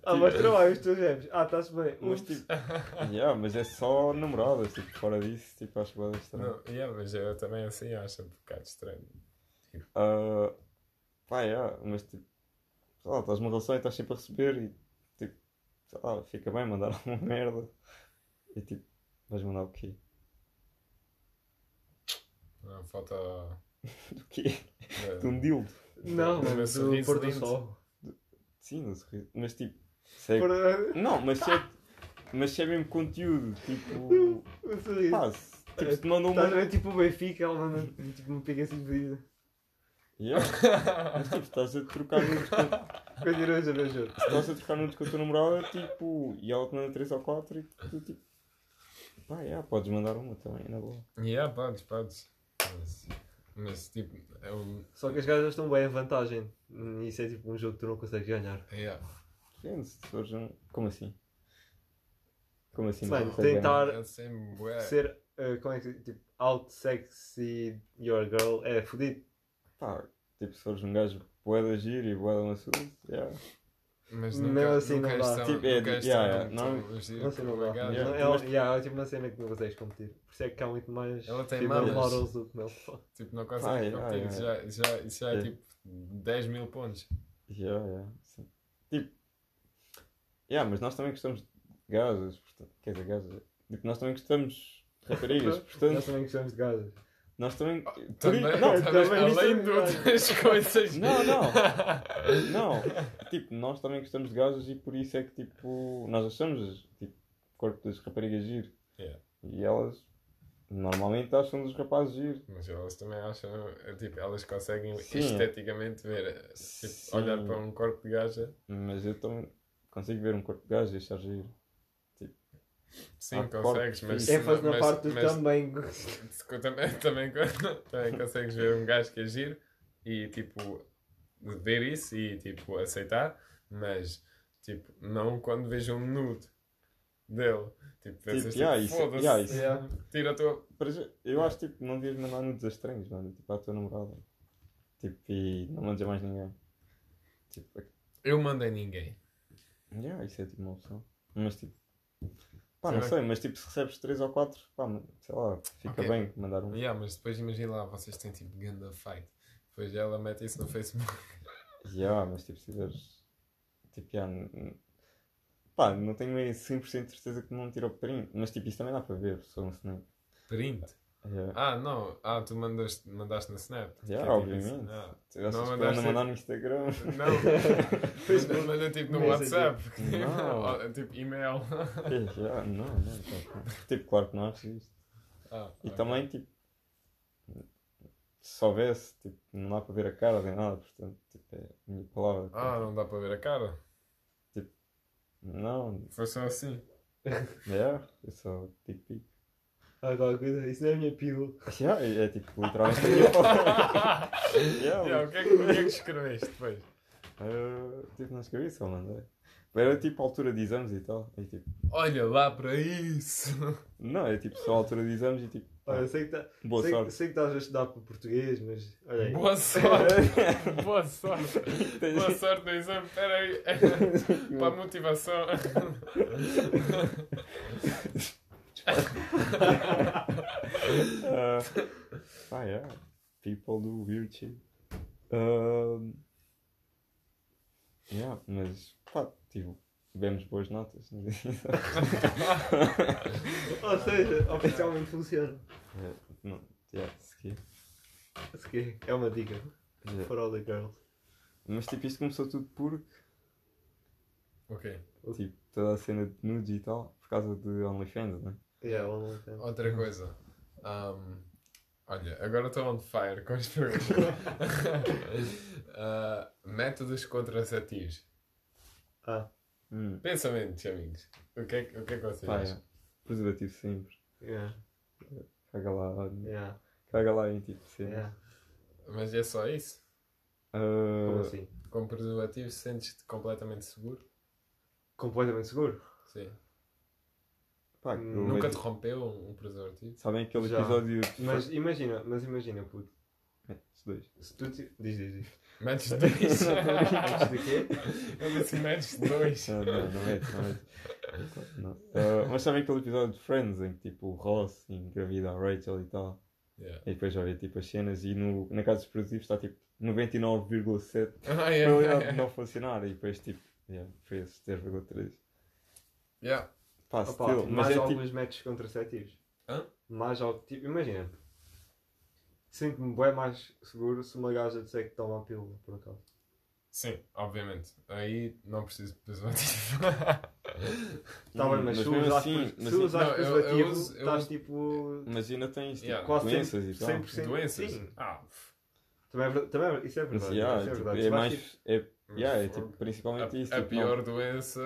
Ah, mas trabalho os teus gemes. Ah, está-se bem. Mas Ups. tipo. [LAUGHS] Yeah, mas é só namoradas. Tipo, fora disso, tipo, acho bem estranho. Não, yeah, mas eu também assim acho um bocado estranho. Ah, pá, yeah, mas tipo. Sei lá, estás numa relação e estás sempre a receber e tipo. Sei lá, fica bem mandar [LAUGHS] uma merda. E tipo. Vais mandar o quê? Uma foto. [LAUGHS] Do quê? de- De um dildo. Não, Mas mano, meu do pôr do sol. Sim, no sorriso. Mas tipo. se é- Por- Não, mas se é. Mas se é mesmo conteúdo, tipo. [LAUGHS] O sorriso. Pá, se, tipo, se mandam Estás a uma. ver tipo o Benfica, ela manda tipo uma pica assim pedida. Yeah. [LAUGHS] Mas tipo, estás a trocar nudes com. Continua a ver, juro. Se estás a trocar nudes com a tua namorada, tipo. E ela te manda 3 ou 4 e tu tipo. Pá, yeah, podes mandar uma também, na boa. Yeah, podes, podes. Mas, mas tipo, é um. Só que as gajas estão bem em vantagem. Isso é tipo um jogo que tu não consegues ganhar. Yeah. Depende, se fores um. Como assim? Como assim? Tentar-? É. Ser, eh, como é que tipo, out sexy your girl é fodido. Pá, tipo, se fores um gajo bué da giro e bué da maçudo, yeah. Mas nunca, assim nunca não dá. Tipo, é nunca de- yeah, yeah, giro Não sei, não como dá. Yeah, Não, mas- é, yeah, é tipo uma cena que não consegues competir. Por isso é que há muito mais Ela tem models do que male. Tipo, não consegues competir. Isso já, já, já é tipo 10 mil pontos. Yeah, yeah, sim. Tipo, yeah, mas nós também gostamos de gajas, portanto, quer dizer, gajas, tipo, nós também gostamos de raparigas, [LAUGHS] Nós portanto, também gostamos de gajas. Nós também. por Também, não, também, também além é de outras coisas. Não, não. [LAUGHS] Não, tipo, nós também gostamos de gajos e por isso é que, tipo, nós achamos, tipo, o corpo das raparigas giro. Yeah. E elas, normalmente, acham dos rapazes giro. Mas elas também acham, é, tipo, elas conseguem Sim. esteticamente ver, é, tipo, Sim. olhar para um corpo de gaja. Mas eu também consigo ver um corpo de gajo e achar giro. Sim, Ah, consegues, mas. ênfase na mas- parte do mas- também. [LAUGHS] também, também, [LAUGHS] também consegues ver um gajo que é giro e tipo ver isso e tipo aceitar, mas tipo não quando vejo um nude dele. Tipo, pensas, yeah, tipo, isso- foda-se, yeah, isso- Yeah. tira a tua. Eu acho, tipo, não devias mandar nudes a estranhos, mano. Tipo, à tua namorada. Tipo, e não mandes a mais ninguém. Tipo, é- Eu mandei ninguém. yeah, isso é tipo uma opção. Mas, tipo, pá, não sei, mas, tipo, se recebes 3 ou 4, pá, sei lá, fica Ok. bem mandar um. Yeah, mas depois imagina lá, vocês têm tipo ganda fight. Depois ela mete isso no Facebook. [LAUGHS] Yeah, mas tipo, se tiveres. Tipo, yeah, pá, não tenho meio 100% de certeza que não tira o print, mas tipo, isso também dá para ver, só um snap. Print. Yeah. Ah, não. Ah, tu mandaste, mandaste no Snap. Yeah, Que é tipo obviamente. Ah. Não mandaste- mandar no Instagram. Não, [LAUGHS] manda, manda tipo no Messenger. WhatsApp. [LAUGHS] Não. [LAUGHS] tipo e-mail. É, já, não, não, tá, tipo, claro que não acho isto. Ah, E ok. também, tipo, se soubesse, tipo, não dá para ver a cara nem nada, portanto, tipo, é a minha palavra. Ah, não dá para ver a cara? Não, Foi só assim. é, é só dick pic. Ah, qualquer coisa, isso não é a minha pílula. Yeah, é, é tipo, literalmente a minha. [LAUGHS] Yeah, [LAUGHS] Yeah, o, que é que, o que é que escreveste depois? Uh, tipo, não escrevi, só mandei. Era tipo a altura de exames e tal. E, tipo, Olha lá para isso! não, é tipo só a altura de exames e tipo, Olha, eu sei que, tá, boa sei, sorte. sei que estás a estudar para português, mas olha aí. Boa sorte! [LAUGHS] Boa sorte! Boa sorte no exame, espera aí. Para a motivação. Uh, ah, yeah. People do weird shit. Um, yeah, mas pá, tipo, tivemos boas notas. [LAUGHS] Ou seja, oficialmente funciona. É, não, yeah. Isso que é uma dica Yeah. for all the girls. Mas tipo, isto começou tudo porque ok. tipo, toda a cena de nudes e tal, por causa de OnlyFans, né? Yeah. Outra coisa. Ahm, olha, agora estou on fire com as perguntas. Ah, [LAUGHS] métodos contraceptivos. Ah, Hum. Pensamentos, amigos. O que é, que- o que, é que vocês Pá, acham? é. Preservativo sempre. yeah, Caga lá, yeah, caga lá em tipo cena. yeah. Mas é só isso? Como Uh, assim? Com preservativo sentes-te completamente seguro? Completamente seguro? Sim. Pá, Nunca te rompeu um preservativo? Sabem aquele Já. episódio. Mas imagina, mas imagina, puto. É, os dois. Se tu ti- Diz, diz, diz. Metes [LAUGHS] dois? Antes de quê? Eu disse metes dois. Ah, não, não é, não é. Não. Ah, mas sabem aquele episódio de Friends em que tipo o Ross engravida a Rachel e tal. Yeah. E depois já vê tipo as cenas e no, na casa dos produtivos está tipo 99,7 Ah, yeah, probabilidade yeah, de não funcionar. E depois tipo, yeah, foi esse 10,3. Yeah. Pá, Opa, still, tipo, mas mais é tipo. alguns métodos contraceptivos. Hã? Mais algo. Tipo, imagina. Sinto-me bem mais seguro se uma gaja disser que toma a pílula, por acaso. Sim, obviamente. Aí não preciso de preservativo. [LAUGHS] Tá bem, mas, usas assim, mas se usas Não, eu- eu preservativo, estás tipo. Mas ainda tens tipo, Yeah. Quase doenças e tal. 100%. Doenças? Sim. Ah, Também é, também é- isso é Mas verdade. yeah, isso é tipo, verdade. é mais. tipo, É, yeah, é tipo, principalmente isso. a, a tipo, pior não- doença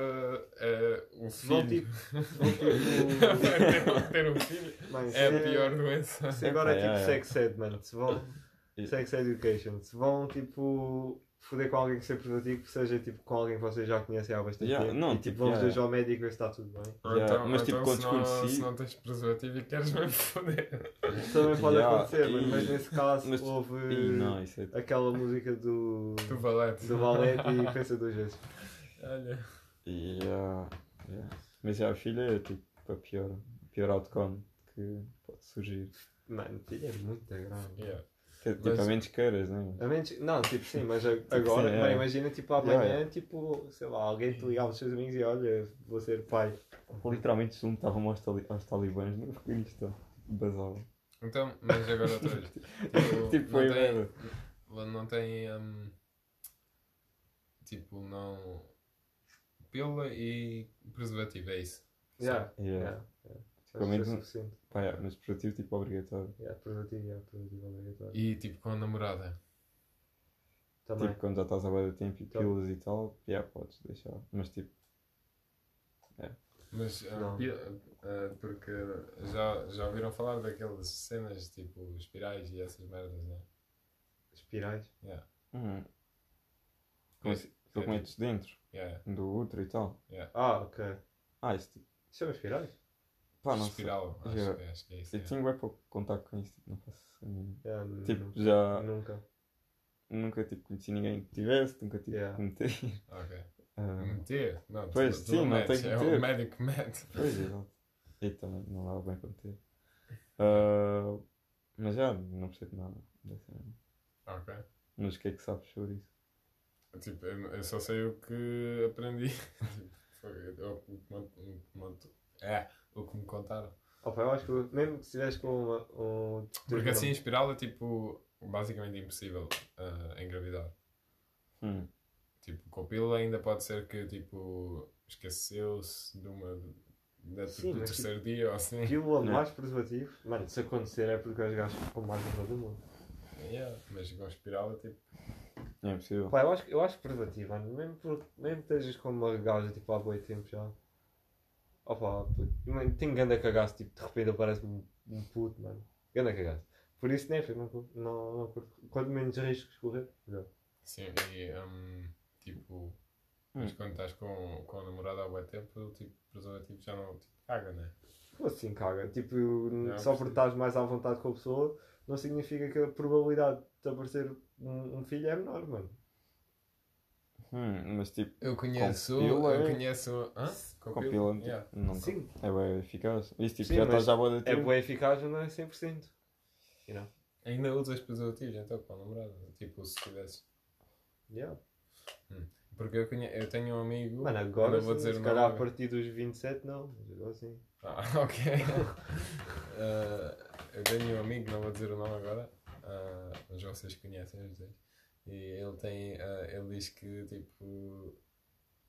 é o filho. vão, [LAUGHS] tipo ter, ter um filho mano, é a pior doença. Se agora é Epá, tipo yeah, sex ed, mano. Se vão. Sex education. Se vão tipo. Foder com alguém que seja preservativo, seja tipo com alguém que vocês já conhecem há bastante Yeah, tempo. não, e, tipo, tipo, vão os yeah. dois ao médico ver se está tudo bem. Yeah, então, mas, tipo, então quando se, não, desconheci- se não tens preservativo e queres mesmo [LAUGHS] foder. Também pode Yeah, acontecer, e- mas nesse caso mas- houve Ih, não, isso é. aquela música do. Do valete. do Valete e pensa duas vezes. Olha. Yeah, yeah. Mas já a filha é tipo a pior, a pior outcome que pode surgir. Mano, filho é muito grave. É, tipo, Mas- a menos queiras, né? A menos, não, tipo sim, mas a- agora, sim, é. imagina tipo amanhã, Yeah, yeah. tipo, sei lá, alguém te ligava aos seus amigos e olha, vou ser pai. Literalmente se juntavam aos, tali aos talibãs no Afeganistão. Basal. Então, mas agora outra vez. [LAUGHS] Tipo, Tipo, não tem, merda. não tem hum, tipo, não pílula e preservativo, é isso. Yeah, Yeah. yeah, yeah. Pelo é menos- suficiente. Pá, yeah, mas preservativo tipo obrigatório. Yeah, preservativo, yeah, preservativo obrigatório. E tipo com a namorada. Também. Tipo, quando já estás a ver tempo e Tá. pílulas e tal, yeah, podes deixar. Mas tipo, Mas ah, Não. pi- ah, porque já, já ouviram falar daquelas cenas tipo espirais e essas merdas, né? Espirais. Yeah. hum, como assim? Tu É, metes dentro Yeah, do útero e tal. Ah, ok. Ah, isso tipo, Isso é espirais? Pá, não sei. espiral, acho, Já. que- acho que é isso. Eu yeah. tinha bem pouco contacto com isso, tipo, não faço. Yeah, n- Tipo, nunca. já Nunca. nunca tipo, conheci ninguém que tivesse, nunca tive Yeah. que meter. [LAUGHS] Ok. Ah, Meter? Não, Pois, tu, tu sim, não não tem é que o meter. médico que mete. Pois, exato. E também não dava bem para meter. [LAUGHS] Ah, mas já, não percebo nada dessa. Ok. Mas o que é que sabes sobre isso? Tipo, eu, eu só sei o que aprendi. [LAUGHS] Tipo, o me, o que me- é, o que me contaram. Opa, eu acho que mesmo que estiveres com uma, um. Porque assim, espiral é tipo, basicamente impossível ah, engravidar. Hum. Tipo, com a pílula ainda pode ser que, tipo, esqueceu-se de uma, da- Sim, do terceiro dia ou assim. Pílula Não. mais preservativo. Mano, se acontecer é porque os gajos com mais do mundo. Yeah, mas com espiral é tipo, É impossível. Pá, eu acho, eu acho preservativo, mano. Mesmo, por, mesmo que estejas com uma gaja tipo há boi tempo já. Opa, mano, tenho ganda cagaço, tipo, de repente aparece-me um, um puto, mano. Ganda cagaço. Por isso, né, filho, não, não, não curto. Quanto menos riscos correr, melhor. sim, e hum, tipo, mas quando estás com, com a namorada há muito tempo, tipo, preservativo já não tipo, caga, né? Como assim, caga? Tipo, Não, só por estás mais à vontade com a pessoa, não significa que a probabilidade de aparecer um, um filho é menor, mano. Hum, mas tipo, Eu conheço, pílula eu é- conheço, hã? com pílula Yeah. não Sim. é bem eficaz. Isso tipo, Sim, já mas estás já boa de É boa eficaz, mas não é 100%. You know? Ainda usas preservativos então com a namorada, tipo, se tivesse. Yeah. Porque eu, conhe... eu tenho um amigo. Mano, agora não vou dizer se calhar a partir dos 27 não, mas agora sim. Ah, [LAUGHS] ok. Ah, [LAUGHS] eu tenho um amigo, não vou dizer o nome agora, ah, mas vocês conhecem os dois. E ele tem. ah, ele diz que tipo.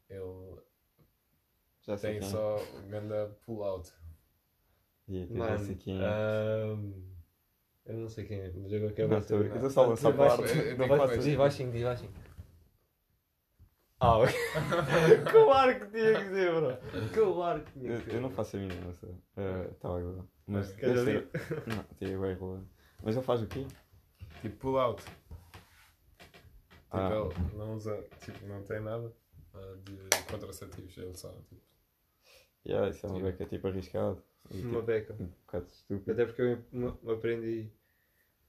Ele Já sei tem quem. só o ganda pull-out. E eu já Mano, sei quem é. eu não sei quem é, mas eu quero tô- eu tô só a lançar Diz baixinho, parte. eu- eu. Diz baixinho, diz baixinho. Ah, ok. [LAUGHS] claro que tinha que dizer, bro. Claro que tinha Eu, que dizer. eu não faço a mínima, não sei. Estava agora. Mas Ok. deve Queres ser. Não, tem bem. Mas ele faz o quê? Tipo pull-out. Tipo, Ah. ele não usa. Tipo, não tem nada ah, de contraceptivos. Ele só. Tipo, Yeah, isso é uma beca tipo arriscado. E, Uma tipo, beca. um bocado estúpido. Até porque eu aprendi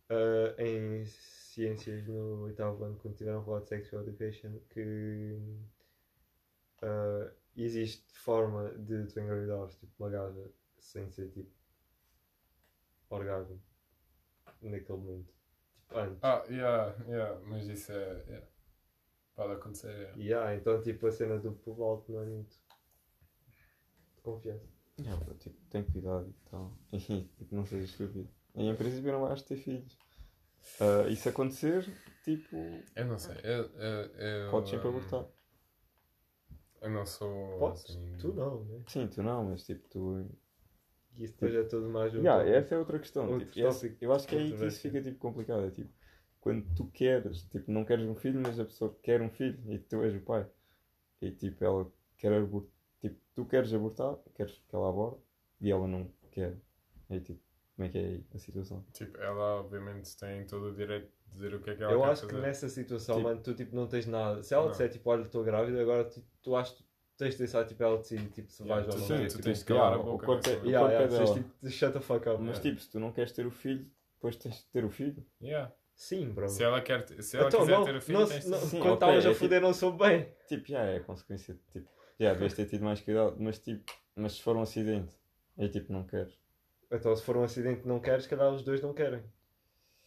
ah, em ciências no oitavo ano, quando tiveram a falar de sexual education, que ah, existe forma de tu engravidares tipo, uma gaja sem ser tipo orgasmo naquele momento. Antes. ah, yeah, yeah, mas isso é. yeah. Pode acontecer. yeah. Yeah, então tipo a cena do pull alto não é muito de confiança. Yeah, tipo, tem cuidado e tal. E [LAUGHS] tipo, não seja estúpido. E em princípio não vais ter filhos. E se acontecer, tipo, Eu não sei. Eu, eu, eu, podes sempre hum, abortar. Eu não sou. Podes? assim, Tu não, né? Sim, tu não, mas tipo, tu. E isso depois é tudo mais um Yeah, tópico. essa é outra questão. Outro tipo, tópico eu acho que é aí que isso fica tipo, complicado. É tipo, quando tu queres, tipo, não queres um filho, mas a pessoa quer um filho e tu és o pai. E tipo, ela quer abortar. Tipo, tu queres abortar, queres que ela aborte e ela não quer. E tipo, como é que é aí a situação? Tipo, ela obviamente tem todo o direito de dizer o que é que ela Eu quer acho que fazer. nessa situação, Tipo- mano, tu tipo, não tens nada. Se ela Não. disser tipo, olha, estou grávida, agora tu, tu acho que tens de deixar tipo, ela decidir tipo, se Yeah, vais tu ou sim, não. tu Tipo, tens de Yeah, calar a o boca. corpo é- o Yeah, corpo yeah, é dela. tipo, de shut the fuck up. Mas Yeah. tipo, se tu não queres ter o filho, depois tens de ter o filho. Yeah. Sim, bro. Se ela, quer, se ela Então, quiser não, ter o filho, não, tens de- não, Sim, quando estavas é a tipo- foder, não sou bem. Tipo, já é a consequência. Tipo, já devias ter tido mais cuidado. Mas tipo, mas se for um acidente, aí tipo, não queres. Então, se for um acidente que não queres, se calhar os dois não querem.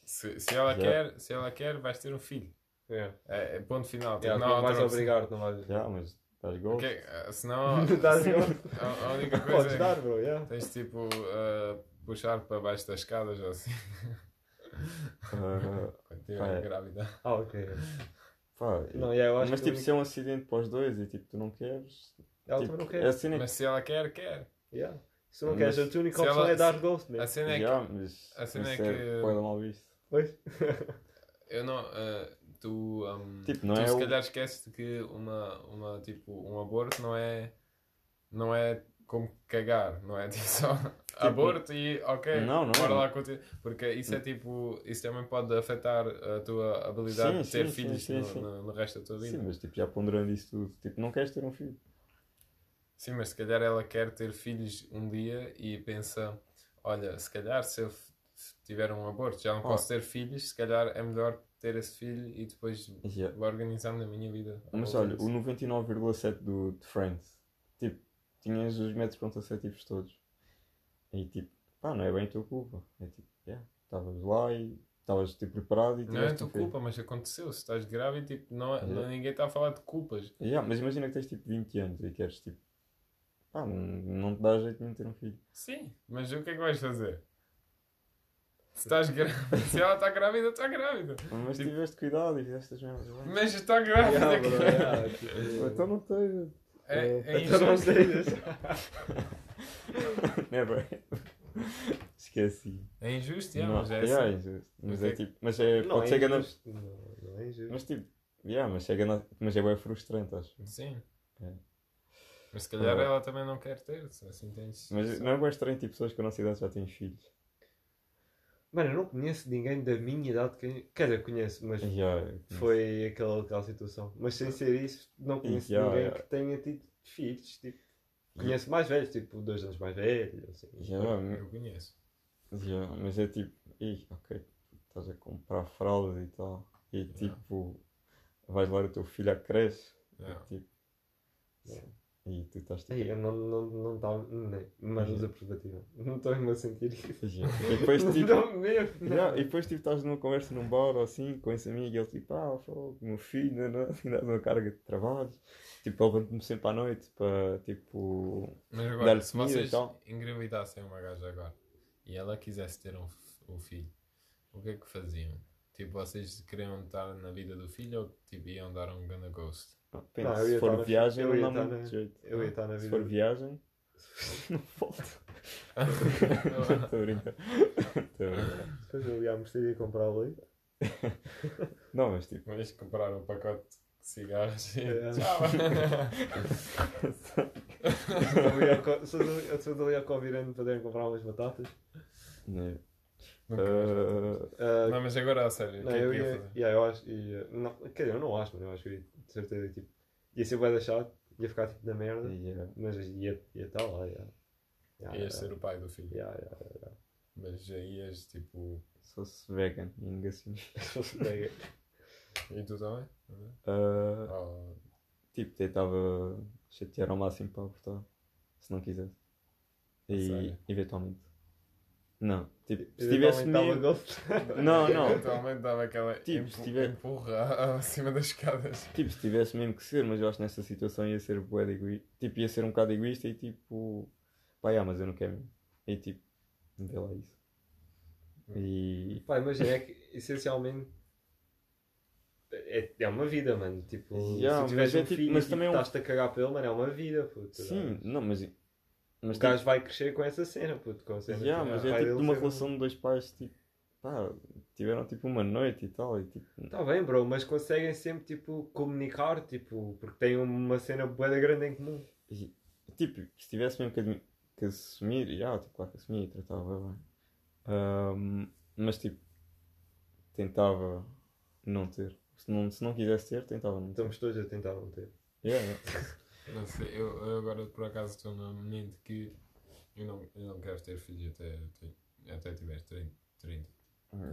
Se, se, ela Yeah. quer, se ela quer, vais ter um filho. Yeah. É, é ponto final. Tipo, Yeah, não não vais obrigar, não vais. Já, mas dás gol. Ok, eh, senão. Dás gol. a, a única coisa Podes é. dar, bro, yeah. Tens tipo. eh, puxar para baixo das escadas ou assim. Estiver [LAUGHS] é. grávida. Ah, ok. pá, Não, yeah, eu acho mas que tipo, se é um acidente para os dois e tipo, tu não queres. Ela tipo, também não quer. A é Mas se ela quer, quer. Yeah. Se tu não Mas queres, a tua única se opção ela- é dar ghost, A né? cena é que. que Yeah, mas a cena isso é que- Pode mal visto. Pois. eu não. ah, tu. um, Tipo, não tu é se o- calhar esqueces de que uma, uma, tipo, um aborto não é. Não é como cagar, não é [LAUGHS] tipo só aborto e ok, Não, não é. bora lá continuar. Porque isso é tipo. Isso também pode afetar a tua habilidade Sim, de ter sim, filhos sim, no, no- no resto da tua vida. Sim, mas tipo, já ponderando isso tudo, tipo, não queres ter um filho. Sim, mas se calhar ela quer ter filhos um dia e pensa: olha, se calhar se eu tiver um aborto já não Oh. posso ter filhos, se calhar é melhor ter esse filho e depois Yeah. vou organizando a minha vida. Mas olha, o 99,7 do de Friends, tipo, tinhas os métodos contraceptivos todos. E tipo, pá, não é bem a tua culpa. É tipo, yeah, estavas lá e estavas tipo, preparado e Não é a tua culpa, mas aconteceu. Se estás grávida, tipo, não, é- Yeah. não- ninguém está a falar de culpas. Yeah, mas imagina que tens tipo 20 anos e queres tipo, pá, não, não te dá jeito de ter um filho. Sim, mas o que é que vais fazer? Se estás grávida, se ela está grávida, está grávida. Mas Tipo- tiveste cuidado e fizeste as merdas. Mas está grávida. Yeah, bro, yeah, tipo, Então não tens. É, é Então não injusto. sejas. Never. Esqueci. É injusto, yeah, não, mas é yeah, assim. é injusto. Mas Ok. é tipo, mas é, Não, pode é injusto. Não, não é injusto. Mas tipo, yeah, mas é gana- mas é bem frustrante, acho. Sim. É. Mas se calhar Ah. ela também não quer ter, assim tens. Mas não é bem estranho, tipo, pessoas com a nossa idade já têm filhos. Mano, eu não conheço ninguém da minha idade que. Quer dizer, conheço, mas Yeah, foi aquela, aquela situação. Mas sem ser isso, não conheço Yeah, ninguém yeah. que tenha tido filhos. Tipo, conheço mais velhos, tipo, dois anos mais velhos. Assim. Yeah, Eu conheço. yeah, mas é tipo, ih, ok, estás a comprar fraldas e tal. E Yeah. tipo, vais levar o teu filho à creche. Yeah. Tipo, Yeah. E tu estás tipo. Ei, eu não não não estava. Nem. Mas usa preservativa. Não estou mesmo a sentir isso. Yeah. E depois [LAUGHS] tipo. Não, mesmo. não. Yeah, e depois tipo, estás numa conversa num bar ou assim com esse amigo e ele tipo, ah, fogo, meu filho, não, ainda [LAUGHS] uma carga de trabalhos. Tipo, eu levanto-me sempre à noite para tipo. Mas agora, se vocês engravidassem uma gaja agora e ela quisesse ter um, um filho, o que é que faziam? Tipo, vocês queriam estar na vida do filho ou tipo, iam dar um gonna ghost? Penso, Não, eu ia se for na- viagem, eu não ia dá estar muito na- jeito. Eu ia estar na Se vida. for viagem, [LAUGHS] [LAUGHS] não volta. [LAUGHS] Estou a brincar. Estou a brincar. Depois eu ia à mercearia comprar leite. Não, mas tipo. Vais comprar um pacote de cigarros e É. tchau! Eu ia Se eu- se eu ali ao Covirano para poderem comprar umas batatas. Mais Ah, ah, Não, mas agora a sério, o Não, que é eu que ia ia, fazer? yeah, eu acho, ia, não, quer dizer, eu não acho, mas eu acho que eu ia, de certeza, tipo, ia ser bué da chato, ia ficar tipo na merda, yeah. mas ia ia estar lá, yeah. Yeah, Ias yeah, ser o pai do filho, yeah, yeah, yeah, mas já ias tipo. Se fosse vegan e negacionista. yeah. Se fosse mega. E tu também? Ah, Oh, tipo, tentava chatear ao máximo para abortar, se não quisesse. E Sério? eventualmente. Não, tipo, se Eventualmente tivesse mesmo. gosto. Não, não. Atualmente dava aquela Tipo, empu- se tiver- empurra acima das escadas. Tipo, se tivesse mesmo que ser, mas eu acho que nessa situação ia ser bué de egoísta. Tipo, ia ser um bocado egoísta e tipo. Pá, yeah, mas eu não quero mesmo. E tipo, vê lá isso. E. Pá, imagina, é que essencialmente é, é uma vida, mano, tipo, Yeah, se tiveres é um tipo- filho mas e também é um- estás-te a cagar pelo, mano, é uma vida, puto. Sim, não, mas. Mas, o gajo vai crescer com essa cena, puto, com a cena. yeah, tipo, mas é tipo de uma ser um- relação de dois pais, tipo. Pá, tiveram tipo uma noite e tal. E tipo. Tá bem, bro, mas conseguem sempre, tipo, comunicar, tipo, porque têm uma cena da grande em comum. E, tipo, se tivesse mesmo que, que assumir, já, tipo, claro que assumia e tratava bem. Ahm, mas tipo, tentava não ter. Se não, se não quisesse ter, tentava não ter. Estamos todos a tentar não ter. Yeah, yeah. Não sei, eu, eu agora por acaso estou na mente que eu não, eu não quero ter filhos até, até, até tiver 30. 30.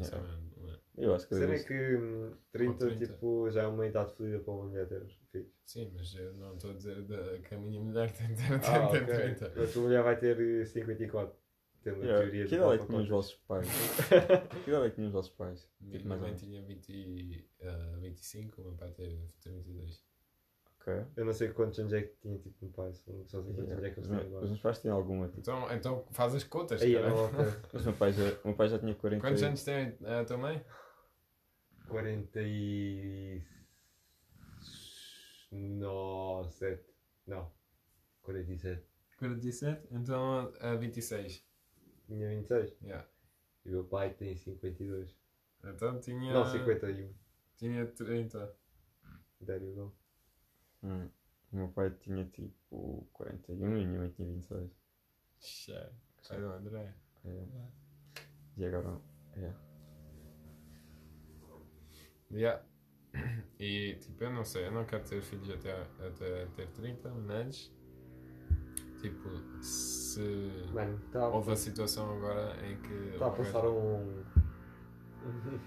Isso é uma- uma- Eu acho que cena é que hum, 30, Com 30. tipo, já é uma idade fodida para uma mulher ter filhos. Sim, mas eu não estou a dizer da- que a minha mulher [LAUGHS] tem de ter, Ah, tem de ok. ter 30. A tua mulher vai ter eh, 54. Tem uma Yeah. teoria Que de idade é que tinham os vossos pais? [LAUGHS] que idade é que tinham os vossos pais? Minha Tipo, mãe tinha 20, ah, 25, o meu pai teve 32. Ok. Eu não sei quantos anos é que tinha tipo no pai, só sei quantos anos é que eles têm Os agora. meus pais têm alguma, tipo. Então, então faz as contas, Aí, cara. não, ok. [LAUGHS] Mas o meu pai já, meu pai já tinha 40 Quantos anos tem a tua mãe? 40 e... No, 7. Não. 47. 47? Então a 26. Tinha 26. Yeah. E meu pai tem 52. Então tinha. Não, 51. Tinha 30. There you go. Hum. O meu pai tinha tipo 41 e minha mãe tinha 26. Xé. Sai do André. É. E agora. É. Yeah. E tipo, eu não sei, eu não quero ter filhos até, até ter 30, mas. Tipo, se. Mano, está a, Houve a situação agora em que. tá a passar gajo- um...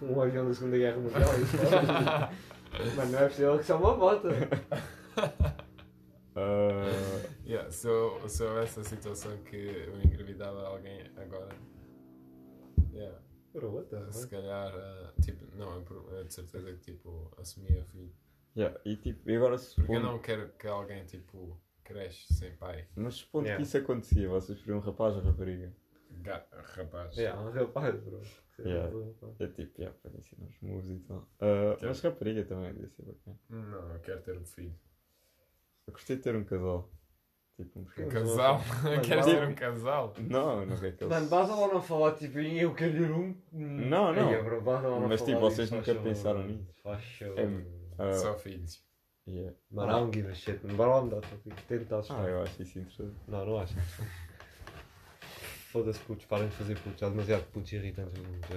um avião da Segunda Guerra Mundial. Isso, [LAUGHS] Mano, não é possível que só uma bota. [LAUGHS] Ah, [LAUGHS] Yeah, se, eu, se houvesse a situação que eu engravidava alguém agora. Yeah, se calhar. ah, tipo, não, eu de certeza que tipo, assumia filho. yeah. E tipo, e agora Porque eu supondo. não quero que alguém tipo cresce sem pai. Mas supondo Yeah. que isso acontecia, vocês preferiam um rapaz ou rapariga? Ga rapaz. É, um rapaz, bro. Yeah. É tipo, yeah, para ensinar os moves e tal. Quero. mas rapariga também devia ser bacana. Não, eu quero ter um filho. Eu gostei de ter um casal. Tipo, um Um casal. [LAUGHS] Queres vai- ter um casal? Não, não quero que eles. Mano, basta lá não falar tipo, eu quero ter um. Não, não. Ei, bro, basta lá não Mas, falar tipo, disso, vocês faz nunca favor. pensaram nisso? Faz favor. É, Ah, Só filhos. yeah. Mano, I don't give a shit. Bora lá mudar o tópico. Tenta Ah, eu acho isso interessante. Não, não acho. Foda-se putos, parem de fazer putos. Há demasiado putos irritantes no mundo já.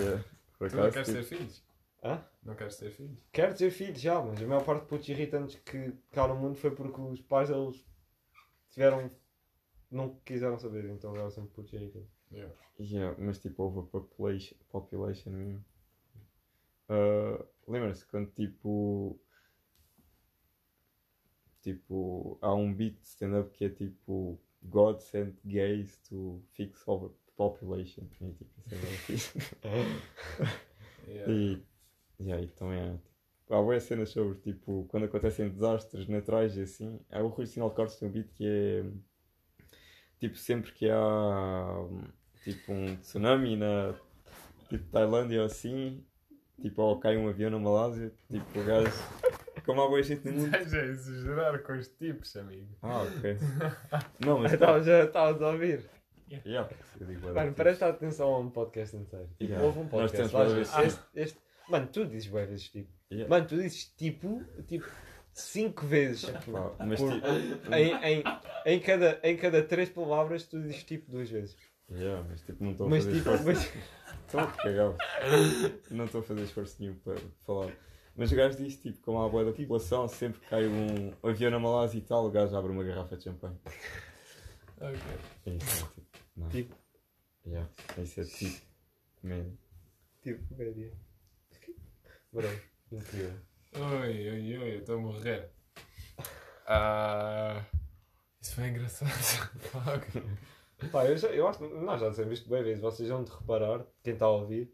Yeah. Por Tu não acaso, queres tipo, ter filhos? Hã? Não queres ter filhos? Quero ter filhos já, mas a maior parte de putos irritantes que cá no mundo foi porque os pais deles tiveram. não quiseram saber, então agora são putos irritantes. Yeah. Yeah, mas tipo, houve a population, population mesmo. Ah, Lembra-se quando tipo. Tipo, há um beat de stand-up que é tipo God sent gays to fix over population. E tipo, isso é [LAUGHS] bem fixe. [LAUGHS] Yeah. E, yeah, e também há. Tipo, há boas cenas sobre tipo quando acontecem desastres naturais e assim. Há o Rui Sinal Cortes tem um beat que é tipo sempre que há tipo um tsunami na tipo Tailândia ou assim, tipo ou cai um avião na Malásia, tipo o gajo. Como há boa gente no mundo. [LAUGHS] Estás a exagerar com os tipos, amigo. Ah, ok. [LAUGHS] Não, mas. Estavas a estavas a ouvir. Yeah, digo, Mano, presta atenção a um podcast inteiro. Tipo, Yeah. houve um Nós podcast. temos lá, este, este- Mano, tu dizes bem vezes tipo. yeah. Mano, tu dizes tipo, tipo, cinco vezes. Pá, mas Por- tipo. em, em, em, cada, em cada três palavras tu dizes tipo duas vezes. Yeah, mas tipo, não estou a Mas fazer tipo, esforço. mas, Estou a cagar. Não estou a fazer esforço nenhum para falar. Mas o gajo diz, tipo, como há boa da população, sempre que cai um avião na Malásia e tal, o gajo abre uma garrafa de champanhe. Ok. É isso, é tipo. Não. Tipo. Yeah, isso é tipo. Man. tipo, média. Bro, incrível. Oi, oi, oi, eu estou a morrer. Ah, isso foi engraçado. [LAUGHS] Pá, eu, já, eu acho que nós já dissemos isto bem vezes, vocês vão de reparar, quem está a ouvir,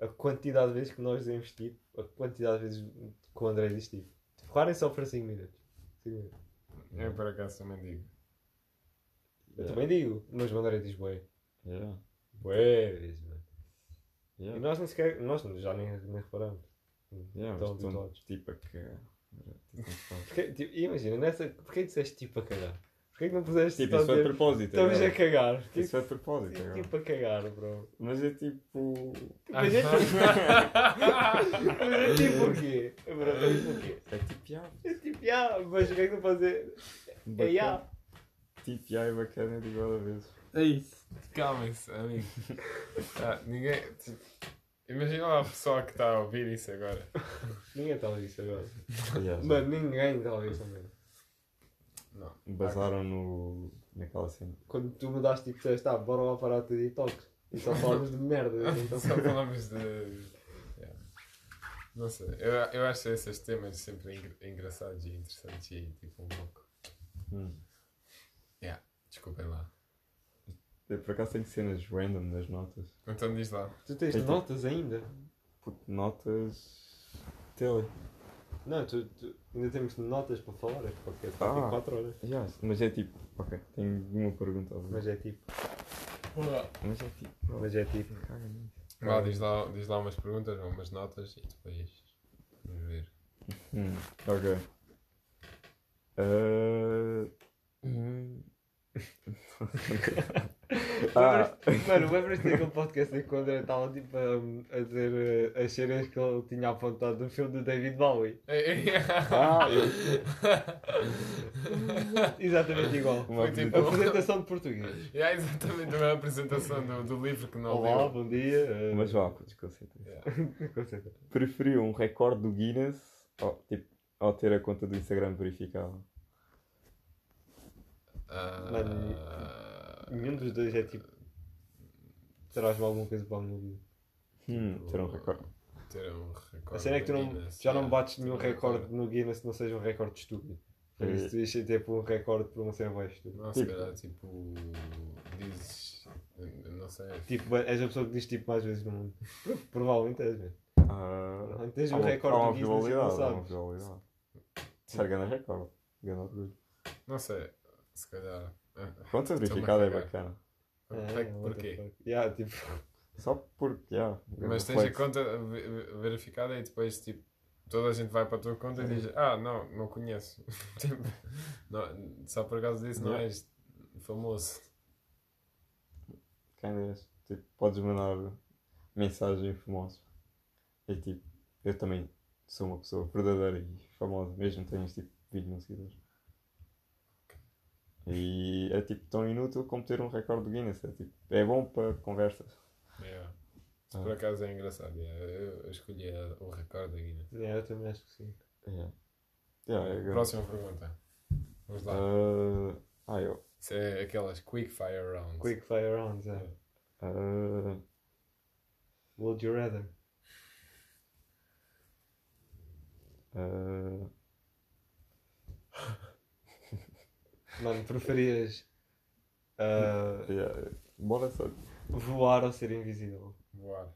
a quantidade de vezes que nós dizemos tipo, a quantidade de vezes que o André diz tipo. Reparem só para 5 minutos. Cinco minutos. eu por acaso também digo. Eu Yeah. também digo, mas o André diz bué. Yeah. Bué vezes, mano. E Yeah. nós nem sequer, nós já nem, nem reparamos. Yeah, mas estão habituados. tipo a cagar. [LAUGHS] Tipo, Porque, tipo, imagina, nessa, porquê disseste tipo a cagar? Porquê que não puseste Tipo, só isso foi de propósito. estamos a agora. cagar? Isso Tipo, foi de propósito. agora. tipo a cagar, bro. Mas é tipo. Mas é tipo, [LAUGHS] mas é tipo o quê? Bro, é tipo o quê? É tipo, yeah, É tipo, ya, mas o que é que não fazer? É ya. Tipo, yeah, é bacana de igual a vezes. É isso. Calmem-se, amigo. Ah, ninguém. tipo, imagina lá o pessoal que está a ouvir isso agora. [LAUGHS] Ninguém está a ouvir isso agora. Yeah, Mano, ninguém está a ouvir isso mesmo. Não. Basaram no. naquela cena. Quando tu mudaste tipo, disseste, ah, bora lá parar de ter detox. E só falamos de merda. [LAUGHS] Então, Só falamos de. Yeah. Não sei. Eu, eu acho esses temas sempre engra- engraçados e interessantes e tipo um pouco. Hum. Desculpem lá. Eu por acaso tenho cenas random nas notas. Então diz lá. tu tens Então- notas ainda? Puto, notas. Tele. Não, tu, tu- ainda temos notas para falar, é que porque está Ah. tipo 4 horas. Yeah, mas é tipo. Ok, tenho uma pergunta. óbvio. Mas é tipo, Mas é tipo. mas é tipo. caga. Vá, diz lá, diz lá umas perguntas ou umas notas e depois vamos ver. Hum, ok. Uh... hum. Ah, Mano, lembras-te daquele podcast em que o André estava tipo a, a dizer eh, as cenas que ele tinha apontado do filme do David Bowie? ah, eu, [LAUGHS] Exatamente igual. Foi tipo- Apresentação de português. [LAUGHS] É exatamente a apresentação do, do livro que não Olá, leu. bom dia. eh, Mas vá, putz, concentra Yeah. [LAUGHS] Preferiu um recorde do Guinness ou, tipo, ou ter a conta do Instagram verificada? Ah, Nenhum dos dois é tipo. Traz-me alguma coisa para a minha vida. Hum, ter um recorde. ter um recorde. A cena é que tu não, Guinness, já não bates nenhum um recorde no Guinness que não seja um recorde estúpido. Por É. isso tu ias ter um recorde por uma cena mais estúpida. Não, se Tipo- calhar, tipo. Dizes. Não sei. Tipo, és a pessoa que diz tipo mais vezes no mundo. Pro- Provavelmente és, mesmo. Ah, Provavelmente tens há um recorde do Guinness e não probabilidade, há uma sabes. probabilidade. Ser grande recorde. Grande orgulho. Não sei. Se calhar. ah, Conta [LAUGHS] Estou-me a verificada é bacana. É, Porquê? fuck. Yeah, tipo, Só porque, yeah, Mas tens a conta ve- ve- verificada e depois, tipo, toda a gente vai para a tua conta e diz: Ah, não, não conheço. [LAUGHS] Tipo, não, só por causa disso não és famoso. Quem és? Tipo, podes mandar mensagem famosa. E tipo, eu também sou uma pessoa verdadeira e famosa, mesmo tens tipo 20 mil seguidores. E é tipo tão inútil como ter um recorde do Guinness. É, tipo, é bom para conversas. Yeah. Ah. por acaso é engraçado. yeah. Eu, escolhi o recorde da Guinness. yeah, eu também acho que sim. Yeah. Yeah, é. Próxima pergunta. Vamos lá. Ah, ah, eu. Isso é aquelas quick fire rounds. Quick fire rounds, é. ah, Would you rather? ah, Mano, preferias ah, yeah. Bora só. voar ou ser invisível? Voar.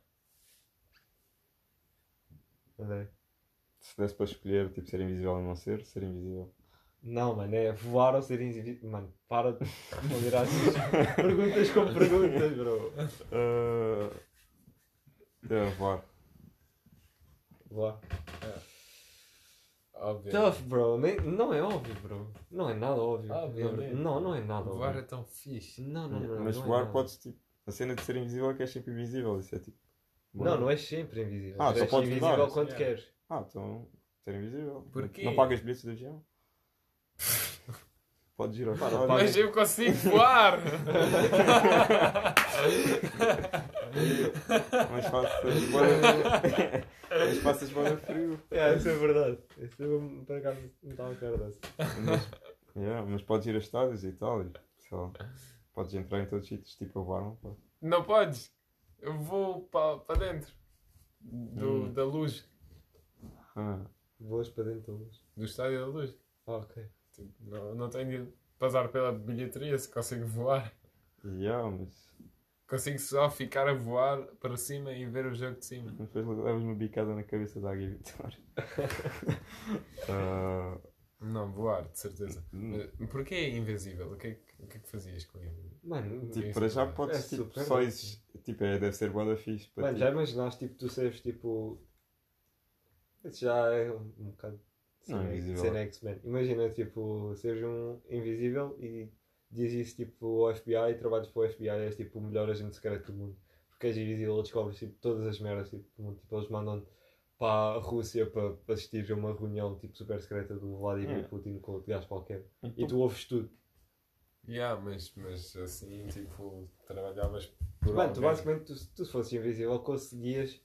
André? Se desse para escolher, tipo, ser invisível ou não ser, ser invisível. Não, mano, é voar ou ser invisível. Mano, para de responder às [LAUGHS] perguntas com perguntas, bro. Ah, é, voar. Voar. Óbvio. Tough, bro. Nem, não é óbvio, bro. Não é nada óbvio. Obviamente. Não, não é nada Voar é óbvio. tão fixe. Não, não, não. Mas não é voar nada. podes tipo. A cena de ser invisível é que és sempre invisível. Isso é tipo. Não, não és sempre invisível. Ah, só és podes invisível mudar. quando Yeah. queres. Ah, então. Ser invisível. Porquê? Não pagas bilhetes de avião? [LAUGHS] Podes ir ao Pá, não estádio. pagas. Mas eu consigo voar! [LAUGHS] [LAUGHS] Mas faças boa. [LAUGHS] Mas faças boa frio. É, isso é verdade. Isso eu por acaso não estava a cara dessa. Mas, yeah, mas podes ir a estádios e tal. E, lá, podes entrar em todos os sítios, tipo a voar, não pode. Não podes. Eu vou para pa dentro do, Hum. da luz. Ah, Voas para dentro da luz. Do estádio da luz. Ah, ok. Tipo, não, não tenho de passar pela bilheteria se consigo voar. yeah, mas. Consigo só ficar a voar para cima e ver o jogo de cima. mas Depois levas uma bicada na cabeça da Águia Vitória. [LAUGHS] Ah, Não, voar, de certeza. hum. Porquê é invisível? O que é que, o que, é que fazias com ele? Mano, Tipo, para é já podes, É tipo, super só isso. Tipo, é, deve ser boa da fixe para mano, ti. já imaginaste tipo, tu seres tipo. Já é um, um bocado. Não, cena- invisível. cena X-Men. Imagina tipo, seres um invisível e diz isso tipo ao FBI e trabalhas para o FBI és tipo o melhor agente secreto do mundo. Porque és invisível, descobres tipo, todas as merdas tipo, do mundo. Tipo, eles mandam para a Rússia para, para assistir a uma reunião tipo, super secreta do Vladimir É. Putin com outro gajo qualquer. E Então, tu ouves tudo. Yeah, mas, mas assim, tipo, trabalhavas por Mano, tu basicamente, tu, tu se fosses invisível, conseguias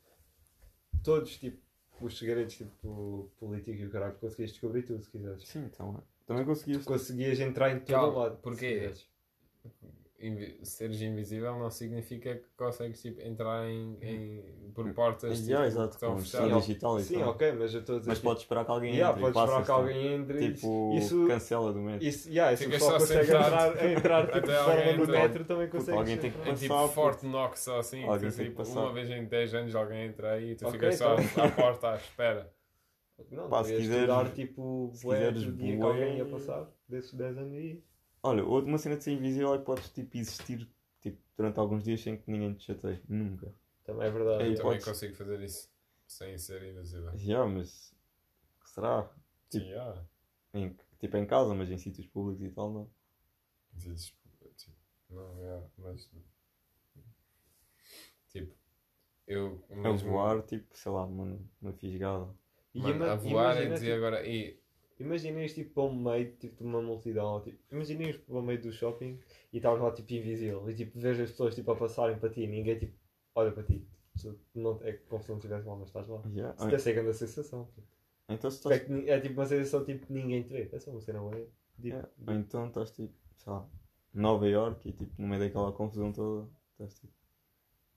todos, tipo, os segredos, tipo, políticos e o caralho, conseguias descobrir tudo se quisesses. Sim, então. é. Também conseguias. Conseguias entrar em todo Calma, o lado. porquê? Invi- seres invisível não significa que consegues tipo, entrar em, em- por portas tipo, Yeah, que exato, estão fechadas. som digital e Sim, tal. ok, mas eu estou a dizer. Mas tipo, podes esperar que alguém yeah, entre. e podes esperar que alguém entre e Tipo, isso- cancela do momento. Isso, yeah, se o Ficas pessoal só consegue entrar, entrar [LAUGHS] tipo, até de alguém forma no entrar. metro, também Porque consegues. alguém tem que entrar. É tipo Passar, Fort Knox só assim, que, que tipo, passar. uma vez em 10 anos alguém entra aí e tu Ok, ficas só então. à porta à espera. Não, Pá, se se quiseres- estudar tipo se bué quiseres dia que alguém ia passar desses 10 anos aí. Olha, outra uma cena de ser invisível é que podes tipo, existir tipo, durante alguns dias sem que ninguém te chateie. Nunca. Também é verdade. Ei, yeah. Também podes- consigo fazer isso sem ser invisível. Já, mas. Será? Sim, yeah. Em, tipo em casa, mas em sítios públicos e tal, não. Dizes, tipo, não, yeah, mas. Tipo, eu A mesmo. voar, tipo, sei lá, uma, uma fisgada. E Mano, a voar é imagina, dizer tipo, agora. E, Imaginei tipo para o meio tipo, de uma multidão, tipo, imaginei para o meio do shopping e estavas lá tipo invisível e tipo vês as pessoas tipo a passarem para ti e ninguém tipo olha para ti. Tu não, é como se não estivesse mal, mas estás lá. Já. Isso deve ser grande sensação. Tipo. Então se É, estás. que ni- é tipo uma sensação tipo ninguém te vê. É só uma cena. Tipo, É, Ou então estás tipo, sei lá, Nova York e tipo, no meio daquela confusão toda, estás tipo.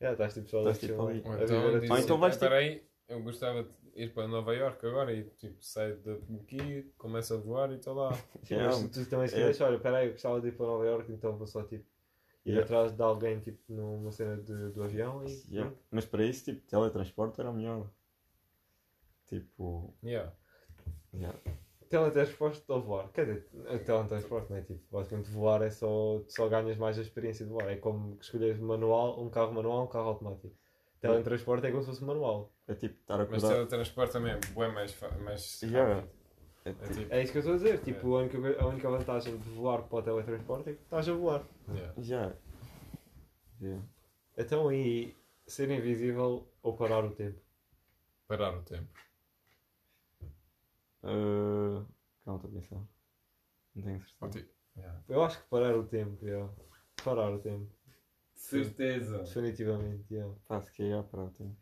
é, estás tipo só a Estás, tipo, ali. ou a então, a Ou então vais, "Ah, peraí, eu gostava de ir para Nova York agora e tipo, saio daqui, começo a voar e estou lá. [LAUGHS] Mas tu, também se é. quiseres, olha, peraí, eu gostava de ir para Nova York, então vou só tipo ir Yeah. atrás de alguém tipo numa cena de, do avião e já. Mas para isso, tipo, teletransporte era melhor. Tipo. Yeah. já. Teletransporte ou voar? Quer dizer, teletransporte não é tipo, basicamente voar é só, só ganhas mais a experiência de voar. É como escolheres manual, um carro manual, um carro automático. Teletransporte é como se fosse manual. É tipo estar Mas acordado. teletransporte também é mais, fa- mais rápido. É É tipo, tipo, É isso que eu estou a dizer. Tipo, a, única, a única vantagem de voar para o teletransporte é que estás a voar. yeah. já. Já. Então aí, ser invisível ou parar o tempo? parar o tempo. Uh, calma, estou a pensar. Não tenho certeza. Yeah. Eu acho que parar o tempo, yeah. Parar o tempo. Certeza. Definitivamente, yeah. Pá, se calhar para o tempo.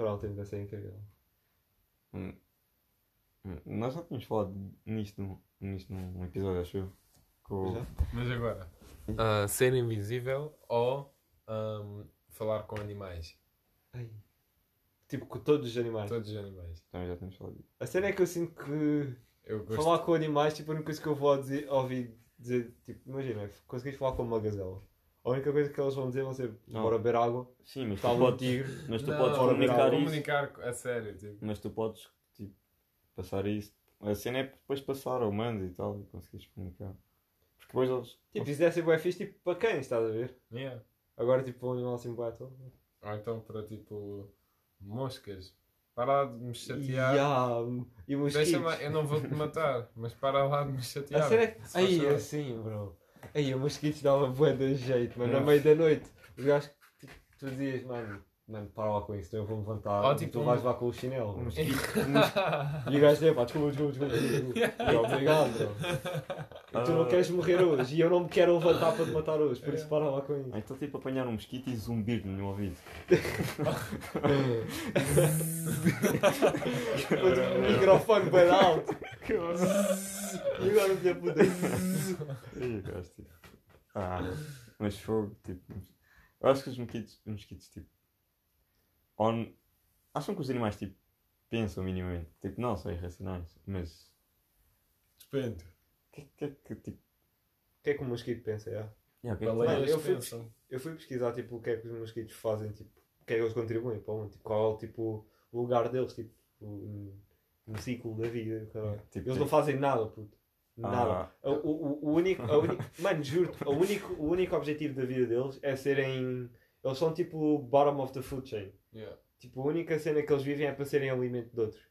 Parar o tempo vai ser incrível. Hum. Hum, Nós já tínhamos falado nisto, num- nisto num episódio, acho eu. Com... Já? Mas agora? Ah, ser invisível ou ahm, falar com animais? Ai. Tipo, com todos os animais. Todos os animais. Também já tínhamos falado disso. A cena é que eu sinto que Eu gosto. falar com animais, tipo, a única coisa que eu vou dizer, ouvir dizer, tipo, imagina, conseguiste falar com uma gazela. A única coisa que eles vão dizer vão ser, Não. bora beber água, Sim, mas tu está um podes, tigre. mas tu Não, podes comunicar isso. comunicar a sério. Tipo. Mas tu podes, tipo, passar isso. A cena é depois passar ao mando e tal e conseguires comunicar. Porque depois eles. Tipo, isso deve ser bué fixe, tipo, para quem, estás a ver? Yeah. Agora, tipo, um animal assim bué todo. Ou então para tipo moscas. Para lá de me chatear. Yeah, E. Deixa-me, eu não vou te matar, mas para lá de me chatear. A cena é que... Aí, assim, bro. Aí, o mosquitos dava bué de jeito, mano, na meio da noite. Os gajos, tipo, tu dizias, mano, mano, para lá com isso, então eu vou-me levantar. Ou e tipo tu vais lá com o chinelo. Um bro. mosquito. E o gajo pá, desculpa, desculpa, desculpa. desculpa. [LAUGHS] E eu, obrigado, bro. E tu não queres morrer hoje e eu não me quero levantar para te matar hoje, por isso para lá com isso. Ou então, tipo, apanhar um mosquito e zumbir no ouvido. O microfone bem alto. E agora puta. Ai, eu gosto, tipo. Ah, mas fogo, tipo. Eu acho que os mosquitos, os mosquitos tipo. On... Acham que os animais, tipo, pensam minimamente. Tipo, não são irracionais, mas. Depende. O que, que é que, tipo. O que é que o mosquito pensa, já? Yeah, o que é que- Mano, eu fui. Eu fui pesquisar tipo, o que é que os mosquitos fazem, tipo, o que é que eles contribuem para o mundo, tipo, qual é o tipo, o lugar deles tipo, no, no ciclo da vida. caralho. Tipo, Eles não fazem nada, puto. Nada. Ah. O, o, o único, a único, [LAUGHS] mano, juro-te, o único, o único objetivo da vida deles é serem. Eles são tipo bottom of the food chain. Yeah. Tipo, a única cena que eles vivem é para serem alimento de outros.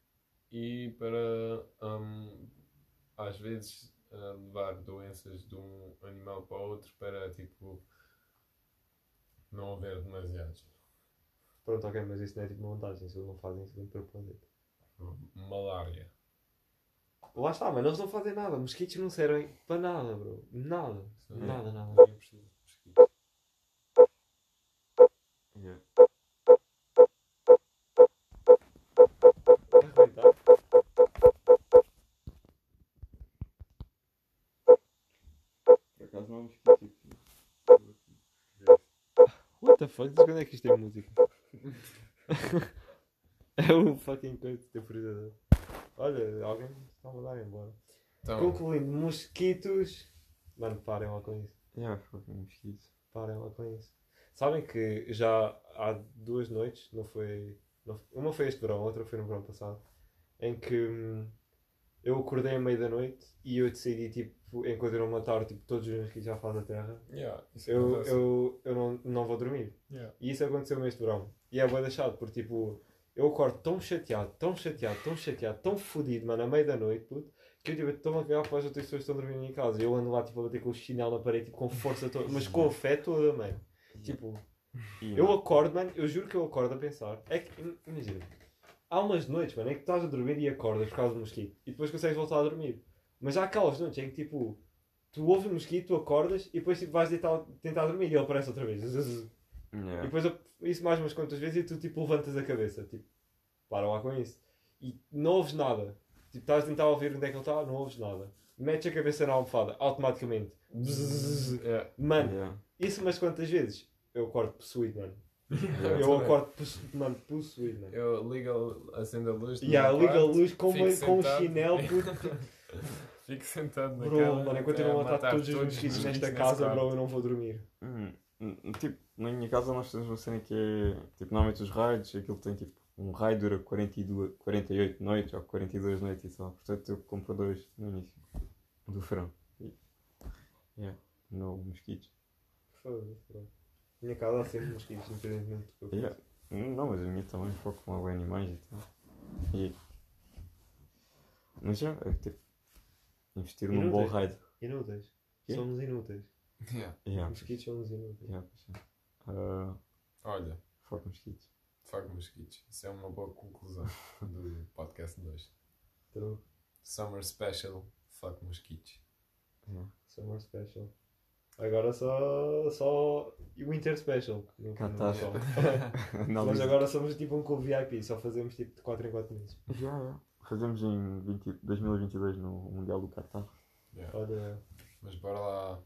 E para hum, às vezes ah, levar doenças de um animal para outro para tipo não haver demasiados. Pronto, ok, mas isso não é tipo uma vantagem, se eles não fazem isso de propósito. Malária. Lá está, mano, eles não fazem nada. Mosquitos não servem para nada, bro. Nada. Sim. Nada, nada. Eu preciso fuck? Desde quando é que isto tem música? [LAUGHS] é um fucking coisa de temporizador. Olha, alguém está a mandar embora. Então, Concluindo, mosquitos. Mano, parem lá com isso. Yeah, fucking mosquitos. Parem lá com isso. Sabem que já há duas noites, não foi, não- uma foi este verão, outra foi no verão passado, em que hum, eu acordei à meia da noite e eu decidi, tipo, enquanto eu não matar tipo, todos os mosquitos já faz a terra, Yeah, eu, eu, eu não, não vou dormir. Yeah. E isso aconteceu este verão. E é bem deixado, porque tipo, eu acordo tão chateado, tão chateado, tão chateado, tão fodido, mano, à meia da noite, puto, que eu tipo, estou-me a cagar para as outras pessoas que estão dormindo em casa. E eu ando lá, tipo, a bater com o chinelo na parede, tipo, com força toda, mas com a fé toda, mano. Tipo, eu acordo, mano, eu juro que eu acordo a pensar. É que, im- imagina, há umas noites, mano, é que tu estás a dormir e acordas por causa do mosquito e depois consegues voltar a dormir. Mas há aquelas noites em que, tipo, tu ouves o mosquito, tu acordas e depois tipo, vais deitar, tentar dormir e ele aparece outra vez. [LAUGHS] E yeah. depois eu- isso mais umas quantas vezes e tu tipo levantas a cabeça, tipo, para lá com isso. E não ouves nada. Tipo, estás a tentar ouvir onde é que ele está, não ouves nada. Metes a cabeça na almofada, automaticamente. Yeah. Mano, Yeah. isso umas quantas vezes. Eu acordo possuído, mano. Yeah. Eu acordo mano, possuído, mano. Eu ligo, a- acendo a luz. E yeah, meu liga a quarto, luz com, uma, com um chinelo, [LAUGHS] puto. Fico sentado na Bro, cama. mano, eu não matar matar todos os mosquitos nesta casa, nesse bro, eu não vou dormir. Hum, hum, Tipo, na minha casa nós temos uma cena que é. Tipo, normalmente os raids, aquilo tem tipo. Um raid dura 42, 48 noites ou 42 noites e só. Portanto, eu compro dois no início do verão. E, yeah, no mosquitos. Foda-se, bro. Minha casa há sempre mosquitos, eu Yeah. Não, mas a minha também foco com alguns animais e tal. E... Mas já, é tipo. Investir num bom Inúteis. raid. Inúteis. Quê? Somos inúteis. Yeah. Yeah, Mosquitos somos inúteis. yeah. Ah, Olha, foco mosquitos. fuck mosquitos. Isso é uma boa conclusão [LAUGHS] do podcast de hoje. True. Summer Special, fuck mosquitos. Yeah. Summer Special. Agora só. só. e Winter Special. Catástrofe. só. Não, [LAUGHS] Mas mas- agora somos tipo um clube VIP, só fazemos tipo de 4 em 4 meses. Já, já. Fazemos em 20, 2022 no Mundial do Qatar. Yeah. Olha. Mas bora lá.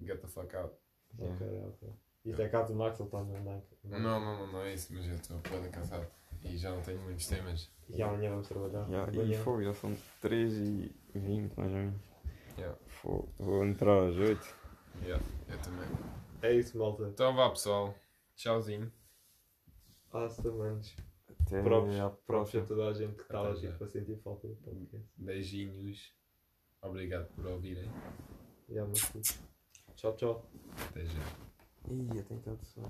Get the fuck out. Yeah. Ok, ok. Isto é caso do Max, ele está no online. Não, não, não, não é isso, mas eu estou bem cansado. E já não tenho muitos temas. E amanhã vamos trabalhar. Já, e fogo, já são 3 e 20 mais ou menos. Yeah. Vou entrar às 8. Yeah, eu também. É isso, malta. Então vá pessoal. Tchauzinho. Hasta, manos. Até Próprios, à próprios a próxima. toda a gente que estava Até aqui já. para sentir falta do podcast. Beijinhos. Obrigado por ouvirem. E há muito. Tchau, tchau. Até já. Ih, tenho tanto sono.